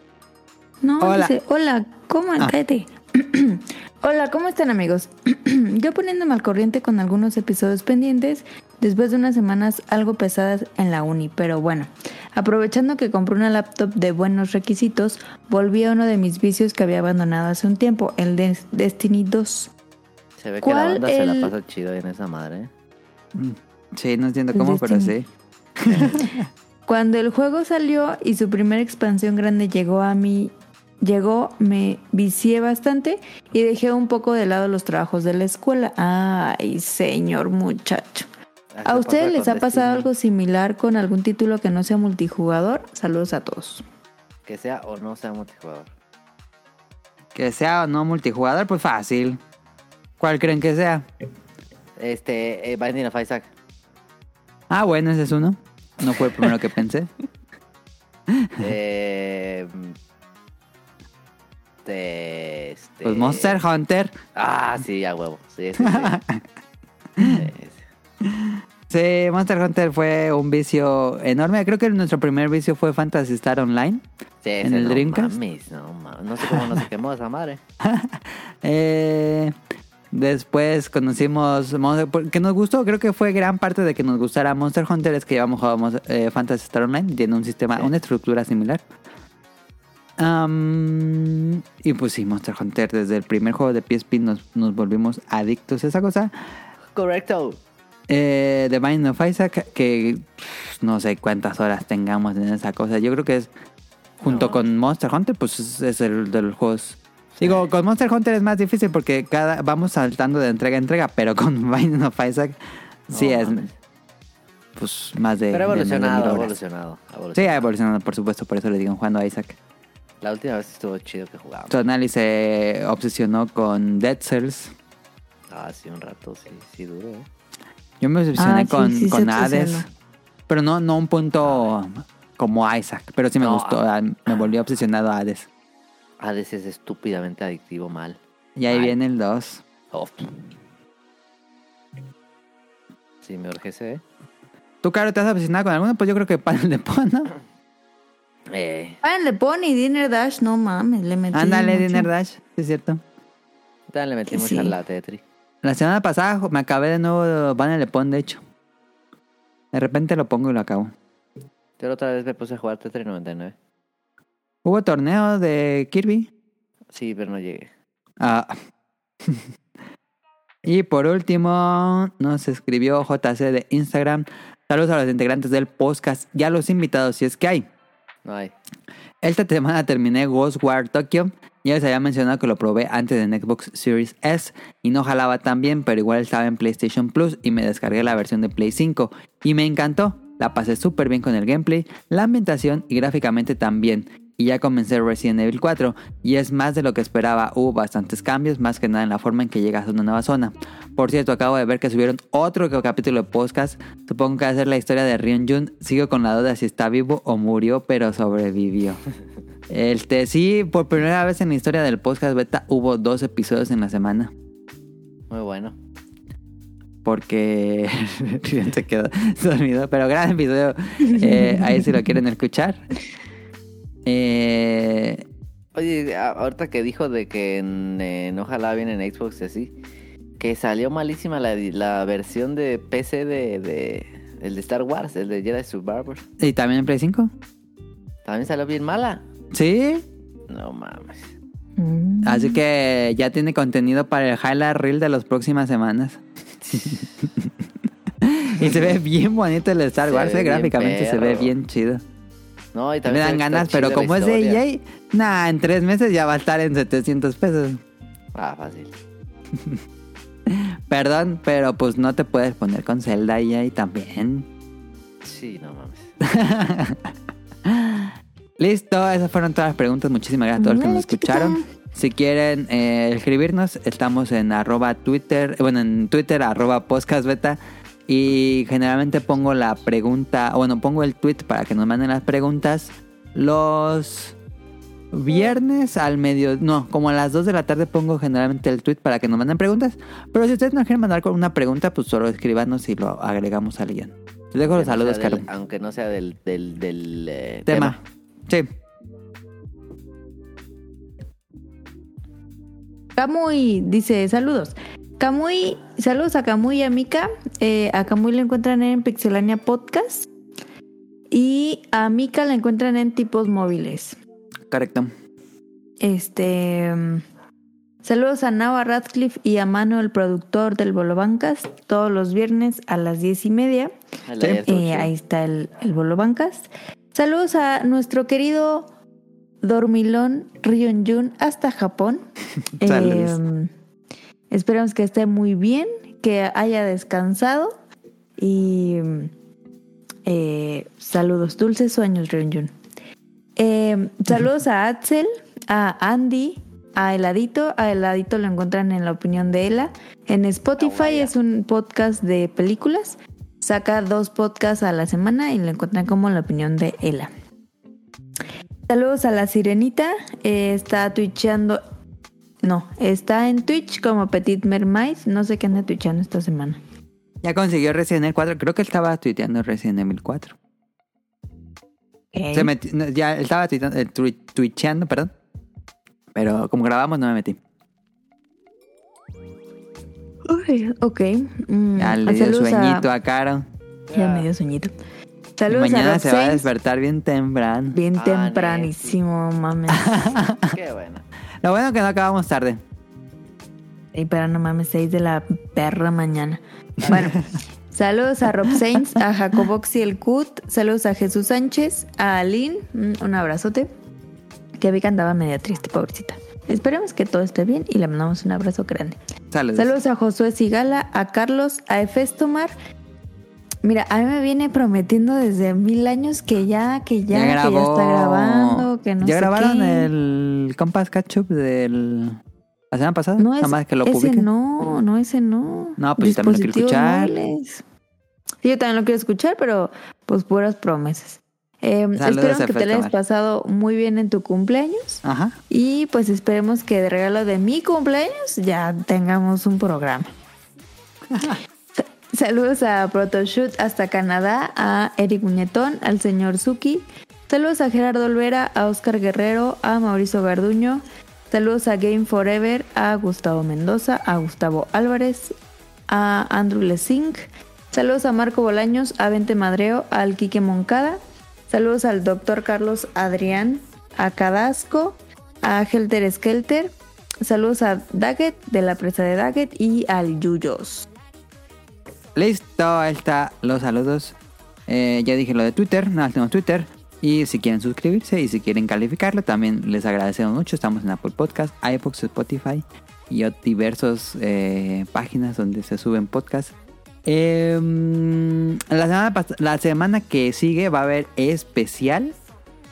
No,
Hola.
dice, hola, ¿cómo?
Ah.
Cállate. hola, ¿cómo están amigos? Yo poniéndome al corriente con algunos episodios pendientes después de unas semanas algo pesadas en la uni, pero bueno, aprovechando que compré una laptop de buenos requisitos, volví a uno de mis vicios que había abandonado hace un tiempo, el de Destiny 2.
Se ve que la
¿Cuál
banda se
el-
la pasa chido en esa madre. ¿eh?
Sí, no entiendo cómo, pero sí.
Cuando el juego salió y su primera expansión grande llegó a mí, llegó, me vicié bastante y dejé un poco de lado los trabajos de la escuela. Ay, señor muchacho. ¿A ustedes les ha pasado algo similar con algún título que no sea multijugador? Saludos a todos.
Que sea o no sea multijugador.
Que sea o no multijugador, pues fácil. ¿Cuál creen que sea?
Este, eh, Binding of Isaac.
Ah, bueno, ese es uno. No fue el primero que pensé.
eh, de, este...
Pues Monster Hunter.
Ah, sí, a huevo. Sí, sí, sí.
Monster Hunter fue un vicio enorme. Creo que nuestro primer vicio fue Phantasy Star Online.
Sí,
¿En el
no
Dreamcast?
mames, no mames. No sé cómo no se quemó esa madre.
Eh, después conocimos Monster, que nos gustó, creo que fue gran parte de que nos gustara Monster Hunter es que llevamos jugado Mon- eh, Phantasy Star Online, tiene un sistema,
Sí.
una estructura similar. Y pues sí, Monster Hunter, desde el primer juego de PSP nos, nos volvimos adictos a esa cosa.
Correcto.
Eh, The Binding of Isaac, que pff, no sé cuántas horas tengamos en esa cosa. Yo creo que es, junto
No.
con Monster Hunter, pues es, es el de los juegos. Digo, con Monster Hunter es más difícil porque cada vamos saltando de entrega a entrega, pero con Binding of Isaac sí es
mames.
pues más de.
Pero ha
de medio
evolucionado, evolucionado, ha
Sí,
evolucionado.
ha evolucionado, por supuesto, por eso le digo jugando a Isaac.
La última vez estuvo chido que jugamos.
Tonali se obsesionó con Dead Cells.
Ah, sí, un rato, sí, sí duro, ¿eh?
Yo me obsesioné
Ah, sí,
con,
sí
con Hades.
obsesionó.
Pero no, no un punto como Isaac. Pero sí me
No,
gustó. ah, Me volví obsesionado a Hades.
Hades es estúpidamente adictivo mal.
Y ahí
Ay.
viene el 2.
Oh. Sí, me urge ese, ¿eh?
¿Tú, Caro, te has obsesionado con alguno? Pues yo creo que Panel de Pon, ¿no?
Eh,
de Pony, Dinner Dash, no mames, le metí.
Ándale,
mucho.
Dinner Dash. Sí, es cierto.
también le mucha
sí.
la Tetri.
La semana pasada me acabé de nuevo Panel de Pon, de hecho. De repente lo pongo y lo acabo.
Yo otra vez me puse a jugar Tetri 99.
¿Hubo torneo de Kirby?
Sí, pero no llegué.
Ah. y por último, nos escribió JC de Instagram. Saludos a los integrantes del podcast y a los invitados, si es que hay. Esta semana terminé Ghostwire Tokyo Ya les había mencionado que lo probé antes en Xbox Series S y no jalaba tan bien, pero igual estaba en PlayStation Plus y me descargué la versión de Play 5 y me encantó. La pasé súper bien con el gameplay, la ambientación y gráficamente también. Y ya comencé Resident Evil 4 y es más de lo que esperaba. Hubo bastantes cambios, más que nada en la forma en que llegas a una nueva zona. Por cierto, acabo de ver que subieron otro capítulo de podcast. Supongo que va a ser la historia de Ryun Jun. Sigo con la duda si está vivo o murió, pero sobrevivió. Este, sí, por primera vez en la historia del podcast beta hubo dos episodios en la semana.
Muy bueno.
Porque se quedó dormido. Pero gran episodio. Eh, ahí si lo quieren escuchar. Eh,
Oye, ahorita que dijo de que en, en ojalá bien en Xbox y así, que salió malísima la, la versión de PC de, de el de Star Wars, el de Jedi Survivor.
¿Y también en Play 5?
También salió bien mala.
Sí.
No mames.
Mm.
Así que ya tiene contenido para el highlight reel de las próximas semanas. y se ve bien bonito el Star
Se
Wars,
ve
eh,
bien
gráficamente se ve bien chido.
No, y
Me
también
dan
ve que
ganas, pero como es de. EA, nah, en tres meses ya va a estar en 700 pesos.
Ah, fácil.
Perdón, pero pues no te puedes poner con Zelda EA también.
Sí, no mames.
Listo, esas fueron todas las preguntas. Muchísimas gracias a todos los que nos escucharon. Si quieren eh, escribirnos, estamos en arroba Twitter, bueno, en Twitter arroba podcastbeta. Y generalmente pongo la pregunta, o bueno, pongo el tweet para que nos manden las preguntas los viernes al medio, no, como a las 2 de la tarde pongo generalmente el tweet para que nos manden preguntas. Pero si ustedes nos quieren mandar con una pregunta, pues solo escríbanos y lo agregamos al guion. Les dejo los saludos, Carlos.
Aunque no sea del, del, del eh,
Tema. Sí.
Kamui dice saludos. Kamui, saludos a Kamui y a Mika. Eh, a Kamui la encuentran en Pixelania Podcast. Y a Mika la encuentran en Tipos Móviles.
Correcto.
Este. Saludos a Nava Radcliffe y a Mano, el productor del Bolo Bancas, todos los viernes a las diez y media.
Sí.
Eh, ahí está el, el Bolo Bancas. Saludos a nuestro querido Dormilón Ryun Jun hasta Japón.
Saludos.
Eh, esperamos que esté muy bien, que haya descansado y eh, saludos, dulces sueños Ryun Jun. Eh, saludos a Axel, a Andy, a Heladito. A Heladito lo encuentran en la opinión de Ela. En Spotify es un podcast de películas. Saca dos podcasts a la semana y lo encuentran como la opinión de Ela. Saludos a la sirenita. eh, está twitchando. No, está en Twitch como Petit Mermaid. No sé qué anda twitchando esta semana.
Ya consiguió Resident Evil 4. Creo que él estaba tuiteando Resident Evil 4.
Ok.
Se meti- no, ya él estaba tuiteando, eh, tui- twitcheando, perdón. Pero como grabamos, no me metí.
Uy, ok. mm,
Ya le dio
a-
sueñito a Caro.
Ya me dio sueñito. Saludos a
mañana se va a despertar bien temprano.
Bien
Ah,
tempranísimo, mames.
Qué bueno.
Lo bueno que no acabamos tarde.
Y pero no mames, 6 de la perra mañana. Bueno, saludos a Rob Sainz, a Jacoboxy el Cut, saludos a Jesús Sánchez, a Aline, mm, un abrazote. Que vi que andaba media triste, pobrecita. Esperemos que todo esté bien y le mandamos un abrazo grande.
Saludos.
Saludos a Josué Sigala, a Carlos, a Efestomar. Mira, a mí me viene prometiendo desde mil años que ya, que ya, que ya está grabando, que no
¿Ya
sé
grabaron
qué.
el Compass Ketchup del... la semana pasada?
No,
Nada
es,
más que lo
ese no, no, ese no.
No, pues yo también lo quiero escuchar.
Sí, yo también lo quiero escuchar, pero pues puras promesas. Eh,
Saludos,
esperemos que te lo hayas pasado muy bien en tu cumpleaños.
Ajá.
Y pues esperemos que de regalo de mi cumpleaños ya tengamos un programa. Sa- Saludos a Protoshoot hasta Canadá, a Eric Muñetón, al señor Suki. Saludos a Gerardo Olvera, a Oscar Guerrero, a Mauricio Garduño. Saludos a Game Forever, a Gustavo Mendoza, a Gustavo Álvarez, a Andrew Lesing. Saludos a Marco Bolaños, a Vente Madreo, al Quique Moncada. Saludos al doctor Carlos Adrián, a Cadasco, a Helter Skelter. Saludos a Daggett de la presa de Daggett y al Yuyos.
Listo, ahí está los saludos. Eh, ya dije lo de Twitter, nada, tenemos Twitter. Y si quieren suscribirse y si quieren calificarlo, también les agradecemos mucho. Estamos en Apple Podcast, iBox, Spotify y diversas eh, páginas donde se suben podcasts. Em, la, semana la semana que sigue va a haber especial.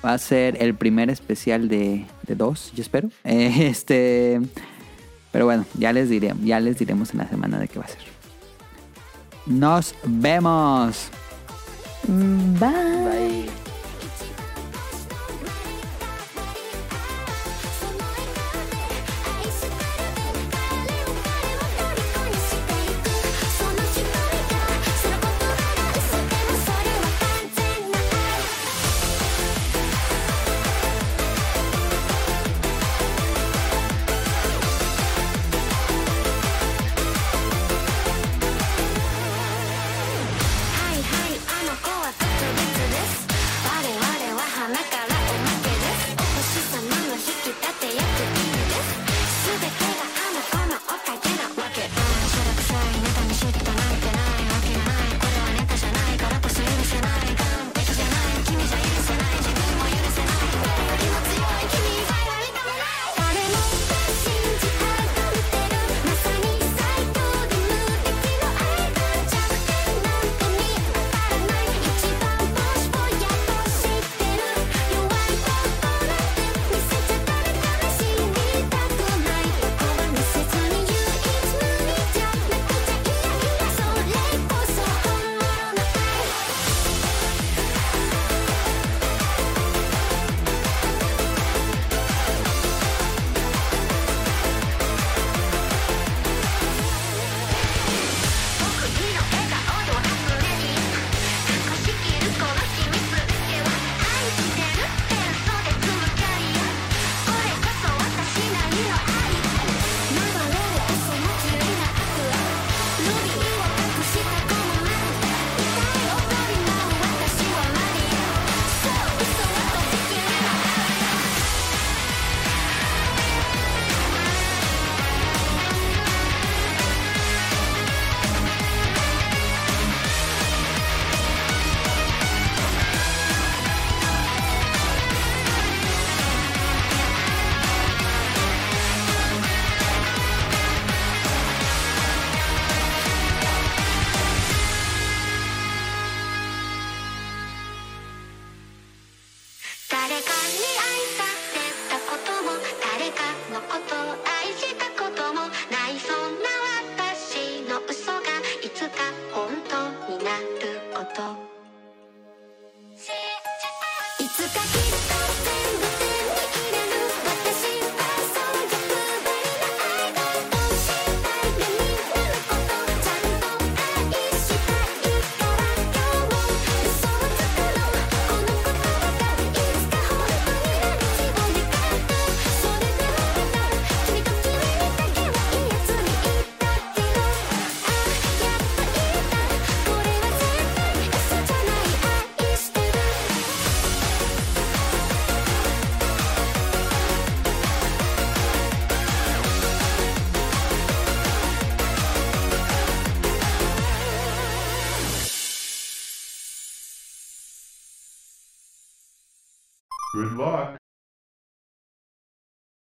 Va a ser el primer especial de, de dos, yo espero. Este, pero bueno, ya les diré, ya les diremos en la semana de qué va a ser. Nos vemos.
Bye.